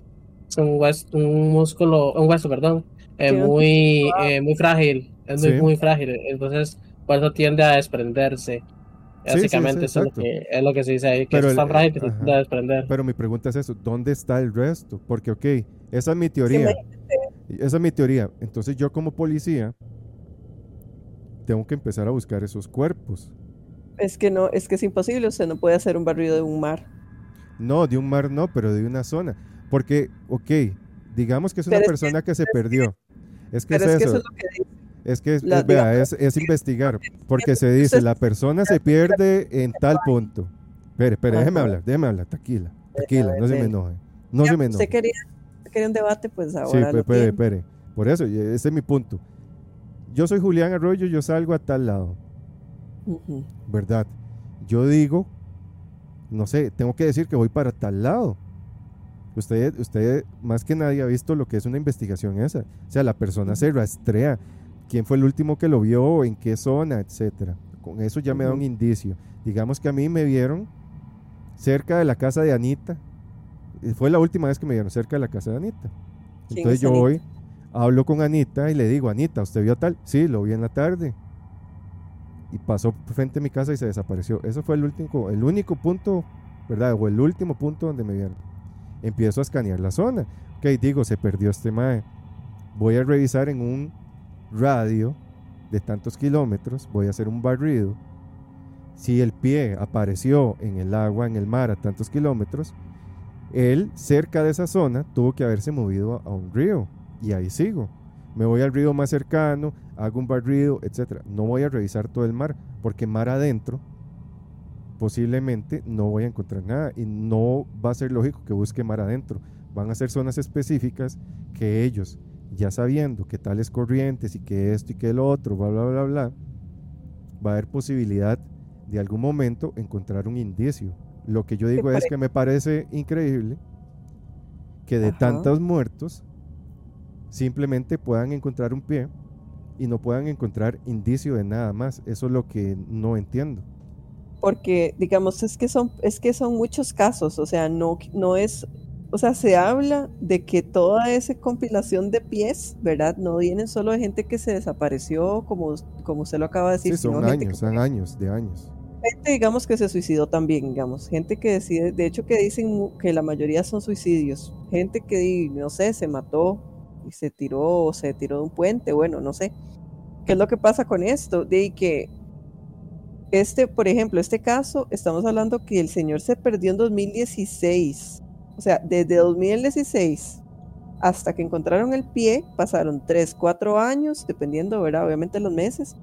un, hues- un músculo, un hueso, perdón, eh, muy, eh, muy frágil, es muy, Sí. muy frágil, entonces por eso tiende a desprenderse. Sí, sí, Básicamente sí, eso es, lo que, es lo que se dice ahí, que Pero es el- tan frágil que se ajá. a desprender. Pero mi pregunta es eso, ¿dónde está el resto? Porque, ok, esa es mi Sí, teoría. Esa es mi teoría. Entonces yo como policía tengo que empezar a buscar esos cuerpos. Es que no, es que es imposible, usted no puede hacer un barrido de un mar. No, de un mar no, pero de una zona. Porque, ok, digamos que es una Pero es que- persona que, se perdió. Es que Pero es, es que eso. eso es lo que dice. Es que es, La- es- vea, digamos, es, es investigar. Porque se dice, la persona se pierde en tal punto. Espere, espere, déjeme Ajá. hablar, déjeme hablar, tranquila, tranquila, no se me ver. enoje. No se me enoje. quería, usted quería un debate, pues Sí, ahora pe- lo espere, espere. Por eso, ese es mi punto. Yo soy Julián Arroyo, yo salgo a tal lado, Ujú. ¿verdad? Yo digo, no sé, tengo que decir que voy para tal lado. Usted, usted más que nadie ha visto lo que es una investigación esa. O sea, la persona se rastrea. ¿Quién fue el último que lo vio? ¿En qué zona? Etcétera. Con eso ya me da un indicio. Digamos que a mí me vieron cerca de la casa de Anita. Y Fue la última vez que me vieron cerca de la casa de Anita. ¿Quién Entonces es yo Anita? voy, hablo con Anita y le digo, Anita, ¿usted vio tal? Sí, lo vi en la tarde. Y pasó frente a mi casa y se desapareció. Eso fue el último, el único punto, ¿verdad? O el último punto donde me vieron. Empiezo a escanear la zona. Ok, digo, se perdió este mae. Voy a revisar en un radio de tantos kilómetros, voy a hacer un barrido. Si el pie apareció en el agua, en el mar a tantos kilómetros, él cerca de esa zona tuvo que haberse movido a, un río y ahí sigo. Me voy al río más cercano, hago un barrido, etcétera. No voy a revisar todo el mar porque mar adentro posiblemente no voy a encontrar nada y no va a ser lógico que busque mar adentro. Van a ser zonas específicas que ellos, ya sabiendo que tales corrientes y que esto y que lo otro, bla, bla, bla, bla, va a haber posibilidad de algún momento encontrar un indicio. Lo que yo digo es que me parece increíble que de Ajá. tantos muertos simplemente puedan encontrar un pie y no puedan encontrar indicio de nada más. Eso es lo que no entiendo. porque digamos es que son es que son muchos casos o sea no no es o sea se habla de que toda esa compilación de pies verdad no vienen solo de gente que se desapareció como como usted lo acaba de decir Sí, son años, que, son años de años. gente, digamos que se suicidó también digamos gente que decide de hecho que dicen que la mayoría son suicidios gente que no sé se mató y se tiró o se tiró de un puente bueno no sé qué es lo que pasa con esto de que este, por ejemplo, este caso, estamos hablando que el señor se perdió en 2016. O sea, desde 2016 hasta que encontraron el pie, pasaron 3, 4 años, dependiendo, ¿verdad? Obviamente los meses,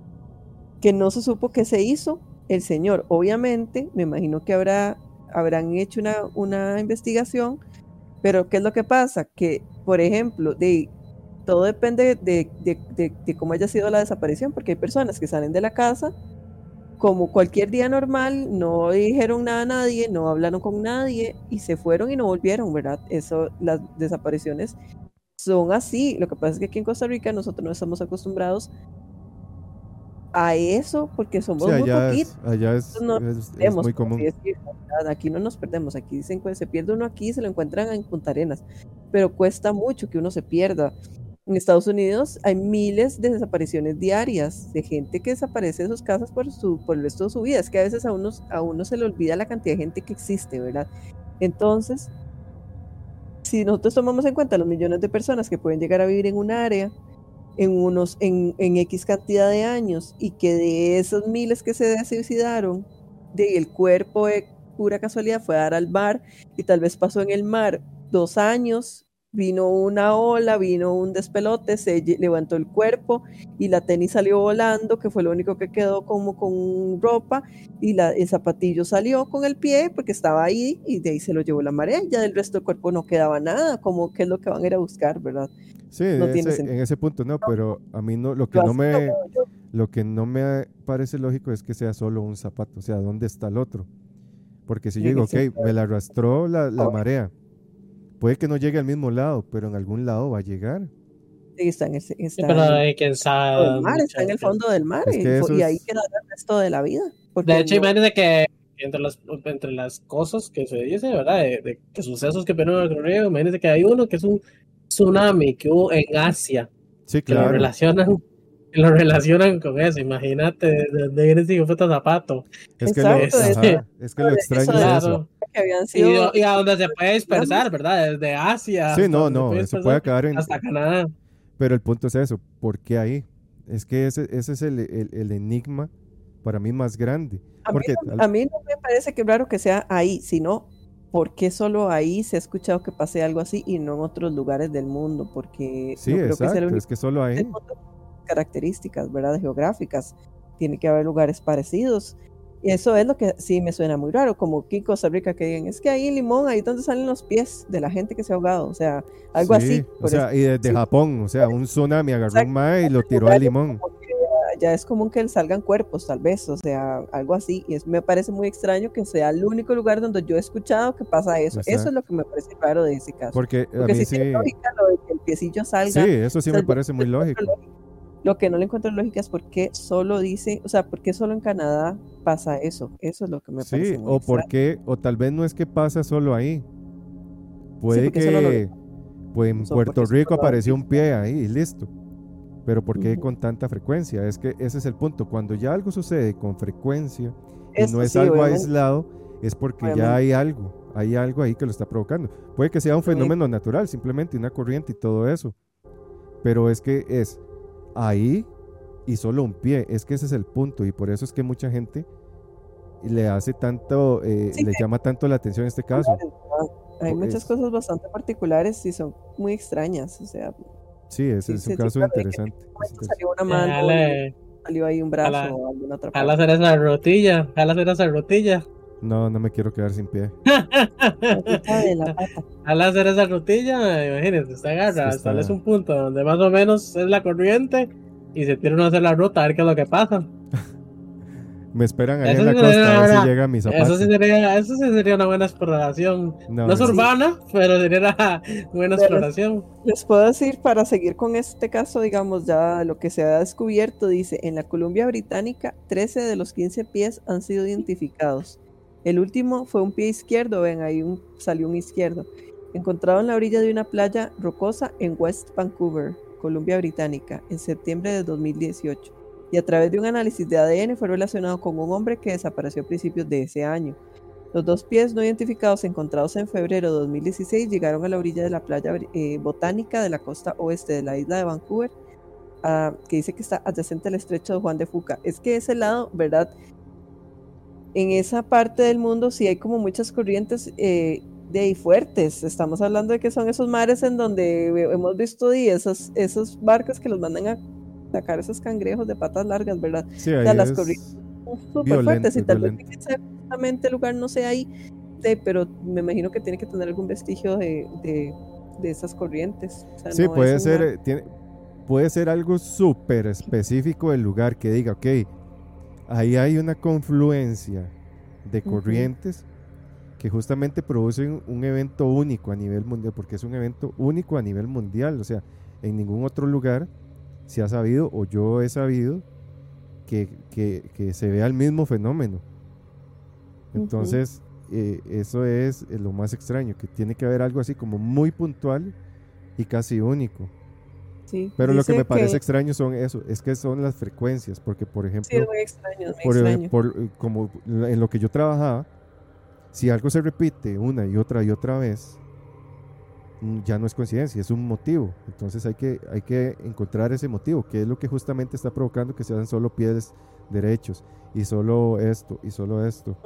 que no se supo qué se hizo el señor. Obviamente, me imagino que habrá, habrán hecho una, una investigación, pero ¿qué es lo que pasa? Que, por ejemplo, de, todo depende de, de- de- de cómo haya sido la desaparición, porque hay personas que salen de la casa como cualquier día normal, no dijeron nada a nadie, no hablaron con nadie y se fueron y no volvieron, ¿verdad? Eso, las desapariciones son así. Lo que pasa es que aquí en Costa Rica nosotros no estamos acostumbrados a eso porque somos Sí, muy allá poquitos. es, allá es, no es- es muy común. ¿verdad? Aquí no nos perdemos, aquí dicen que se pierde uno aquí, se lo encuentran en Punta Arenas, pero cuesta mucho que uno se pierda. En Estados Unidos hay miles de desapariciones diarias de gente que desaparece de sus casas por, su, el resto de su vida. Es que a veces a uno, a uno se le olvida la cantidad de gente que existe, ¿verdad? Entonces, si nosotros tomamos en cuenta los millones de personas que pueden llegar a vivir en un área, en unos en, en X cantidad de años y que de esos miles que se suicidaron, de el cuerpo de pura casualidad fue a dar al mar y tal vez pasó en el mar dos años, vino una ola, vino un despelote, se levantó el cuerpo y la tenis salió volando, que fue lo único que quedó como con ropa y la, el zapatillo salió con el pie porque estaba ahí y de ahí se lo llevó la marea, ya del resto del cuerpo no quedaba nada, como qué es lo que van a ir a buscar, ¿verdad? Sí, no en ese- sentido. en ese punto no, pero a mí no, lo que no me, lo que no me parece lógico es que sea solo un zapato, o sea, ¿dónde está el otro? Porque si yo digo, que ok, me la arrastró la, la marea, puede que no llegue al mismo lado, pero en algún lado va a llegar. Sí, está en, ese- Sí, está pero en eh, quién el sabe. fondo del mar, está en el fondo del mar Es y, que eso y ahí es- queda el resto de la vida. De hecho, no- imagínense que entre las, entre las cosas que se dice, ¿verdad? De, de, de sucesos que pudieron ocurrir, imagínense que hay uno que es un tsunami que hubo en Asia, Sí, que lo claro. relacionan, que lo relacionan con eso. Imagínate de de dónde viene ese zapato. Es que lo, Exacto, es ajá, es que lo extraño de- es eso. Que habían Y, sido y a donde se puede dispersar, ¿verdad? Desde Asia. Sí, hasta no, no, puede eso puede acabar en... Hasta Canadá. Pero el punto es eso, ¿por qué ahí? Es que ese, ese es el, el- el enigma para mí más grande. A mí, Porque no- al- a mí no me parece que raro que sea ahí, sino ¿por qué solo ahí se ha escuchado que pase algo así y no en otros lugares del mundo? Porque sí, no creo que sea el exacto, único es que solo ahí. características, ¿verdad? Geográficas. Tiene que haber lugares parecidos. Y eso es lo que sí me suena muy raro, como aquí en Costa Rica que digan, es que ahí en Limón, ahí es donde salen los pies de la gente que se ha ahogado, o sea, algo Sí, así. O sea, y desde sí. Japón, o sea, un tsunami agarró Exacto. un mae y lo tiró al limón. que ya es común que salgan cuerpos, tal vez, o sea, algo así. Y es, me parece muy extraño que sea el único lugar donde yo he escuchado que pasa eso. Eso es lo que me parece raro de ese caso. Porque a mí si sí, lógica lo de que el piecillo salga. sí, eso sí me parece muy lógico. Lo que no le encuentro lógica es por qué solo dice, o sea, por qué solo en Canadá pasa eso. Eso es lo que me Sí, parece muy o extraño. por qué, o tal vez no es que pasa solo ahí. Puede porque lo que pues, en Puerto porque Rico apareció un pie ahí y listo. Pero ¿por qué con tanta frecuencia? Es que ese es el punto. Cuando ya algo sucede con frecuencia y no es sí, algo obviamente. aislado, es porque ya hay algo, hay algo ahí que lo está provocando. Puede que sea un Sí. fenómeno natural, simplemente una corriente y todo eso. Pero es que es ahí y solo un pie. Es que ese es el punto y por eso es que mucha gente le hace tanto, eh, Sí, le que- llama tanto la atención este caso. Hay muchas es- cosas bastante particulares y son muy extrañas. O sea, Sí, ese Sí, es un sí, caso que interesante. salió una Eh, mano, salió ahí un brazo jala- o alguna otra jala parte. hacer esa rotilla, jala hacer esa rotilla. No, no me quiero quedar sin pie. Patita de la pata. Al hacer esa rutilla, imagínense, usted agarra, Sí, está- establece un punto donde más o menos es la corriente y se tira uno a hacer la ruta a ver qué es lo que pasa. Me esperan ahí Eso en la sí costa a ver si llega mi zapato. Eso sí, sería, eso sí sería una buena exploración. No, No es es- urbana, pero sería una buena Pero- exploración. Les puedo decir, para seguir con este caso, digamos, ya lo que se ha descubierto, dice, en la Columbia Británica, 13 de los 15 pies han sido identificados. El último fue un pie izquierdo, ven, ahí un, salió un izquierdo, encontrado en la orilla de una playa rocosa en West Vancouver, Columbia Británica, en septiembre de 2018. Y a través de un análisis de ADN fue relacionado con un hombre que desapareció a principios de ese año. Los dos pies no identificados encontrados en febrero de 2016 llegaron a la orilla de la playa eh, botánica de la costa oeste de la isla de Vancouver, ah, que dice que está adyacente al estrecho de Juan de Fuca. Es que ese lado, ¿verdad? En esa parte del mundo sí hay como muchas corrientes eh, de ahí fuertes. Estamos hablando de que son esos mares en donde hemos visto y esos, esos barcos que los mandan a sacar esos cangrejos de patas largas, ¿verdad? Sí, sea, las es corrientes Son súper fuertes y tal vez justamente el lugar no sea ahí, pero me imagino que tiene que tener algún vestigio de, de, de esas corrientes. O sea, Sí, no puede ser, eh, tiene, puede ser algo súper específico del lugar que diga, ok, ahí hay una confluencia de corrientes que justamente producen un evento único a nivel mundial, porque es un evento único a nivel mundial, o sea, en ningún otro lugar se ha sabido, o yo he sabido, que, que- que se vea el mismo fenómeno. Entonces, eh, eso es eh, lo más extraño, que tiene que haber algo así como muy puntual y casi único. Sí, Pero lo que me parece extraño son eso, es que son las frecuencias, porque por ejemplo, Sí, es muy extraño, es muy por, eh, extraño. por, como en lo que yo trabajaba, si algo se repite una y otra y otra vez, mm, ya no es coincidencia, es un motivo. Entonces hay que, hay que encontrar ese motivo, que es lo que justamente está provocando que sean solo pies derechos y solo esto y solo esto.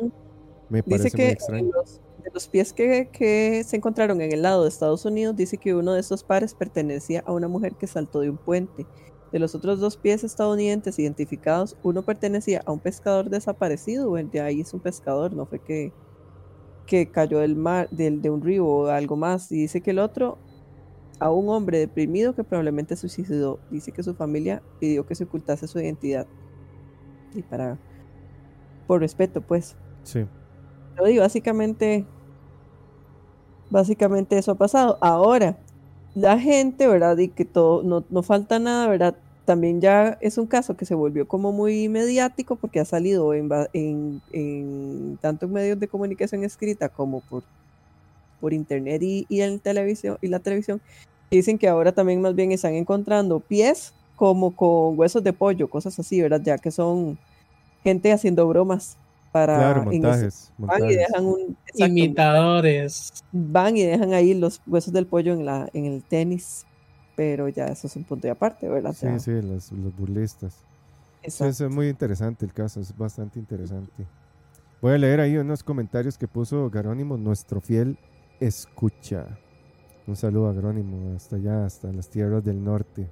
Me Dice parece muy extraño. en los, de los pies que, que se encontraron en el lado de Estados Unidos, dice que uno de estos pares pertenecía a una mujer que saltó de un puente. De los otros dos pies estadounidenses identificados, uno pertenecía a un pescador desaparecido, bueno, de ahí es un pescador, no fue que, que cayó del mar, del, de un río o algo más. Y dice que el otro, a un hombre deprimido que probablemente suicidó. Dice que su familia pidió que se ocultase su identidad. Y para, por respeto, pues. Sí. Digo, básicamente, básicamente eso ha pasado. Ahora, la gente, ¿verdad? Y que todo, no, no falta nada, ¿verdad? También ya es un caso que se volvió como muy mediático porque ha salido en, en, en tanto en medios de comunicación escrita como por, por internet y, y en televisión y la televisión. Dicen que ahora también más bien están encontrando pies como con huesos de pollo, cosas así, ¿verdad? Ya que son gente haciendo bromas para Claro, ese- montajes. van y montajes. dejan un exacto, Imitadores. van y dejan ahí los huesos del pollo en la en el tenis pero ya eso es un punto de aparte verdad Sí, Ya, sí, los, los burlistas. Eso es muy interesante el caso, es bastante interesante. Voy a leer ahí unos comentarios que puso Garónimo, nuestro fiel escucha. Un saludo a Garónimo, hasta allá, hasta las tierras del norte.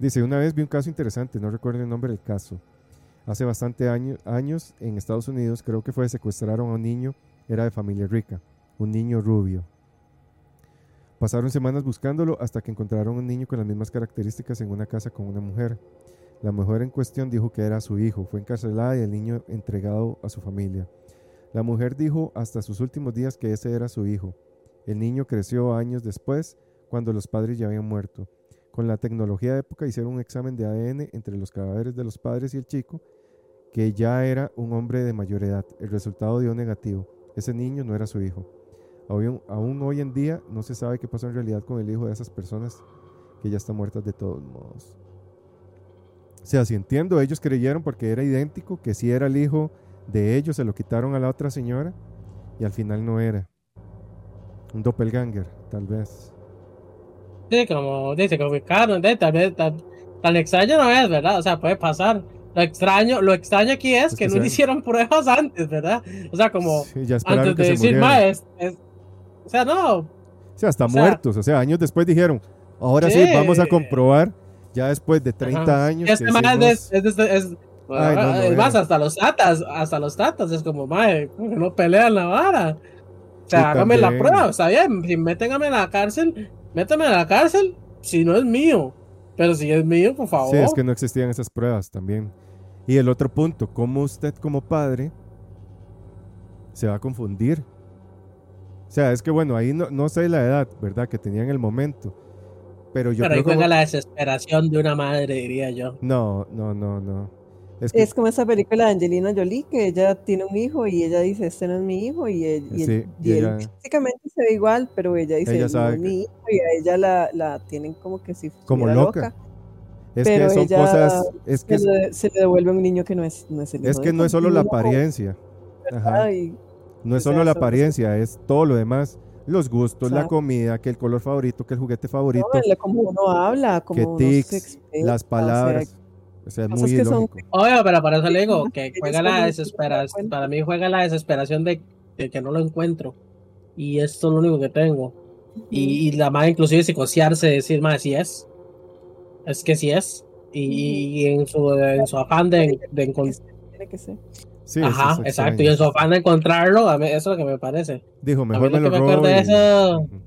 Dice, una vez vi un caso interesante, no recuerdo el nombre del caso. Hace bastante año- años en Estados Unidos, creo que fue, secuestraron a un niño, era de familia rica, un niño rubio. Pasaron semanas buscándolo hasta que encontraron un niño con las mismas características en una casa con una mujer. La mujer en cuestión dijo que era su hijo, fue encarcelada y el niño entregado a su familia. La mujer dijo hasta sus últimos días que ese era su hijo. El niño creció años después, cuando los padres ya habían muerto. Con la tecnología de época hicieron un examen de ADN entre los cadáveres de los padres y el chico, que ya era un hombre de mayor edad. El resultado dio negativo. Ese niño no era su hijo. Aún, hoy en día no se sabe qué pasó en realidad con el hijo de esas personas que ya están muertas de todos modos. O sea, si entiendo, ellos creyeron porque era idéntico, que si era el hijo de ellos, se lo quitaron a la otra señora y al final no era. Un doppelganger, tal vez. Como dice, como de- tal vez tan, tan extraño no es, ¿verdad? O sea, puede pasar. Lo extraño, lo extraño aquí es Es que que no se- le hicieron pruebas antes, ¿verdad? O sea, como Sí, ya antes de decir, es- o sea, no, O sea, hasta o sea- muertos. O sea, años después dijeron, ahora sí, Sí. vamos a comprobar, ya después de 30 Ajá. años. Este que man es, es, es- Ay, no, no es más, hasta los tatas, hasta los tatas, es como, madre, no pelean la vara. O sea, hágame la prueba, está bien, si métenme en la cárcel, méteme en la cárcel, si no es mío. Pero si es mío, por favor. Sí, es que no existían esas pruebas también. Y el otro punto, ¿cómo usted como padre se va a confundir? O sea, es que bueno, ahí no, no sé la edad, ¿verdad? Que tenía en el momento. Pero yo Pero ahí creo juega la desesperación de una madre, diría yo. No, no, no, no. Es que... es como esa película de Angelina Jolie que ella tiene un hijo y ella dice este no es mi hijo y él, y él- él físicamente se ve igual pero ella dice Ella no es que- mi hijo y a ella la, la tienen como que si Como loca. es pero que son ella- cosas... Es que, se, le, se le devuelve un niño que no es, no es el es hijo que de no es solo la uno, apariencia. Ajá. No es sea, solo la apariencia, es todo lo demás. Los gustos, la comida, que el color favorito, que el juguete favorito, no, como uno habla como que uno se tics, expresa, las o sea, palabras. O sea, es muy que son- ilógico. Obvio, pero para eso le digo que juega la desesperación. Para mí juega la desesperación de, de que no lo encuentro. Y esto es lo único que tengo. Y, y la madre inclusive psicosearse, decir, madre, si es. Es que sí es. Y, y en, su, en su afán de, de encontrar. tiene que ser Sí, eso Ajá, es exacto. Y en su afán de encontrarlo, a mí, eso es lo que me parece. Dijo, A mejor mí me lo lo que me acuerdo de y- eso- Ujú.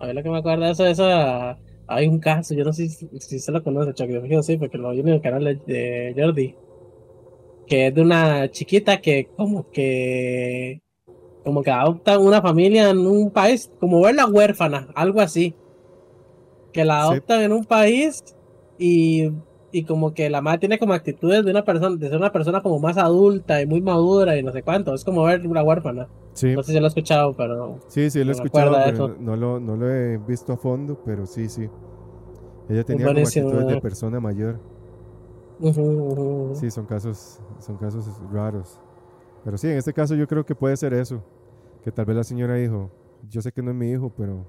A ver lo que me acuerdo de eso, de esa. Hay un caso, yo no sé si, si se lo conoce, Chuck, yo fijo, sí, porque lo vi en el canal de, de Jordi. que es de una chiquita que como que como que adoptan una familia en un país, como ver la huérfana, algo así. Que la Sí. adoptan en un país y, y como que la madre tiene como actitudes de una persona, de ser una persona como más adulta y muy madura y no sé cuánto. Es como ver una huérfana. Sí, No sé si lo he escuchado, pero sí, sí, lo he escuchado, pero no lo, no lo he visto a fondo, pero sí, sí. Ella tenía como actitudes de persona mayor. Sí, son casos, son casos raros. Pero sí, en este caso yo creo que puede ser eso. Que tal vez la señora dijo, yo sé que no es mi hijo, pero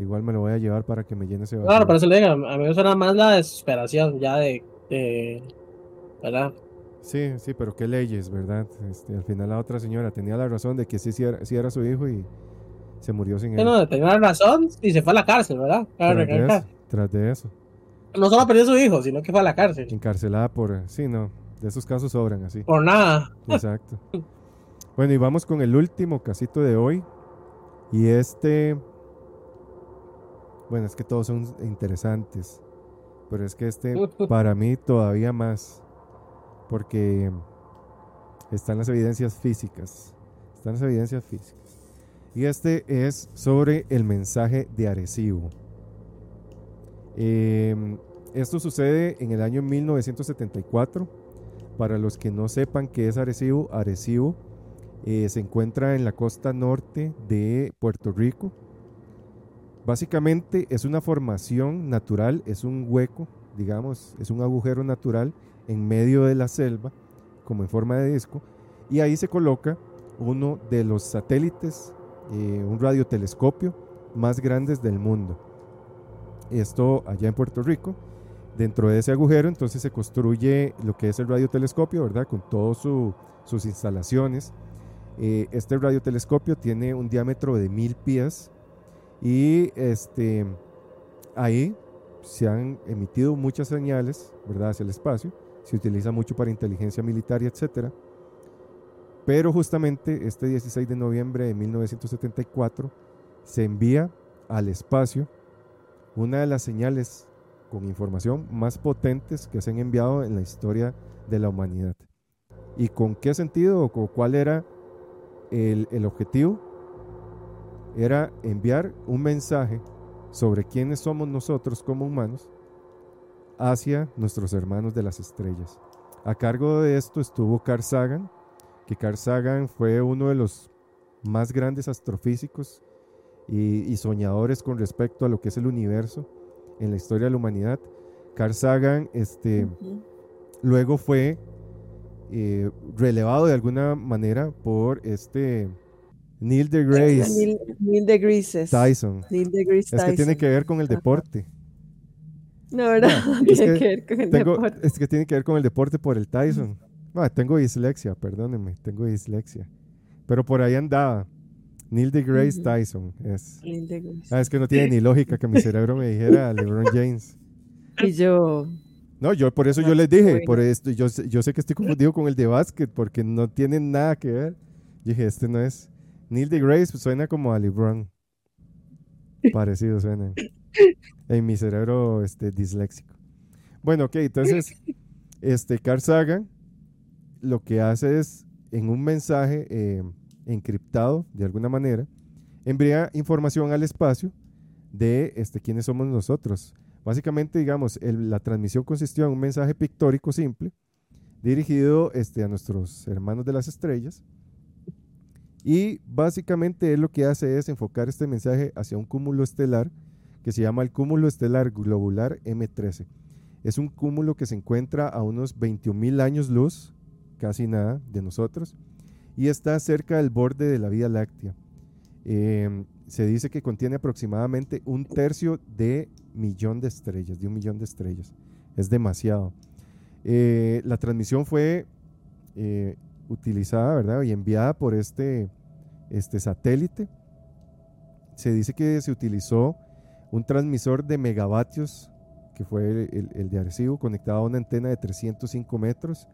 igual me lo voy a llevar para que me llene ese vacío. Claro, por eso le digo, a mí me suena más la desesperación ya de, de ¿verdad? Sí, sí, pero qué leyes, ¿verdad? Este, al final la otra señora tenía la razón de que sí, sí era, sí era su hijo y se murió sin él. no, tenía razón y se fue a la cárcel, ¿verdad? Cabe tras, de eso, tras de eso. No solo perdió a su hijo, sino que fue a la cárcel. Encarcelada por... Sí, no, de esos casos sobran así. Por nada. Exacto. Bueno, y vamos con el último casito de hoy. Y este... Bueno, es que todos son interesantes. Pero es que este, para mí, todavía más. Porque están las evidencias físicas. Están las evidencias físicas. Y este es sobre el mensaje de Arecibo. Em, esto sucede en el año 1974. Para los que no sepan qué es Arecibo, Arecibo eh, se encuentra en la costa norte de Puerto Rico. Básicamente es una formación natural, es un hueco, digamos, es un agujero natural en medio de la selva, como en forma de disco, y ahí se coloca uno de los satélites, eh, un radiotelescopio más grandes del mundo. Esto allá en Puerto Rico. Dentro de ese agujero entonces se construye lo que es el radiotelescopio, ¿verdad? Con todas su, sus instalaciones. Eh, este radiotelescopio tiene un diámetro de mil pies y este, ahí se han emitido muchas señales, ¿verdad? Hacia el espacio. Se utiliza mucho para inteligencia militar y etcétera. Pero justamente este 16 de noviembre de 1974 se envía al espacio una de las señales con información más potentes que se han enviado en la historia de la humanidad. ¿Y con qué sentido o cuál era el, el objetivo? Era enviar un mensaje sobre quiénes somos nosotros como humanos hacia nuestros hermanos de las estrellas. A cargo de esto estuvo Carl Sagan, que Carl Sagan fue uno de los más grandes astrofísicos y, y soñadores con respecto a lo que es el universo en la historia de la humanidad. Carl Sagan este, luego fue eh, relevado de alguna manera por este Neil deGrasse Neil, Neil deGrasse. Tyson. Neil deGrasse Es que tiene Tyson. que ver con el deporte. No, ¿verdad? tiene que que ver con el Tengo, deporte. es que tiene que ver con el deporte por el Tyson. Tengo dislexia, perdónenme, tengo dislexia. Pero por ahí andaba. Neil deGrasse. Tyson es. Neil deGrasse. Ah, es que no tiene ni lógica que mi cerebro me dijera LeBron James. Y yo, No, yo por eso yo les dije, bueno. por esto, yo, yo sé que estoy confundido con el de básquet porque no tiene nada que ver. Yo dije, este no es. Neil deGrasse pues, suena como a LeBron. Parecido suena. En mi cerebro este, disléxico. Bueno, ok, entonces, este Carl Sagan lo que hace es, en un mensaje eh, encriptado, de alguna manera, envía información al espacio de este, quiénes somos nosotros. Básicamente, digamos, el- la transmisión consistió en un mensaje pictórico simple dirigido este, a nuestros hermanos de las estrellas. Y básicamente él lo que hace es enfocar este mensaje hacia un cúmulo estelar que se llama el cúmulo estelar globular M13. Es un cúmulo que se encuentra a unos 21.000 años luz, casi nada, de nosotros, y está cerca del borde de la Vía Láctea. Eh, se dice que contiene aproximadamente un tercio de millón de estrellas, de un millón de estrellas. Es demasiado. Eh, la transmisión fue eh, utilizada, ¿verdad? Y enviada por este, este satélite. Se dice que se utilizó un transmisor de megavatios, que fue el, el- el de Arecibo, conectado a una antena de 305 metros.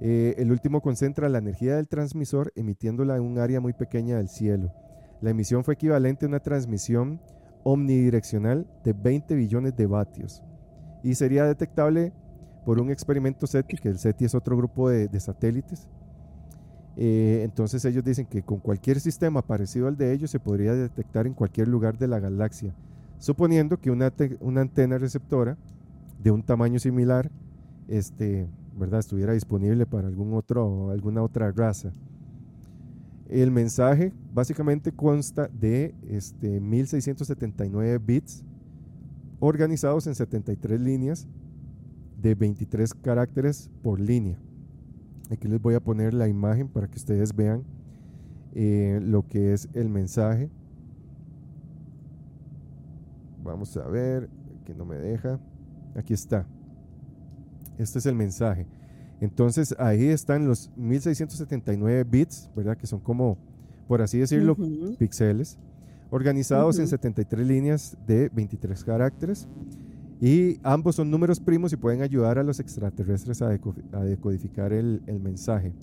Eh, el último concentra la energía del transmisor emitiéndola en un área muy pequeña del cielo. La emisión fue equivalente a una transmisión omnidireccional de 20 billones de vatios y sería detectable por un experimento SETI, que el SETI es otro grupo de, de satélites. Eh, entonces ellos dicen que con cualquier sistema parecido al de ellos se podría detectar en cualquier lugar de la galaxia, suponiendo que una, te- una antena receptora de un tamaño similar este, ¿verdad? estuviera disponible para algún otro, alguna otra raza. El mensaje básicamente consta de este, 1679 bits organizados en 73 líneas de 23 caracteres por línea. Aquí les voy a poner la imagen para que ustedes vean eh, lo que es el mensaje. Vamos a ver, que no me deja. Aquí está. Este es el mensaje. Entonces ahí están los 1679 bits, ¿verdad? Que son como, por así decirlo, Ujú. píxeles, organizados en Ujú. 73 líneas de 23 caracteres. Y ambos son números primos y pueden ayudar a los extraterrestres a, deco- a decodificar el, el mensaje.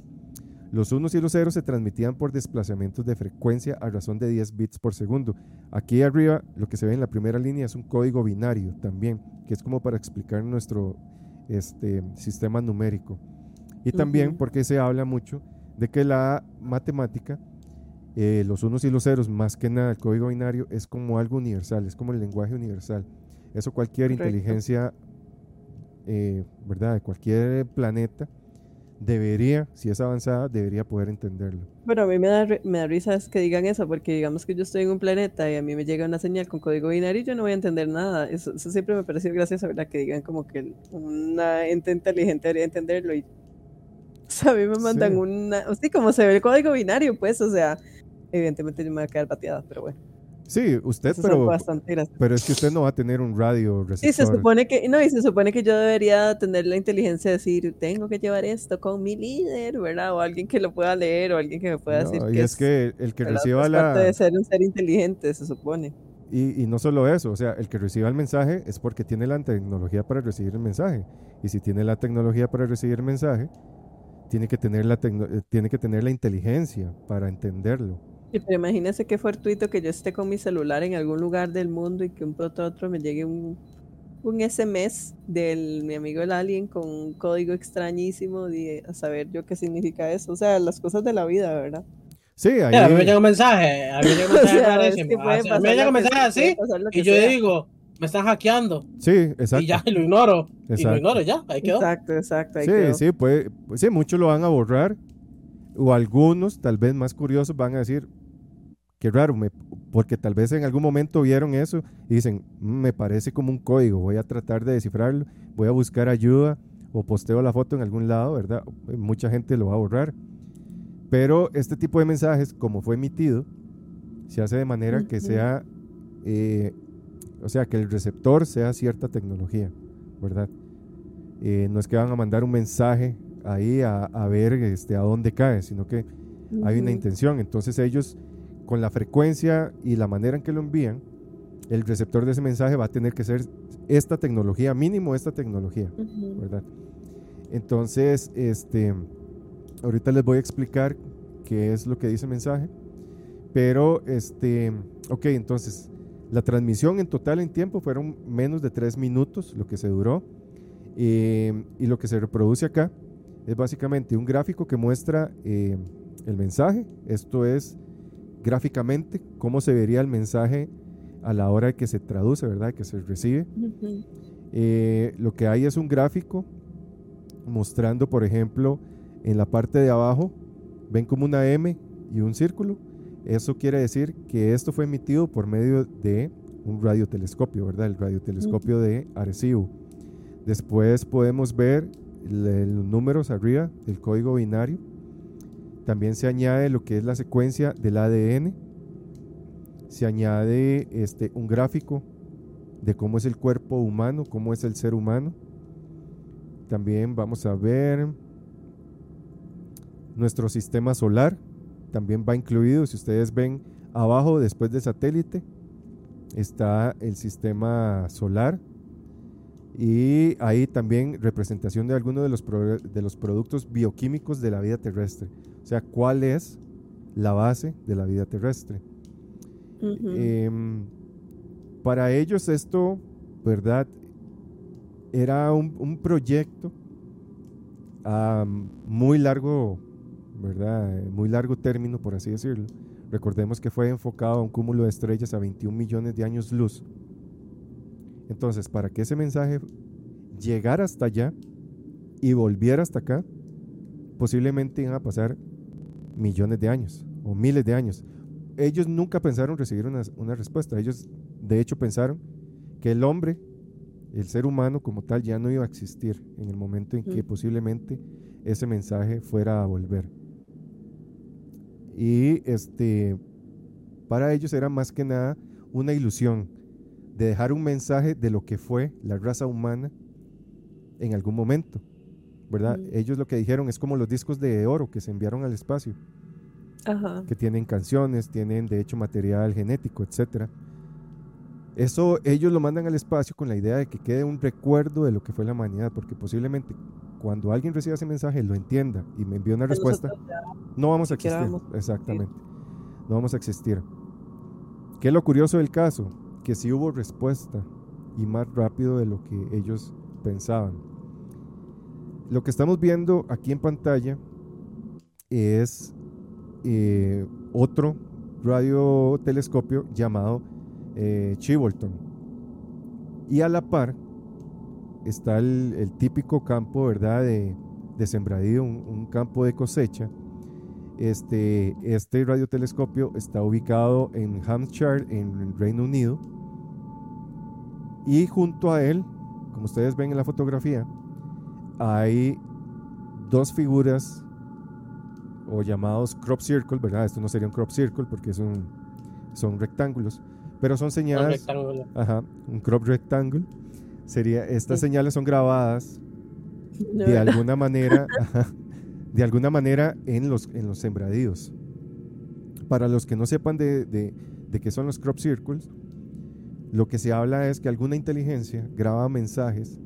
Los unos y los ceros se transmitían por desplazamientos de frecuencia a razón de 10 bits por segundo. Aquí arriba, lo que se ve en la primera línea es un código binario también, que es como para explicar nuestro este, sistema numérico. Y también Ujú. porque se habla mucho de que la matemática, eh, los unos y los ceros, más que nada el código binario, es como algo universal, es como el lenguaje universal. Eso cualquier Correcto. inteligencia, eh, ¿verdad? De cualquier planeta debería, si es avanzada, debería poder entenderlo. Bueno, a mí me da, me da risa que digan eso, porque digamos que yo estoy en un planeta y a mí me llega una señal con código binario y yo no voy a entender nada. Eso, eso siempre me pareció gracioso, ¿verdad? Que digan como que una ente inteligente debería entenderlo y o sea, a mí me mandan Sí. una... Sí, como se ve el código binario, pues, o sea, evidentemente yo me voy a quedar pateada, pero bueno. Sí, usted, Eso pero, pero es que usted no va a tener un radio Sí, se receptor. supone que, no, y se supone que yo debería tener la inteligencia de decir, tengo que llevar esto con mi líder, ¿verdad? O alguien que lo pueda leer, o alguien que me pueda No, decir y que es que el que ¿verdad? reciba Es parte la... de ser un ser inteligente, se supone. Y, y no solo eso, o sea, el que reciba el mensaje es porque tiene la tecnología para recibir el mensaje. Y si tiene la tecnología para recibir el mensaje, tiene que tener la, eh, tiene que tener la inteligencia para entenderlo. Sí, pero imagínese qué fortuito que yo esté con mi celular en algún lugar del mundo y que un pronto a otro me llegue un, un SMS del mi amigo el alien con un código extrañísimo de a saber yo qué significa eso. O sea, las cosas de la vida, ¿verdad? Sí, ahí... a mí me llega un mensaje, a mí me llega un O mensaje sea, es rarísimo, que puede así, a mí me llega un mensaje así y yo sea. digo, me están hackeando Sí, exacto. y ya y lo ignoro y lo Exacto. ignoro ya, ahí quedó. Exacto, exacto. ahí Sí, quedó. sí, puede, pues sí, muchos lo van a borrar. O algunos, tal vez más curiosos, van a decir, qué raro, me- porque tal vez en algún momento vieron eso y dicen, "Mm, me parece como un código, voy a tratar de descifrarlo, voy a buscar ayuda o posteo la foto en algún lado, ¿verdad? Mucha gente lo va a borrar. Pero este tipo de mensajes, como fue emitido, se hace de manera que sea, eh, o sea, que el receptor sea cierta tecnología, ¿verdad? Eh, no es que van a mandar un mensaje ahí a, a ver este, a dónde cae, sino que hay una intención. Entonces ellos, con la frecuencia y la manera en que lo envían, el receptor de ese mensaje va a tener que ser esta tecnología, mínimo esta tecnología. ¿verdad? Entonces, este, ahorita les voy a explicar qué es lo que dice el mensaje, pero, este, ok, entonces, la transmisión en total en tiempo fueron menos de tres minutos, lo que se duró, eh, y lo que se reproduce acá es básicamente un gráfico que muestra eh, el mensaje, esto es gráficamente cómo se vería el mensaje a la hora de que se traduce, ¿verdad? Que se recibe. Eh, lo que hay es un gráfico mostrando, por ejemplo, en la parte de abajo, ven como una M y un círculo. Eso quiere decir que esto fue emitido por medio de un radiotelescopio, ¿verdad? El radiotelescopio de Arecibo. Después podemos ver los números arriba del código binario. También se añade lo que es la secuencia del ADN. Se añade este, un gráfico de cómo es el cuerpo humano, cómo es el ser humano. También vamos a ver nuestro sistema solar. También va incluido, si ustedes ven abajo, después del satélite, está el sistema solar. Y ahí también representación de algunos de los, de los productos bioquímicos de la vida terrestre. O sea, cuál es la base de la vida terrestre. Em, para ellos esto, ¿verdad? era un, un proyecto a muy largo, ¿verdad? Muy largo término, por así decirlo. Recordemos que fue enfocado a un cúmulo de estrellas a 21 millones de años luz. Entonces, para que ese mensaje llegara hasta allá y volviera hasta acá, posiblemente iban a pasar millones de años o miles de años. Ellos nunca pensaron recibir una, una respuesta. Ellos, de hecho, pensaron que el hombre, el ser humano como tal, ya no iba a existir en el momento en que posiblemente ese mensaje fuera a volver. Y este, para ellos era más que nada una ilusión de dejar un mensaje de lo que fue la raza humana en algún momento, ¿verdad? Mm. Ellos lo que dijeron es como los discos de oro que se enviaron al espacio, Ajá. que tienen canciones, tienen de hecho material genético, etcétera. Eso ellos lo mandan al espacio con la idea de que quede un recuerdo de lo que fue la humanidad, porque posiblemente cuando alguien reciba ese mensaje lo entienda y me envíe una respuesta, no vamos a existir. vamos a Exactamente. No vamos a existir. ¿Qué es lo curioso del caso? Que sí hubo respuesta y más rápido de lo que ellos pensaban. Lo que estamos viendo aquí en pantalla es eh, otro radiotelescopio llamado eh. Y a la par está el, típico campo, ¿verdad? De, de sembradío, un, campo de cosecha. Este, este radiotelescopio está ubicado en Hampshire, en Reino Unido. Y junto a él, como ustedes ven en la fotografía, hay dos figuras o llamados crop circle, ¿verdad? Esto no sería un crop circle porque es un- son rectángulos, pero son Un señales, rectángulo. ajá, un crop rectangle. Sería, estas Sí. señales son grabadas de alguna manera, ajá, de alguna manera en los, en los sembradíos. Para los que no sepan de, de, de qué son los crop circles, lo que se habla es que alguna inteligencia graba mensajes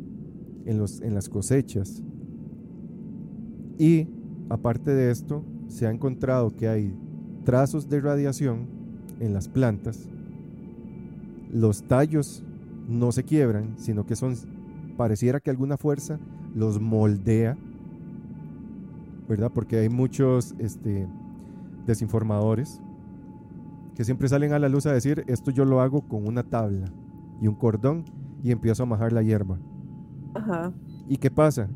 en, las cosechas y aparte de esto se ha encontrado que hay trazos de radiación en las plantas. Los tallos no se quiebran, sino que son pareciera que alguna fuerza los moldea, ¿verdad? Porque hay muchos este, desinformadores que siempre salen a la luz a decir, esto yo lo hago con una tabla y un cordón y empiezo a majar la hierba. Ajá. ¿Y qué pasa?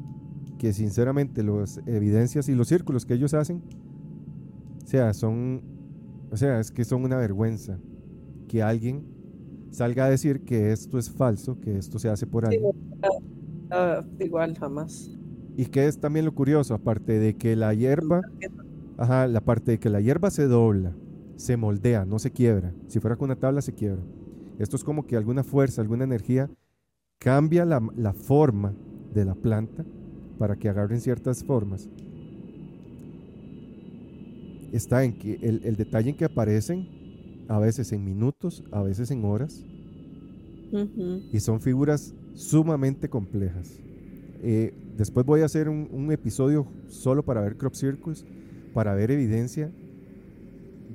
Que sinceramente las evidencias y los círculos que ellos hacen, o sea, son, o sea, es que son una vergüenza que alguien salga a decir que esto es falso, que esto se hace por Sí, algo. ah, igual, jamás. Y que es también lo curioso, aparte de que la hierba, ajá, la parte de que la hierba se dobla, se moldea, no se quiebra. Si fuera con una tabla se quiebra. Esto es como que alguna fuerza, alguna energía cambia la, la forma de la planta para que agarren ciertas formas. Está en que el, el detalle en que aparecen a veces en minutos, a veces en horas, y son figuras sumamente complejas. Eh, después voy a hacer un, un episodio solo para ver crop circles, para ver evidencia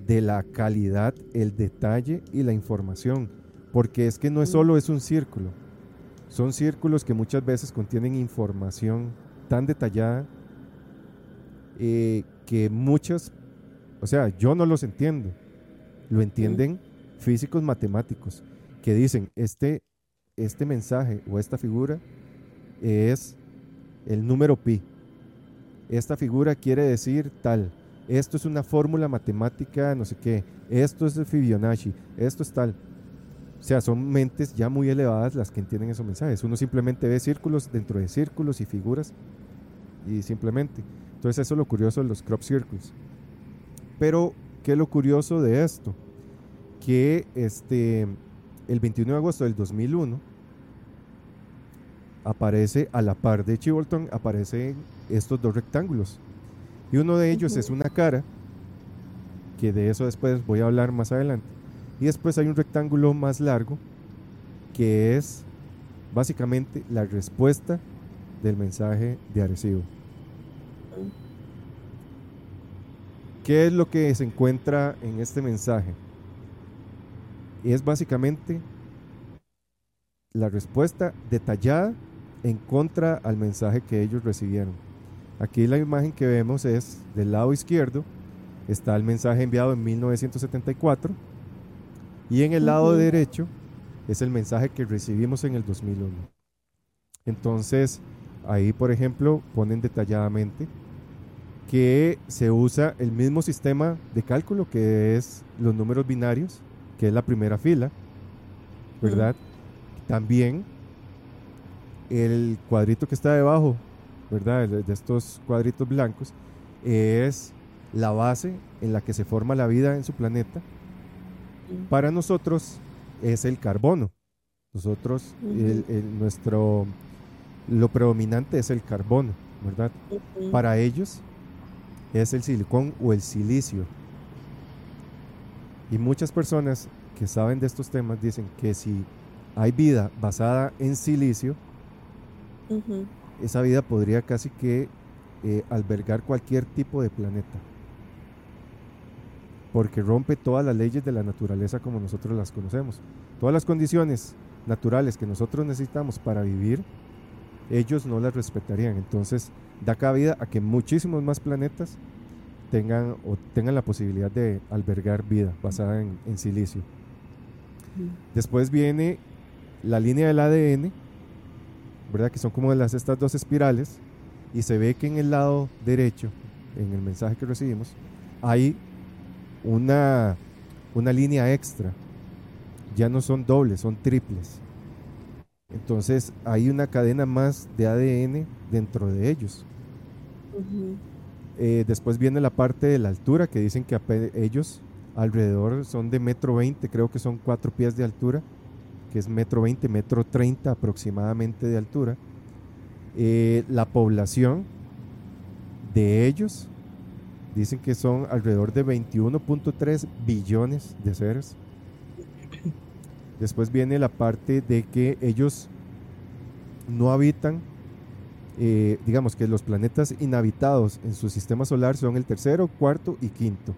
de la calidad, el detalle y la información, porque es que no es Mm. solo es un círculo, son círculos que muchas veces contienen información tan detallada eh, que muchas, o sea, yo no los entiendo, lo entienden físicos matemáticos que dicen este este mensaje o esta figura es el número pi. Esta figura quiere decir tal. Esto es una fórmula matemática, no sé qué. Esto es el Fibonacci. Esto es tal. O sea, son mentes ya muy elevadas las que entienden esos mensajes. Uno simplemente ve círculos dentro de círculos y figuras y simplemente. Entonces eso es lo curioso de los crop circles. Pero, ¿qué es lo curioso de esto? Que este, el 21 de agosto del 2001 aparece a la par de Chibolton, aparecen estos dos rectángulos. Y uno de ellos es una cara, que de eso después voy a hablar más adelante. Y después hay un rectángulo más largo, que es básicamente la respuesta del mensaje de Arecibo. ¿Qué es lo que se encuentra en este mensaje? Es básicamente la respuesta detallada en contra al mensaje que ellos recibieron. Aquí la imagen que vemos es del lado izquierdo, está el mensaje enviado en 1974 y en el lado derecho es el mensaje que recibimos en el 2001. Entonces, ahí por ejemplo ponen detalladamente que se usa el mismo sistema de cálculo que es los números binarios, que es la primera fila, ¿verdad? También el cuadrito que está debajo, ¿verdad? De estos cuadritos blancos, es la base en la que se forma la vida en su planeta. Para nosotros es el carbono. Nosotros, el- el- nuestro, lo predominante es el carbono, ¿verdad? Para ellos es el silicón o el silicio. Y muchas personas que saben de estos temas dicen que si hay vida basada en silicio, esa vida podría casi que eh, albergar cualquier tipo de planeta. Porque rompe todas las leyes de la naturaleza como nosotros las conocemos. Todas las condiciones naturales que nosotros necesitamos para vivir, ellos no las respetarían. Entonces da cabida a que muchísimos más planetas tengan o tengan la posibilidad de albergar vida basada en, en silicio. Después viene la línea del ADN, ¿verdad? Que son como las, estas dos espirales. Y se ve que en el lado derecho, en el mensaje que recibimos, hay una, una línea extra. Ya no son dobles, son triples. Entonces hay una cadena más de ADN dentro de ellos. Eh, después viene la parte de la altura, que dicen que ellos alrededor son de metro veinte, creo que son cuatro pies de altura, que es metro veinte, metro treinta aproximadamente de altura. Eh, la población de ellos dicen que son alrededor de 21.3 billones de seres. Después viene la parte de que ellos no habitan eh, digamos que los planetas inhabitados en su sistema solar son el tercero, cuarto y quinto.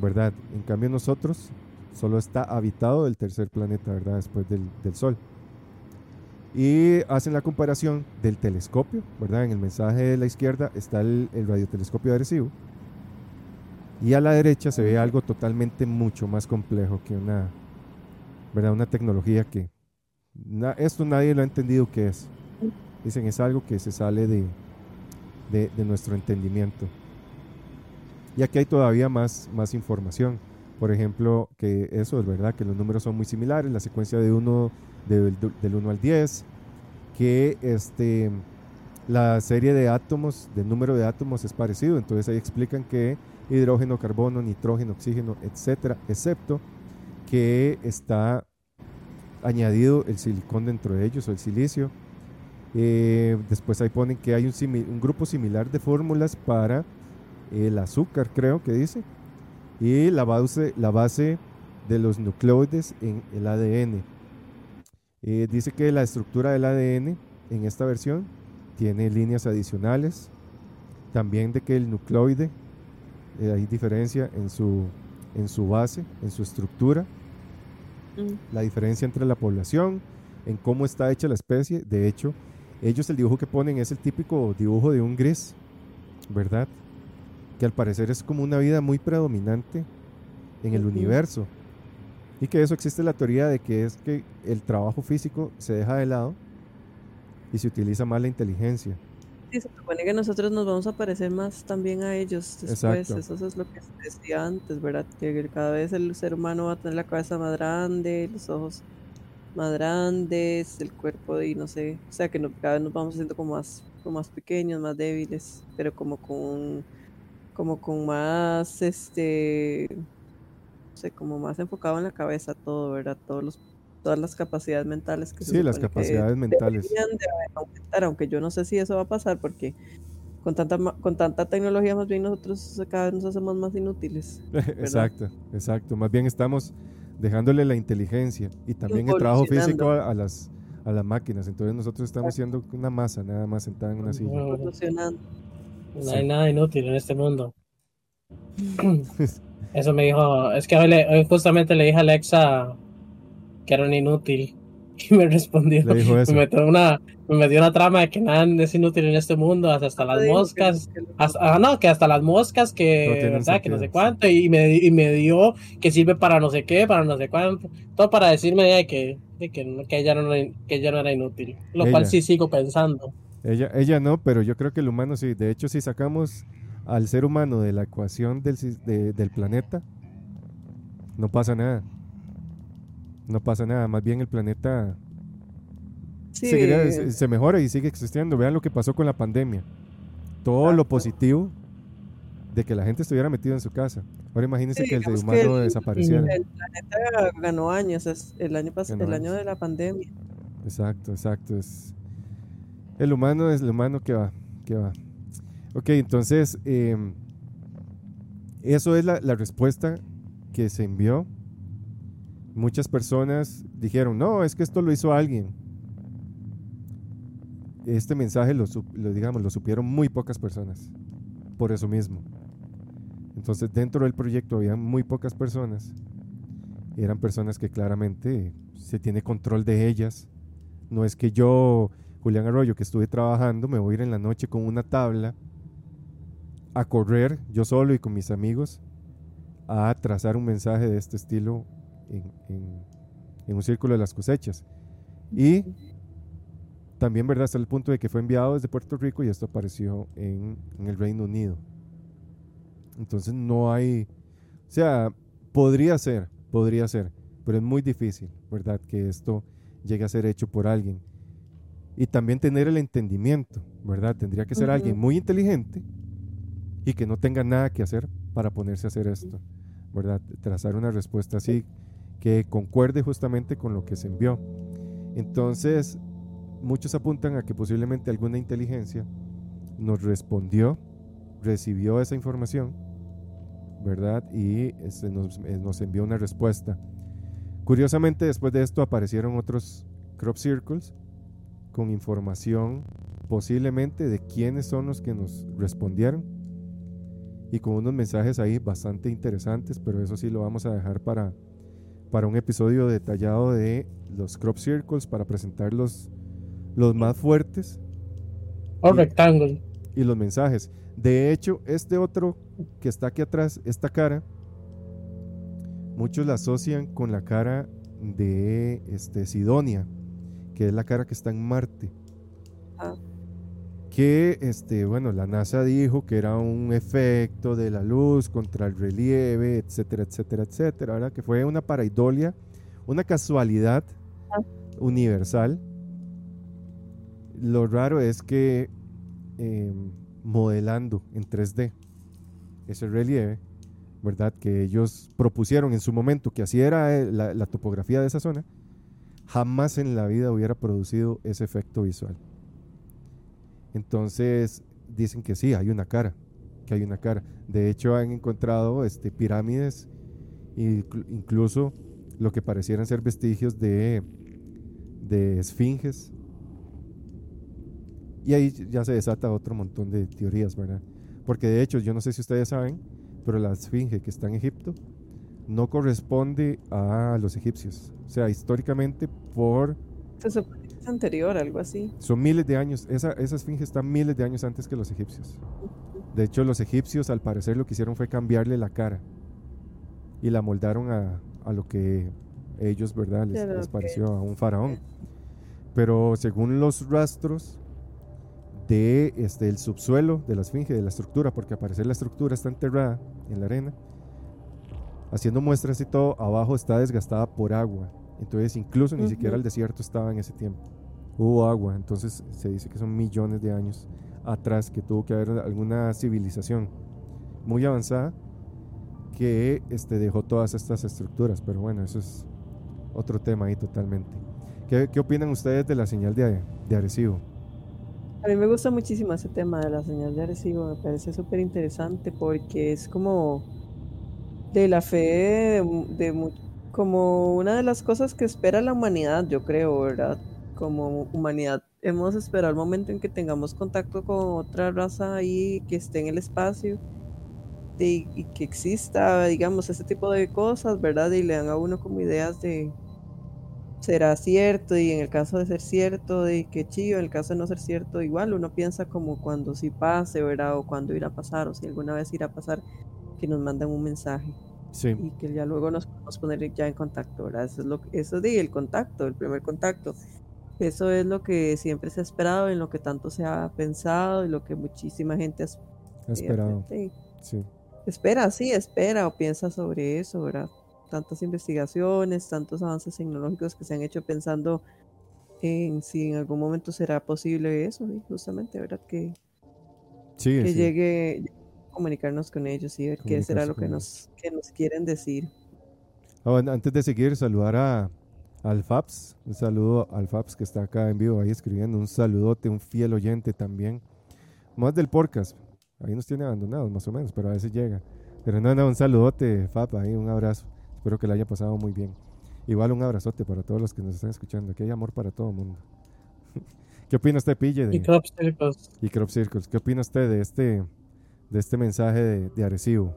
¿verdad? En cambio nosotros solo está habitado el tercer planeta, ¿verdad? Después del, del Sol. Y hacen la comparación del telescopio, ¿verdad? En el mensaje de la izquierda está el, el radiotelescopio Arecibo. Y a la derecha se ve algo totalmente mucho más complejo que una, ¿verdad? Una tecnología que na- esto nadie lo ha entendido qué es. Dicen es algo que se sale de, de, de nuestro entendimiento. Y aquí hay todavía más, más información. Por ejemplo, que eso es verdad, que los números son muy similares, la secuencia de uno, del, del 1 al 10, que este, la serie de átomos, del número de átomos es parecido. Entonces ahí explican que hidrógeno, carbono, nitrógeno, oxígeno, etcétera, excepto que está añadido el silicón dentro de ellos o el silicio. Eh, después ahí ponen que hay un, grupo similar de fórmulas para el azúcar, creo que dice, y la base, la base de los nucleoides en el ADN. Eh, dice que la estructura del ADN en esta versión tiene líneas adicionales, también de que el nucleoide, eh, hay diferencia en su, en su base, en su estructura, Mm. la diferencia entre la población, en cómo está hecha la especie. De hecho, ellos el dibujo que ponen es el típico dibujo de un gris, ¿verdad? Que al parecer es como una vida muy predominante en el universo. Y que eso existe la teoría de que es que el trabajo físico se deja de lado y se utiliza más la inteligencia. Sí, se supone que nosotros nos vamos a parecer más también a ellos después. Exacto. Eso es lo que se decía antes, ¿verdad? Que cada vez el ser humano va a tener la cabeza más grande, los ojos más grandes, el cuerpo y no sé, o sea que no- cada vez nos vamos haciendo como más, como más pequeños, más débiles, pero como con, como con más, este, sé, como más enfocado en la cabeza todo, ¿verdad? Todos los, todas las capacidades mentales que se Sí, las que capacidades mentales. deberían de aumentar, aunque yo no sé si eso va a pasar porque con tanta ma- con tanta tecnología más bien nosotros cada vez nos hacemos más inútiles. exacto, exacto. Más bien estamos dejándole la inteligencia y también el trabajo físico a, a las, a las máquinas. Entonces nosotros estamos siendo una masa nada más sentada en una silla. No hay nada inútil en este mundo. Eso me dijo, es que hoy, le- hoy justamente le dije a Alexa que era un inútil. y me respondió, Le dijo eso. me metió una, me metió una trama de que nada es inútil en este mundo, hasta, hasta las moscas, hasta, ah, no, que hasta las moscas, No que, tienen ¿verdad? Que no sé cuánto, y me, y me dio que sirve para no sé qué, para no sé cuánto, todo para decirme de que, de que, no- que ella no, que ella no era inútil, lo cual Ella. sí sigo pensando. Ella, ella no, pero yo creo que el humano sí. De hecho, si sacamos al ser humano de la ecuación del, de- del planeta, no pasa nada. No pasa nada. Más bien el planeta Sí, seguirá- se, mejora y sigue existiendo. Vean lo que pasó con la pandemia. Todo lo positivo de que la gente estuviera metida en su casa. Ahora imagínense Sí, que el ser que humano el- desapareciera. el planeta ganó años, es el año pas- Ganó el año de la pandemia. Exacto, exacto. Es, el humano es el humano que va, que va. Ok, entonces, em, eso es la, la respuesta que se envió. Muchas personas dijeron, no, es que esto lo hizo alguien. Este mensaje lo, lo, digamos, lo supieron muy pocas personas, por eso mismo. Entonces, dentro del proyecto había muy pocas personas. Eran personas que claramente se tiene control de ellas. No es que yo, Julián Arroyo, que estuve trabajando, me voy a ir en la noche con una tabla a correr yo solo y con mis amigos a trazar un mensaje de este estilo en, en- en un círculo de las cosechas. Y también, ¿verdad? Hasta el punto de que fue enviado desde Puerto Rico y esto apareció en, en el Reino Unido. Entonces no hay, o sea, podría ser, podría ser, pero es muy difícil, ¿verdad? Que esto llegue a ser hecho por alguien. Y también tener el entendimiento, ¿verdad? Tendría que ser alguien muy inteligente y que no tenga nada que hacer para ponerse a hacer esto, ¿verdad? Trazar una respuesta así que concuerde justamente con lo que se envió. Entonces, muchos apuntan a que posiblemente alguna inteligencia nos respondió, recibió esa información, ¿verdad? Y este, nos, nos envió una respuesta. Curiosamente, después de esto aparecieron otros crop circles con información posiblemente de quiénes son los que nos respondieron y con unos mensajes ahí bastante interesantes, pero eso sí lo vamos a dejar para, para un episodio detallado de los crop circles para presentar los, los más fuertes O Y- rectángulo. y los mensajes. De hecho, este otro que está aquí atrás, esta cara, muchos la asocian con la cara de este, Sidonia, que es la cara que está en Marte. Ah. Que, este, bueno, la NASA dijo que era un efecto de la luz contra el relieve, etcétera, etcétera, etcétera, ¿verdad? Que fue una paraidolia, una casualidad Ah. universal. Lo raro es que eh, modelando en 3D ese relieve, ¿verdad? Que ellos propusieron en su momento que así era eh, la, la topografía de esa zona, jamás en la vida hubiera producido ese efecto visual. Entonces dicen que sí, hay una cara, que hay una cara. De hecho han encontrado este, pirámides, incluso lo que parecieran ser vestigios de, de esfinges. Y ahí ya se desata otro montón de teorías, ¿verdad? Porque de hecho, yo no sé si ustedes saben, pero la esfinge que está en Egipto no corresponde a los egipcios. O sea, históricamente por Se supone que es anterior, algo así. son miles de años, esa, esa esfinge está miles de años antes que los egipcios. De hecho, los egipcios al parecer lo que hicieron fue cambiarle la cara y la moldaron a, a lo que ellos, ¿verdad? Les, pareció a un faraón. Pero según los rastros de este, el subsuelo de la esfinge, de la estructura, porque al parecer la estructura está enterrada en la arena, haciendo muestras y todo, abajo está desgastada por agua. Entonces incluso ni siquiera Ujú. el desierto estaba en ese tiempo. Hubo agua, entonces se dice que son millones de años atrás que tuvo que haber alguna civilización muy avanzada que este, dejó todas estas estructuras. Pero bueno, eso es otro tema ahí totalmente. ¿Qué, qué opinan ustedes de la señal de, de Arecibo? A mí me gusta muchísimo ese tema de la señal de Arecibo, me parece súper interesante porque es como de la fe de, de como una de las cosas que espera la humanidad, yo creo, ¿verdad? Como humanidad hemos esperado el momento en que tengamos contacto con otra raza ahí que esté en el espacio y que exista, digamos, ese tipo de cosas, ¿verdad? Y le dan a uno como ideas de, será cierto y en el caso de ser cierto, de que chido, en el caso de no ser cierto, igual uno piensa como cuando sí pase, ¿verdad? O cuando irá a pasar, o si alguna vez irá a pasar, que nos mandan un mensaje Sí, y que ya luego nos podemos poner ya en contacto, ¿verdad? Eso es lo que, eso de el contacto, el primer contacto. Eso es lo que siempre se ha esperado, en lo que tanto se ha pensado y lo que muchísima gente has- he esperado. eh, Sí. espera, sí, espera o piensa sobre eso, ¿verdad? Tantas investigaciones, tantos avances tecnológicos que se han hecho pensando en si en algún momento será posible eso, justamente, ¿verdad? Que, Sí, que sí. llegue comunicarnos con ellos y ver qué será lo que nos, que nos quieren decir. Bueno, antes de seguir, saludar a al Fabs. Un saludo al Fabs que está acá en vivo ahí escribiendo. Un saludote, un fiel oyente también. Más del podcast. Ahí nos tiene abandonados más o menos, pero a veces llega. Pero no, no, un saludote, Fab, ahí un abrazo. Espero que le haya pasado muy bien. Igual un abrazote para todos los que nos están escuchando. Aquí hay amor para todo el mundo. ¿Qué opina usted, Pille? de- Y crop circles. y Crop Circles. ¿Qué opina usted de este, de este mensaje de, de Arecibo?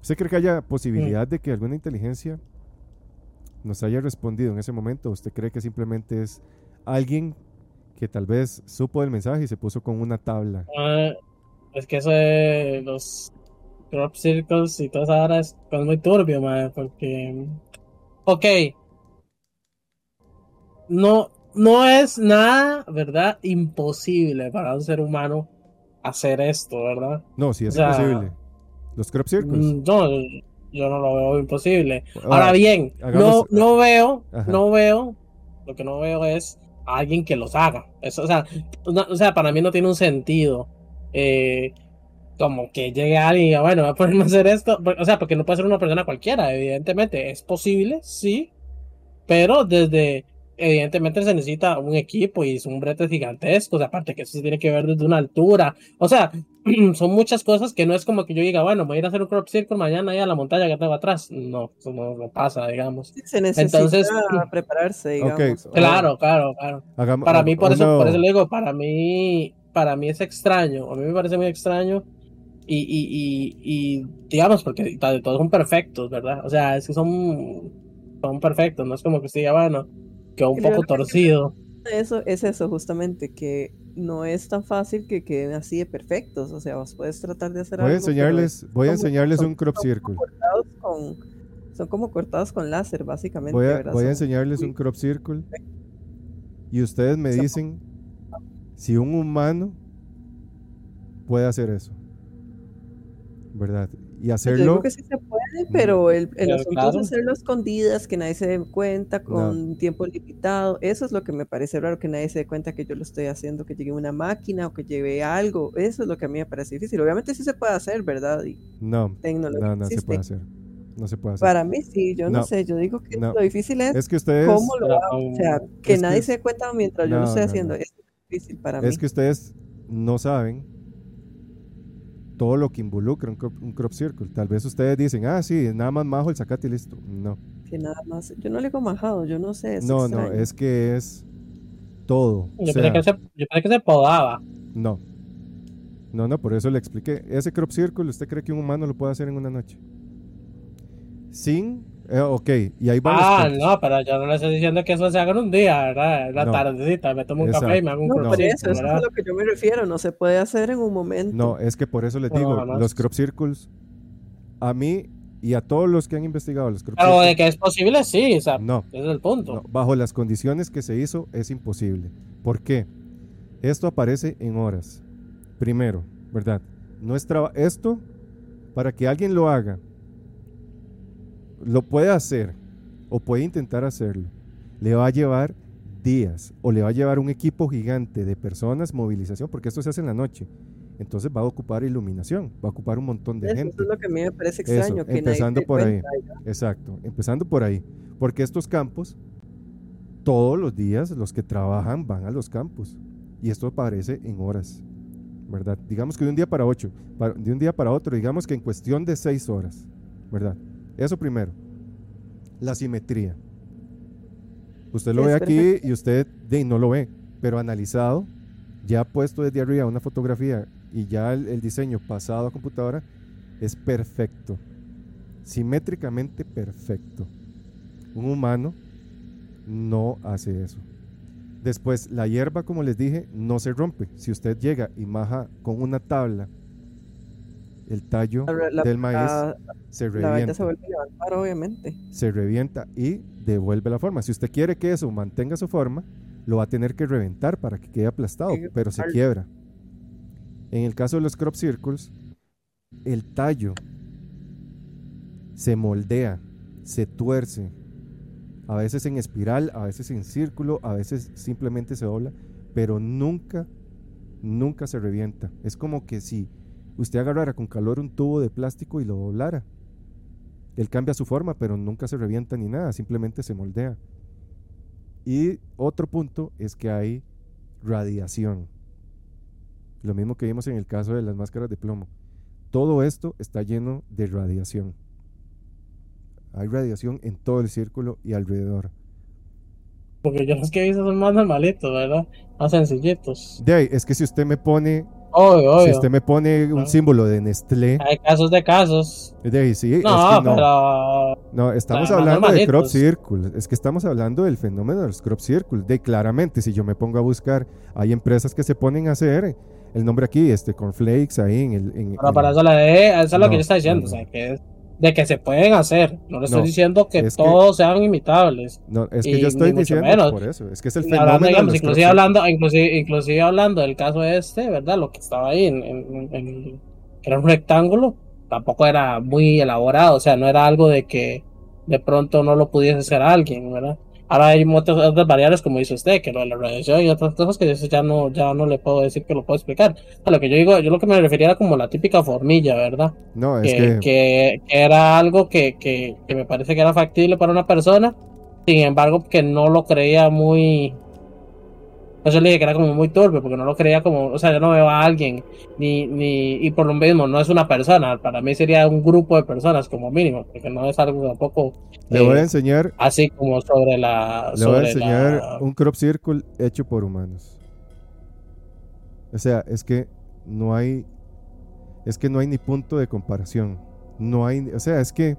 ¿Usted cree que haya posibilidad de que alguna inteligencia nos haya respondido en ese momento? ¿O ¿Usted cree que simplemente es alguien que tal vez supo del mensaje y se puso con una tabla? Ah, es que eso de los crop circles y todas ahora es muy turbio, mae, porque. Ok. No, no es nada, ¿verdad? Imposible para un ser humano hacer esto, ¿verdad? No, sí es O sea, imposible. Los Crop Circles. Mm, No, yo no lo veo imposible. Ahora, Ahora bien, hagamos- no, no veo, Ajá. no veo, lo que no veo es a alguien que los haga. Eso, o, sea, no- o sea, para mí no tiene un sentido. eh, como que llegue alguien y diga, bueno, voy a ponerme a hacer esto. O sea, porque no puede ser una persona cualquiera, evidentemente. Es posible, sí. Pero desde, evidentemente se necesita un equipo y son bretes gigantescos. Aparte que eso se tiene que ver desde una altura. O sea, son muchas cosas que no es como que yo diga, bueno, voy a ir a hacer un crop circle mañana ahí a la montaña que tengo atrás. No, eso no, no pasa, digamos. Se necesita Entonces- prepararse, digamos. Claro, claro, claro. hagamos- Para mí, por eso, uno- por eso le digo, para mí, para mí es extraño. A mí me parece muy extraño. Y, y, y, y digamos, porque todos son perfectos, ¿verdad? O sea, es que son, son perfectos. No es como que usted diga, bueno, quedó un Creo poco torcido. Eso es eso, justamente, que no es tan fácil que queden así de perfectos. O sea, vos puedes tratar de hacer Voy a algo. enseñarles, voy a enseñarles son- un crop son circle. con, son como cortados con láser, básicamente. Voy a, voy a enseñarles un crop circle y ustedes me dicen si un humano puede hacer eso. ¿Verdad? Y Yo hacerlo. digo que sí se puede, pero el, el Pero asunto claro. es hacerlo escondidas, que nadie se dé cuenta, con tiempo limitado. Eso es lo que me parece raro, que nadie se dé cuenta que yo lo estoy haciendo, que llegue una máquina o que lleve algo. Eso es lo que a mí me parece difícil. Obviamente sí se puede hacer, ¿verdad? Y No, tecnología no, no se puede hacer. No se puede hacer. Para mí sí, yo no, No. sé. Yo digo que No. lo difícil es, Es que ustedes, cómo lo hago. O sea, que nadie se dé cuenta mientras yo lo estoy no, haciendo. no. Es difícil para mí. es que ustedes no saben todo lo que involucra un crop, un crop circle. Tal vez ustedes dicen, ah, sí, nada más majo el sacate y listo. No, Que nada más. Yo no le digo majado, yo no sé. es no, no, es que es todo. O Yo, sea, pensé que se, yo pensé que se podaba. No. No, no, por eso le expliqué. Ese crop circle, ¿usted cree que un humano lo puede hacer en una noche? Sin. Eh, ok, y ahí van los Ah, no, pero yo no le estoy diciendo que eso se haga en un día, ¿verdad? En la No. tardecita, me tomo un Exacto. café y me hago un No, crop circle, eso, eso es a lo que yo me refiero. No se puede hacer en un momento. No, es que por eso les No, digo, jamás. los crop circles, a mí y a todos los que han investigado los crop Pero de circles, que es posible, sí, o sea, no, ese es el punto. no, bajo las condiciones que se hizo es imposible. ¿Por qué? Esto aparece en horas. Primero, ¿verdad? No es traba- esto, para que alguien lo haga, lo puede hacer o puede intentar hacerlo, le va a llevar días o le va a llevar un equipo gigante de personas, movilización, porque esto se hace en la noche. Entonces va a ocupar iluminación, va a ocupar un montón de Eso, gente. eso es lo que a mí me parece Eso, extraño. que nadie empezando por ahí. Exacto, empezando por ahí. Porque estos campos, todos los días los que trabajan van a los campos. Y esto aparece en horas, ¿verdad? Digamos que de un día para ocho, para- de un día para otro, digamos que en cuestión de seis horas, ¿verdad? Eso primero. La simetría. Usted lo ve aquí y usted de, no lo ve, pero analizado, ya puesto desde arriba una fotografía y ya el, el diseño pasado a computadora, es perfecto. Simétricamente perfecto. Un humano no hace eso. Después, la hierba, como les dije, no se rompe. Si usted llega y maja con una tabla el tallo La- la- del maíz, la- se revienta. se vuelve a levantar, obviamente. se revienta y devuelve la forma. Si usted quiere que eso mantenga su forma, lo va a tener que reventar para que quede aplastado, pero se quiebra. En el caso de los crop circles, el tallo se moldea, se tuerce, a veces en espiral, a veces en círculo, a veces simplemente se dobla, pero nunca, nunca se revienta. Es como que si usted agarrara con calor un tubo de plástico y lo doblara. Él cambia su forma, pero nunca se revienta ni nada, simplemente se moldea. Y otro punto es que hay radiación. Lo mismo que vimos en el caso de las máscaras de plomo. Todo esto está lleno de radiación. Hay radiación en todo el círculo y alrededor. Porque yo los que he visto son más normalitos, ¿verdad? Más sencillitos. De ahí, es que si usted me pone, Obvio, si obvio. usted me pone un símbolo de Nestlé, Hay casos de casos. de ahí, sí, es No, que no. pero. No, estamos más hablando de crop circles. Es que estamos hablando del fenómeno de los crop circles. De claramente, si yo me pongo a buscar, hay empresas que se ponen a hacer el nombre aquí, este, cornflakes ahí en el. en- Pero en- para eso, le, eso es lo No, que yo está diciendo. no, O sea, que es de que se pueden hacer. No le estoy No, diciendo que todos sean imitables. No, es que y yo estoy diciendo menos. por eso. Es que es el fenómeno. hablando, digamos, inclusive hablando, inclusive, inclusive hablando del caso este, ¿verdad? Lo que estaba ahí en, en- en- era un rectángulo, tampoco era muy elaborado, o sea, no era algo de que de pronto no lo pudiese hacer alguien, ¿verdad? Ahora hay otras, otras variables, como dice usted, que lo de la radiación y otras cosas que eso ya no, ya no le puedo decir que lo puedo explicar. A lo que yo digo, yo lo que me refería era como la típica formilla, ¿verdad? No, es que, que. que- que era algo que, que me parece que era factible para una persona, sin embargo que no lo creía muy... Por Eso le dije que era como muy turbio, porque no lo creía como, o sea, yo no veo a alguien, ni, ni, y por lo mismo, no es una persona, para mí sería un grupo de personas como mínimo, porque no es algo tampoco Le voy a eh, enseñar. así como sobre la... Le voy a enseñar la- un crop circle hecho por humanos. O sea, es que no hay. Es que no hay ni punto de comparación. No hay. O sea, es que.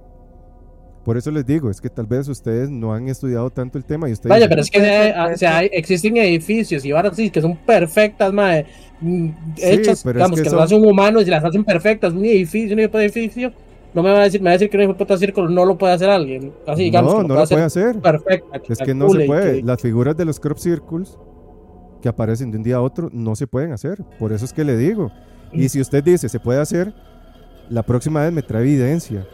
Por eso les digo, es que tal vez ustedes no han estudiado tanto el tema y ustedes. Vaya, dicen, pero es que o sea, existen edificios y varas así que son perfectas, madre, mm, Sí, hechas, es digamos, que que, son- las hacen humanos y las hacen perfectas. Un edificio, un tipo de edificio, no me va a decir, me va a decir que un puta círculo no lo puede hacer alguien. Así, digamos, no, que no puede lo hacer puede hacer. perfecta. Es que no se puede. Las figuras de los crop circles que aparecen de un día a otro no se pueden hacer. Por eso es que le digo. Y si usted dice se puede hacer, la próxima vez me trae evidencia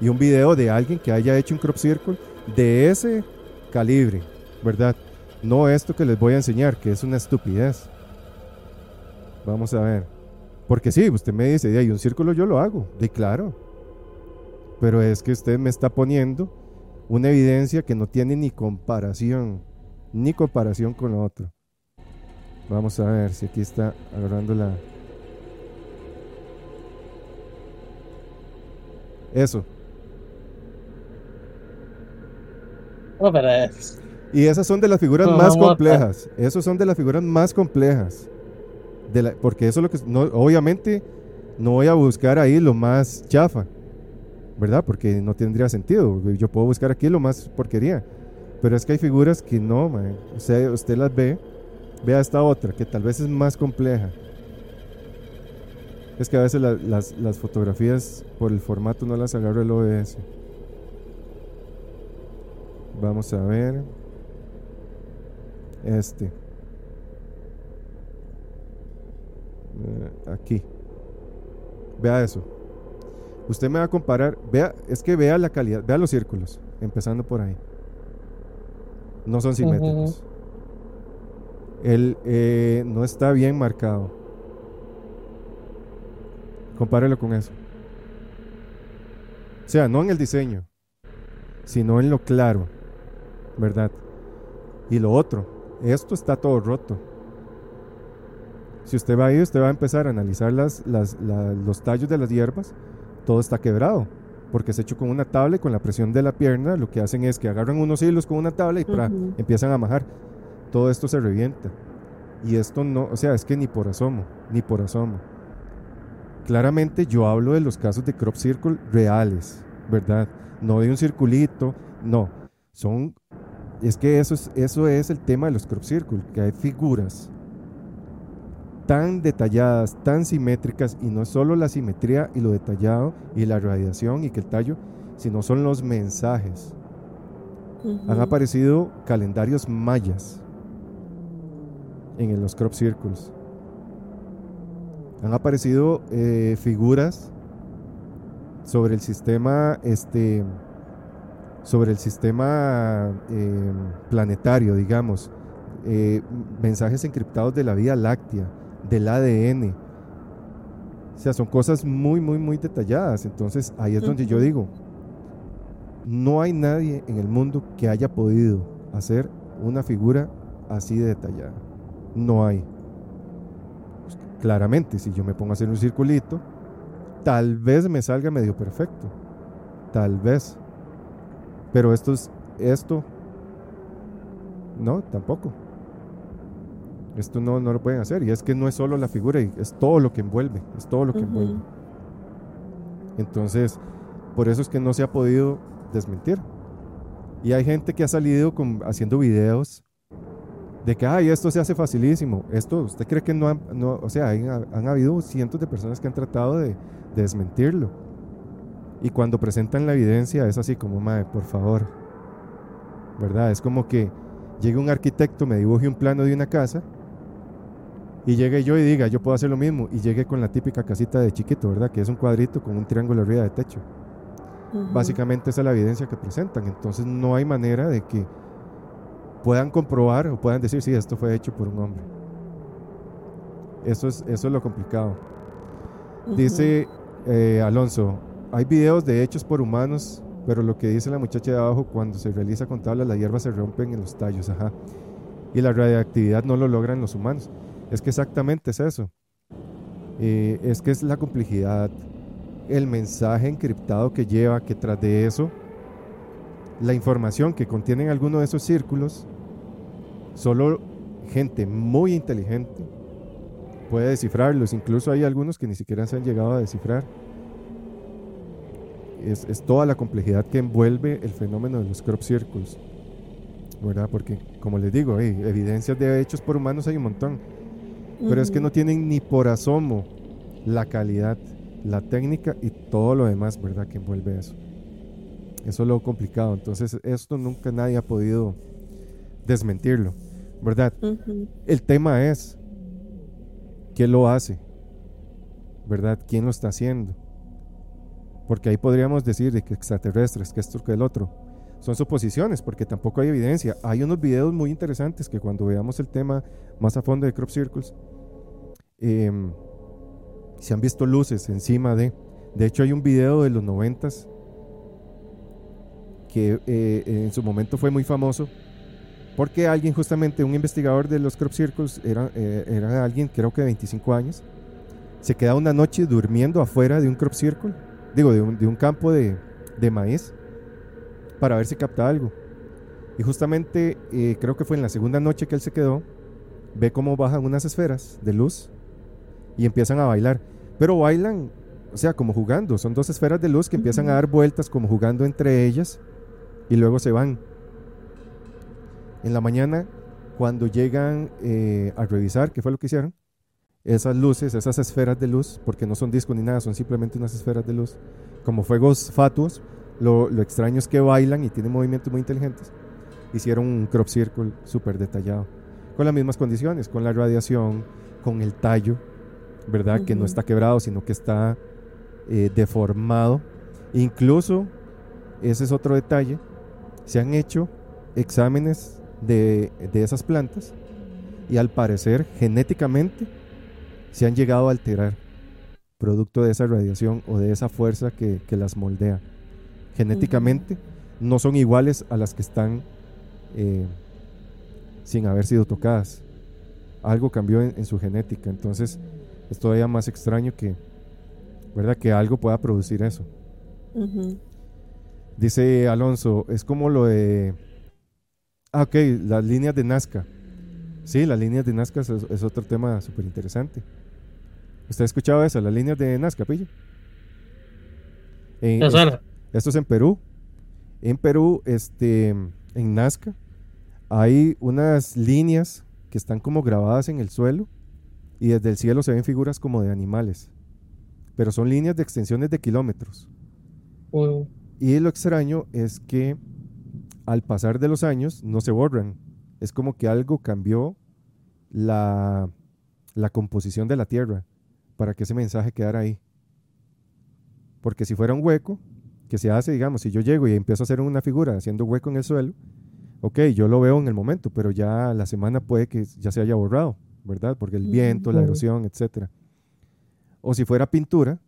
y un video de alguien que haya hecho un crop circle de ese calibre, ¿verdad? No esto que les voy a enseñar, que es una estupidez. Vamos a ver. Porque sí, usted me dice, hay un círculo yo lo hago, de claro. Pero es que usted me está poniendo una evidencia que no tiene ni comparación, ni comparación con lo otro. Vamos a ver si aquí está agarrando la... Eso. No, pero es- Y esas son de las figuras No, más complejas. Esos son de las figuras más complejas. De la- porque eso es lo que... No, obviamente no voy a buscar ahí lo más chafa. ¿Verdad? Porque no tendría sentido. Yo puedo buscar aquí lo más porquería. Pero es que hay figuras que no, man. Usted, usted las ve. Vea esta otra, que tal vez es más compleja. Es que a veces la- las, las fotografías por el formato no las agarra el OBS. Vamos a ver. Este. Eh, aquí. Vea eso. Usted me va a comparar. Vea, es que vea la calidad. Vea los círculos. Empezando por ahí. No son simétricos. El, eh, no está bien marcado. Compárelo con eso. O sea, no en el diseño, sino en lo claro. ¿Verdad? Y lo otro, esto está todo roto. Si usted va ahí, usted va a empezar a analizar las, las- la- los tallos de las hierbas, todo está quebrado, porque es hecho con una tabla y con la presión de la pierna, lo que hacen es que agarran unos hilos con una tabla y empiezan a majar. Todo esto se revienta. Y esto no, o sea, es que ni por asomo, ni por asomo. Claramente yo hablo de los casos de crop circle reales, ¿verdad? No de un circulito, no. Son es que eso es, eso es el tema de los crop circles, que hay figuras tan detalladas, tan simétricas, y no solo la simetría y lo detallado y la radiación y que el tallo, sino son los mensajes. Han aparecido calendarios mayas en los crop circles. Han aparecido eh, figuras sobre el sistema, este, sobre el sistema eh, planetario, digamos, eh, mensajes encriptados de la Vía Láctea, del ADN. O sea, son cosas muy, muy, muy detalladas. Entonces ahí es donde yo digo, no hay nadie en el mundo que haya podido hacer una figura así de detallada. No hay. Pues, claramente, si yo me pongo a hacer un circulito, tal vez me salga medio perfecto. Tal vez. Pero esto es esto no, tampoco. Esto no, no lo pueden hacer. Y es que no es solo la figura, es todo lo que envuelve. Es todo lo que envuelve. Entonces, por eso es que no se ha podido desmentir. Y hay gente que ha salido con, haciendo videos de que, ay, esto se hace facilísimo. Esto, ¿usted cree que no, han, no o sea, han, habido cientos de personas que han tratado de, desmentirlo. Y cuando presentan la evidencia es así como, madre, por favor. ¿Verdad? Es como que llegue un arquitecto, me dibuje un plano de una casa y llegue yo y diga, yo puedo hacer lo mismo. Y llegue con la típica casita de chiquito, ¿verdad? Que es un cuadrito con un triángulo arriba de techo. Básicamente esa es la evidencia que presentan. Entonces no hay manera de que puedan comprobar o puedan decir, sí, esto fue hecho por un hombre. Eso es, eso es lo complicado. Dice eh, Alonso, hay videos de hechos por humanos, pero lo que dice la muchacha de abajo, cuando se realiza con tablas, las hierbas se rompen en los tallos, ajá. Y la radiactividad no lo logran los humanos. Es que exactamente es eso. Eh, es que es la complejidad, el mensaje encriptado que lleva, que tras de eso, la información que contienen alguno de esos círculos, solo gente muy inteligente puede descifrarlos. Incluso hay algunos que ni siquiera se han llegado a descifrar. Es, toda la complejidad que envuelve el fenómeno de los crop circles. ¿Verdad? Porque, como les digo, evidencias de hechos por humanos hay un montón. Pero es que no tienen ni por asomo la calidad, la técnica y todo lo demás, ¿verdad? Que envuelve eso. Eso es lo complicado. Entonces, esto nunca nadie ha podido desmentirlo, ¿verdad? El tema es, ¿qué lo hace? ¿Verdad? ¿Quién lo está haciendo? Porque ahí podríamos decir de que extraterrestres, que esto, que el otro. Son suposiciones, porque tampoco hay evidencia. Hay unos videos muy interesantes que cuando veamos el tema más a fondo de crop circles, em, se han visto luces encima de... De hecho, hay un video de los noventas que eh, en su momento fue muy famoso, porque alguien justamente, un investigador de los crop circles, era, eh, era alguien creo que de 25 años, se queda una noche durmiendo afuera de un crop circle, digo, de un, de un campo de, de, maíz, para ver si capta algo. Y justamente eh, creo que fue en la segunda noche que él se quedó, ve cómo bajan unas esferas de luz y empiezan a bailar. Pero bailan, o sea, como jugando, son dos esferas de luz que empiezan a dar vueltas como jugando entre ellas y luego se van. En la mañana, cuando llegan eh, a revisar qué fue lo que hicieron, esas luces, esas esferas de luz, porque no son discos ni nada, son simplemente unas esferas de luz, como fuegos fatuos, lo, lo extraño es que bailan y tienen movimientos muy inteligentes. Hicieron un crop circle súper detallado, con las mismas condiciones, con la radiación, con el tallo, ¿verdad? Que no está quebrado, sino que está eh, deformado. Incluso, ese es otro detalle, se han hecho exámenes de, esas plantas y al parecer genéticamente se han llegado a alterar producto de esa radiación o de esa fuerza que, las moldea. Genéticamente no son iguales a las que están eh, sin haber sido tocadas. Algo cambió en, su genética, entonces es todavía más extraño que, ¿verdad? que algo pueda producir eso. Dice Alonso, es como lo de... Ah, ok, las líneas de Nazca. Sí, las líneas de Nazca es, otro tema súper interesante. ¿Usted ha escuchado eso? Las líneas de Nazca, pillo. esto es en Perú. En Perú, este, en Nazca, hay unas líneas que están como grabadas en el suelo y desde el cielo se ven figuras como de animales. Pero son líneas de extensiones de kilómetros. Mm, Y lo extraño es que al pasar de los años no se borran. Es como que algo cambió la, la composición de la Tierra para que ese mensaje quedara ahí. Porque si fuera un hueco, que se hace, digamos, si yo llego y empiezo a hacer una figura haciendo hueco en el suelo, ok, yo lo veo en el momento, pero ya la semana puede que ya se haya borrado, ¿verdad? Porque el viento, la erosión, etcétera. O si fuera pintura,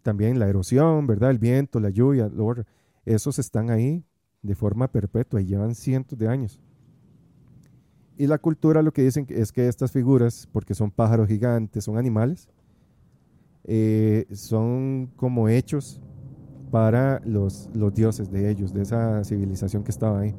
también la erosión, ¿verdad? El viento, la lluvia, lo borra. esos están ahí de forma perpetua y llevan cientos de años. Y la cultura lo que dicen es que estas figuras, porque son pájaros gigantes, son animales, eh, son como hechos para los, los dioses de ellos, de esa civilización que estaba ahí.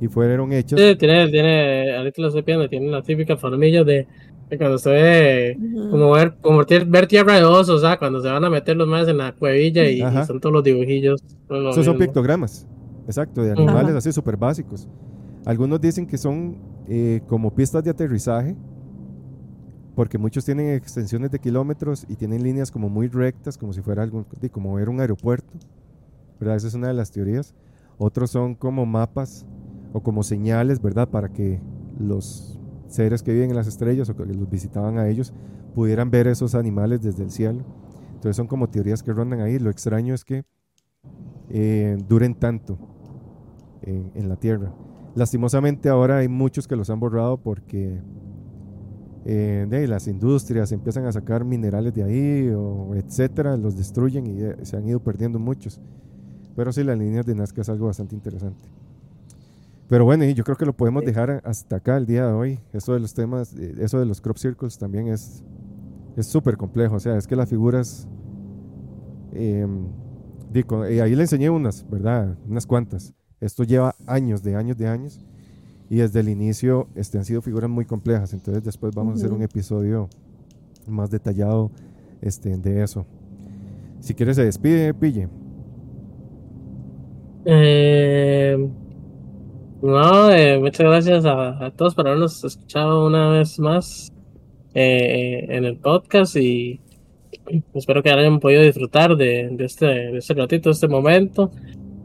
Y fueron hechas. Sí, tiene, tiene, ahorita lo estoy viendo, tiene la típica formilla de, de cuando se ve como ver, como ver, tierra de osos, o sea, cuando se van a meter los más en la cuevilla y, y Ajá. son todos los dibujillos. son lo Esos son mismo. pictogramas, exacto, de Ajá. animales así súper básicos. Algunos dicen que son eh, como pistas de aterrizaje, porque muchos tienen extensiones de kilómetros y tienen líneas como muy rectas, como si fuera algo, de- como ver un aeropuerto. ¿verdad? Esa es una de las teorías. Otros son como mapas o como señales, ¿verdad? Para que los seres que viven en las estrellas o que los visitaban a ellos pudieran ver esos animales desde el cielo. Entonces son como teorías que rondan ahí. Lo extraño es que eh, duren tanto en, en la Tierra. Lastimosamente ahora hay muchos que los han borrado porque eh, de las industrias empiezan a sacar minerales de ahí o etcétera, los destruyen y eh, se han ido perdiendo muchos. Pero sí, las líneas de Nazca es algo bastante interesante. Pero bueno, y yo creo que lo podemos Sí. dejar hasta acá el día de hoy. Eso de los temas, eh, eso de los crop circles también es es súper complejo. O sea, es que las figuras eh, digo, ahí le enseñé unas, ¿verdad? Unas cuantas. Esto lleva años, de años, de años. Y desde el inicio este, han sido figuras muy complejas. Entonces después vamos a hacer un episodio más detallado este, de eso. Si quieres se despide, Pille. Eh, no, eh, muchas gracias a, a todos por habernos escuchado una vez más eh, en el podcast y espero que hayan podido disfrutar de, de este, de este ratito, de este momento.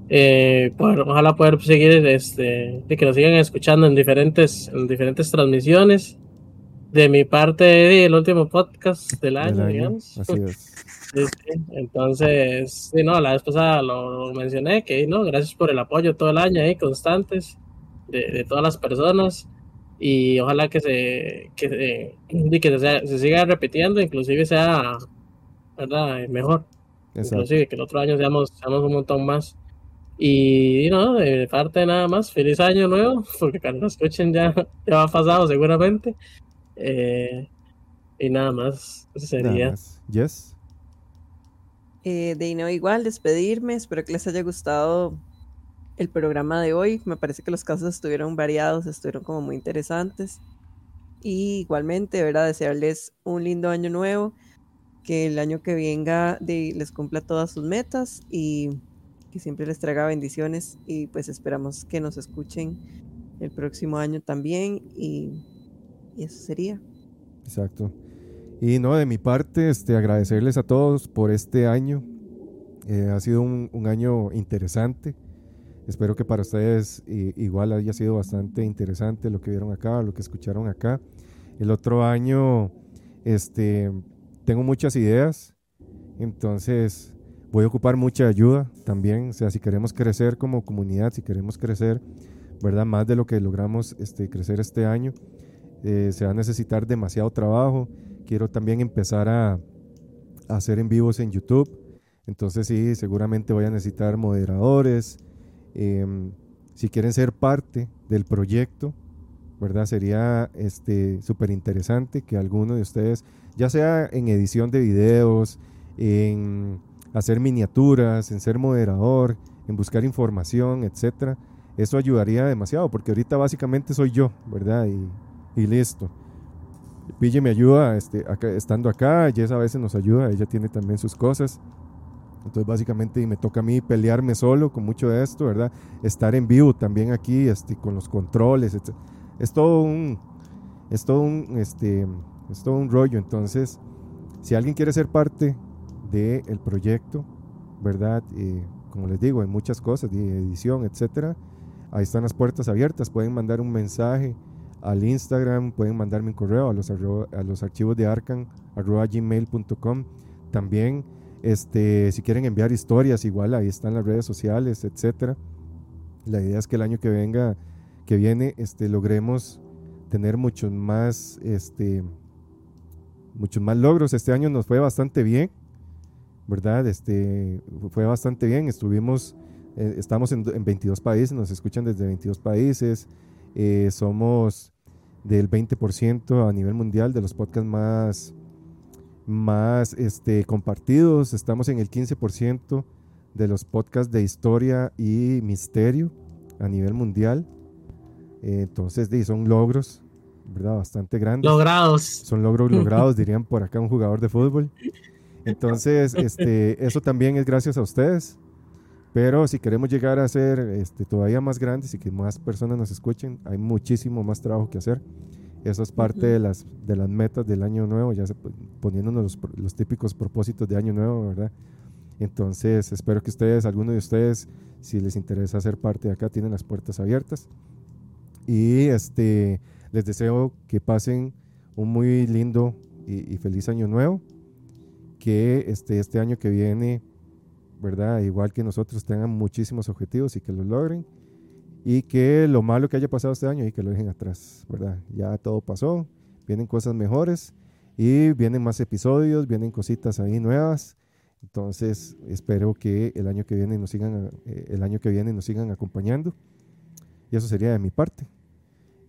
Eh, poder- ojalá poder seguir este, que nos sigan escuchando en diferentes, en diferentes transmisiones. De mi parte, el último podcast del año, año. digamos. Así es. Sí, sí. Entonces, sí, no, la vez pasada lo, lo mencioné, que no, gracias por el apoyo todo el año ahí, constantes, de, de todas las personas, y ojalá que se, que, se- que se, se siga repitiendo, inclusive sea, ¿verdad? Mejor, Exacto. inclusive que el otro año seamos, seamos un montón más. Y, no, de mi parte nada más, feliz año nuevo, porque cuando lo escuchen ya, ya ha pasado seguramente. Eh, y nada más, eso Nada sería. más. Yes. Eh, de no igual, despedirme. Espero que les haya gustado el programa de hoy. Me parece que los casos estuvieron variados, estuvieron como muy interesantes. Y igualmente, ¿verdad? Desearles un lindo año nuevo, que el año que venga de- les cumpla todas sus metas y que siempre les traiga bendiciones. Y pues esperamos que nos escuchen el próximo año también. Y, y eso sería. Exacto. Y no, de mi parte, este, agradecerles a todos por este año. Eh, ha sido un, año interesante. Espero que para ustedes igual haya sido bastante interesante lo que vieron acá, lo que escucharon acá. El otro año, este, tengo muchas ideas, entonces voy a ocupar mucha ayuda también. O sea, si queremos crecer como comunidad, si queremos crecer, ¿verdad? Más de lo que logramos este, crecer este año, eh, se va a necesitar demasiado trabajo. Quiero también empezar a, hacer en vivos en YouTube. Entonces sí, seguramente voy a necesitar moderadores. Em, si quieren ser parte del proyecto, ¿verdad? Sería este súper interesante que alguno de ustedes, ya sea en edición de videos, en hacer miniaturas, en ser moderador, en buscar información, etcétera, eso ayudaría demasiado, porque ahorita básicamente soy yo, ¿verdad? Y, y listo. Pille me ayuda este, acá- estando acá, Jess a veces nos ayuda, ella tiene también sus cosas. Entonces básicamente me toca a mí pelearme solo con mucho de esto, ¿verdad? Estar en vivo también aquí, este, con los controles, etc. Es todo un, es este, es todo un rollo. Entonces, si alguien quiere ser parte del proyecto, ¿verdad? Eh, como les digo, hay muchas cosas, de edición, etcétera. Ahí están las puertas abiertas. Pueden mandar un mensaje al Instagram, pueden mandarme un correo a los, a los archivos de arcan gmail.com. También, este, si quieren enviar historias, igual ahí están las redes sociales, etcétera. La idea es que el año que venga, que viene, este, logremos tener muchos más, este, muchos más logros. Este año nos fue bastante bien, ¿verdad? Este, fue bastante bien. Estuvimos, eh, estamos en, 22 países, nos escuchan desde 22 países. Eh, somos del 20% a nivel mundial de los podcasts más, más este, compartidos. Estamos en el 15% de los podcasts de historia y misterio a nivel mundial. Eh, entonces, son logros, ¿verdad? Bastante grandes. Logrados. Son logros logrados, dirían por acá un jugador de fútbol. Entonces, este, eso también es gracias a ustedes. Pero si queremos llegar a ser este, todavía más grandes y que más personas nos escuchen, hay muchísimo más trabajo que hacer. Eso es parte de, las, de las metas del año nuevo, ya se, poniéndonos los, los, típicos propósitos de año nuevo, ¿verdad? Entonces, espero que ustedes, alguno de ustedes, si les interesa ser parte de acá, tienen las puertas abiertas. Y este, les deseo que pasen un muy lindo y, y feliz año nuevo que este, este año que viene, ¿verdad? Igual que nosotros tengan muchísimos objetivos y que los logren. Y que lo malo que haya pasado este año y que lo dejen atrás, ¿verdad? Ya todo pasó, vienen cosas mejores y vienen más episodios, vienen cositas ahí nuevas. Entonces, espero que el año que viene nos sigan, eh, el año que viene nos sigan acompañando. Y eso sería de mi parte.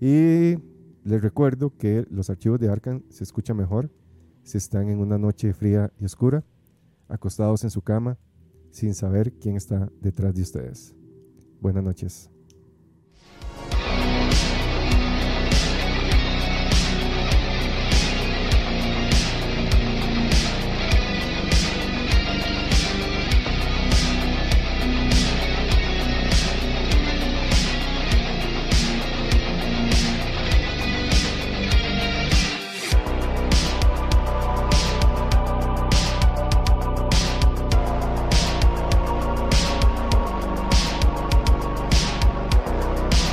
Y les recuerdo que los archivos de Arcan se escuchan mejor si están en una noche fría y oscura, acostados en su cama, sin saber quién está detrás de ustedes. Buenas noches.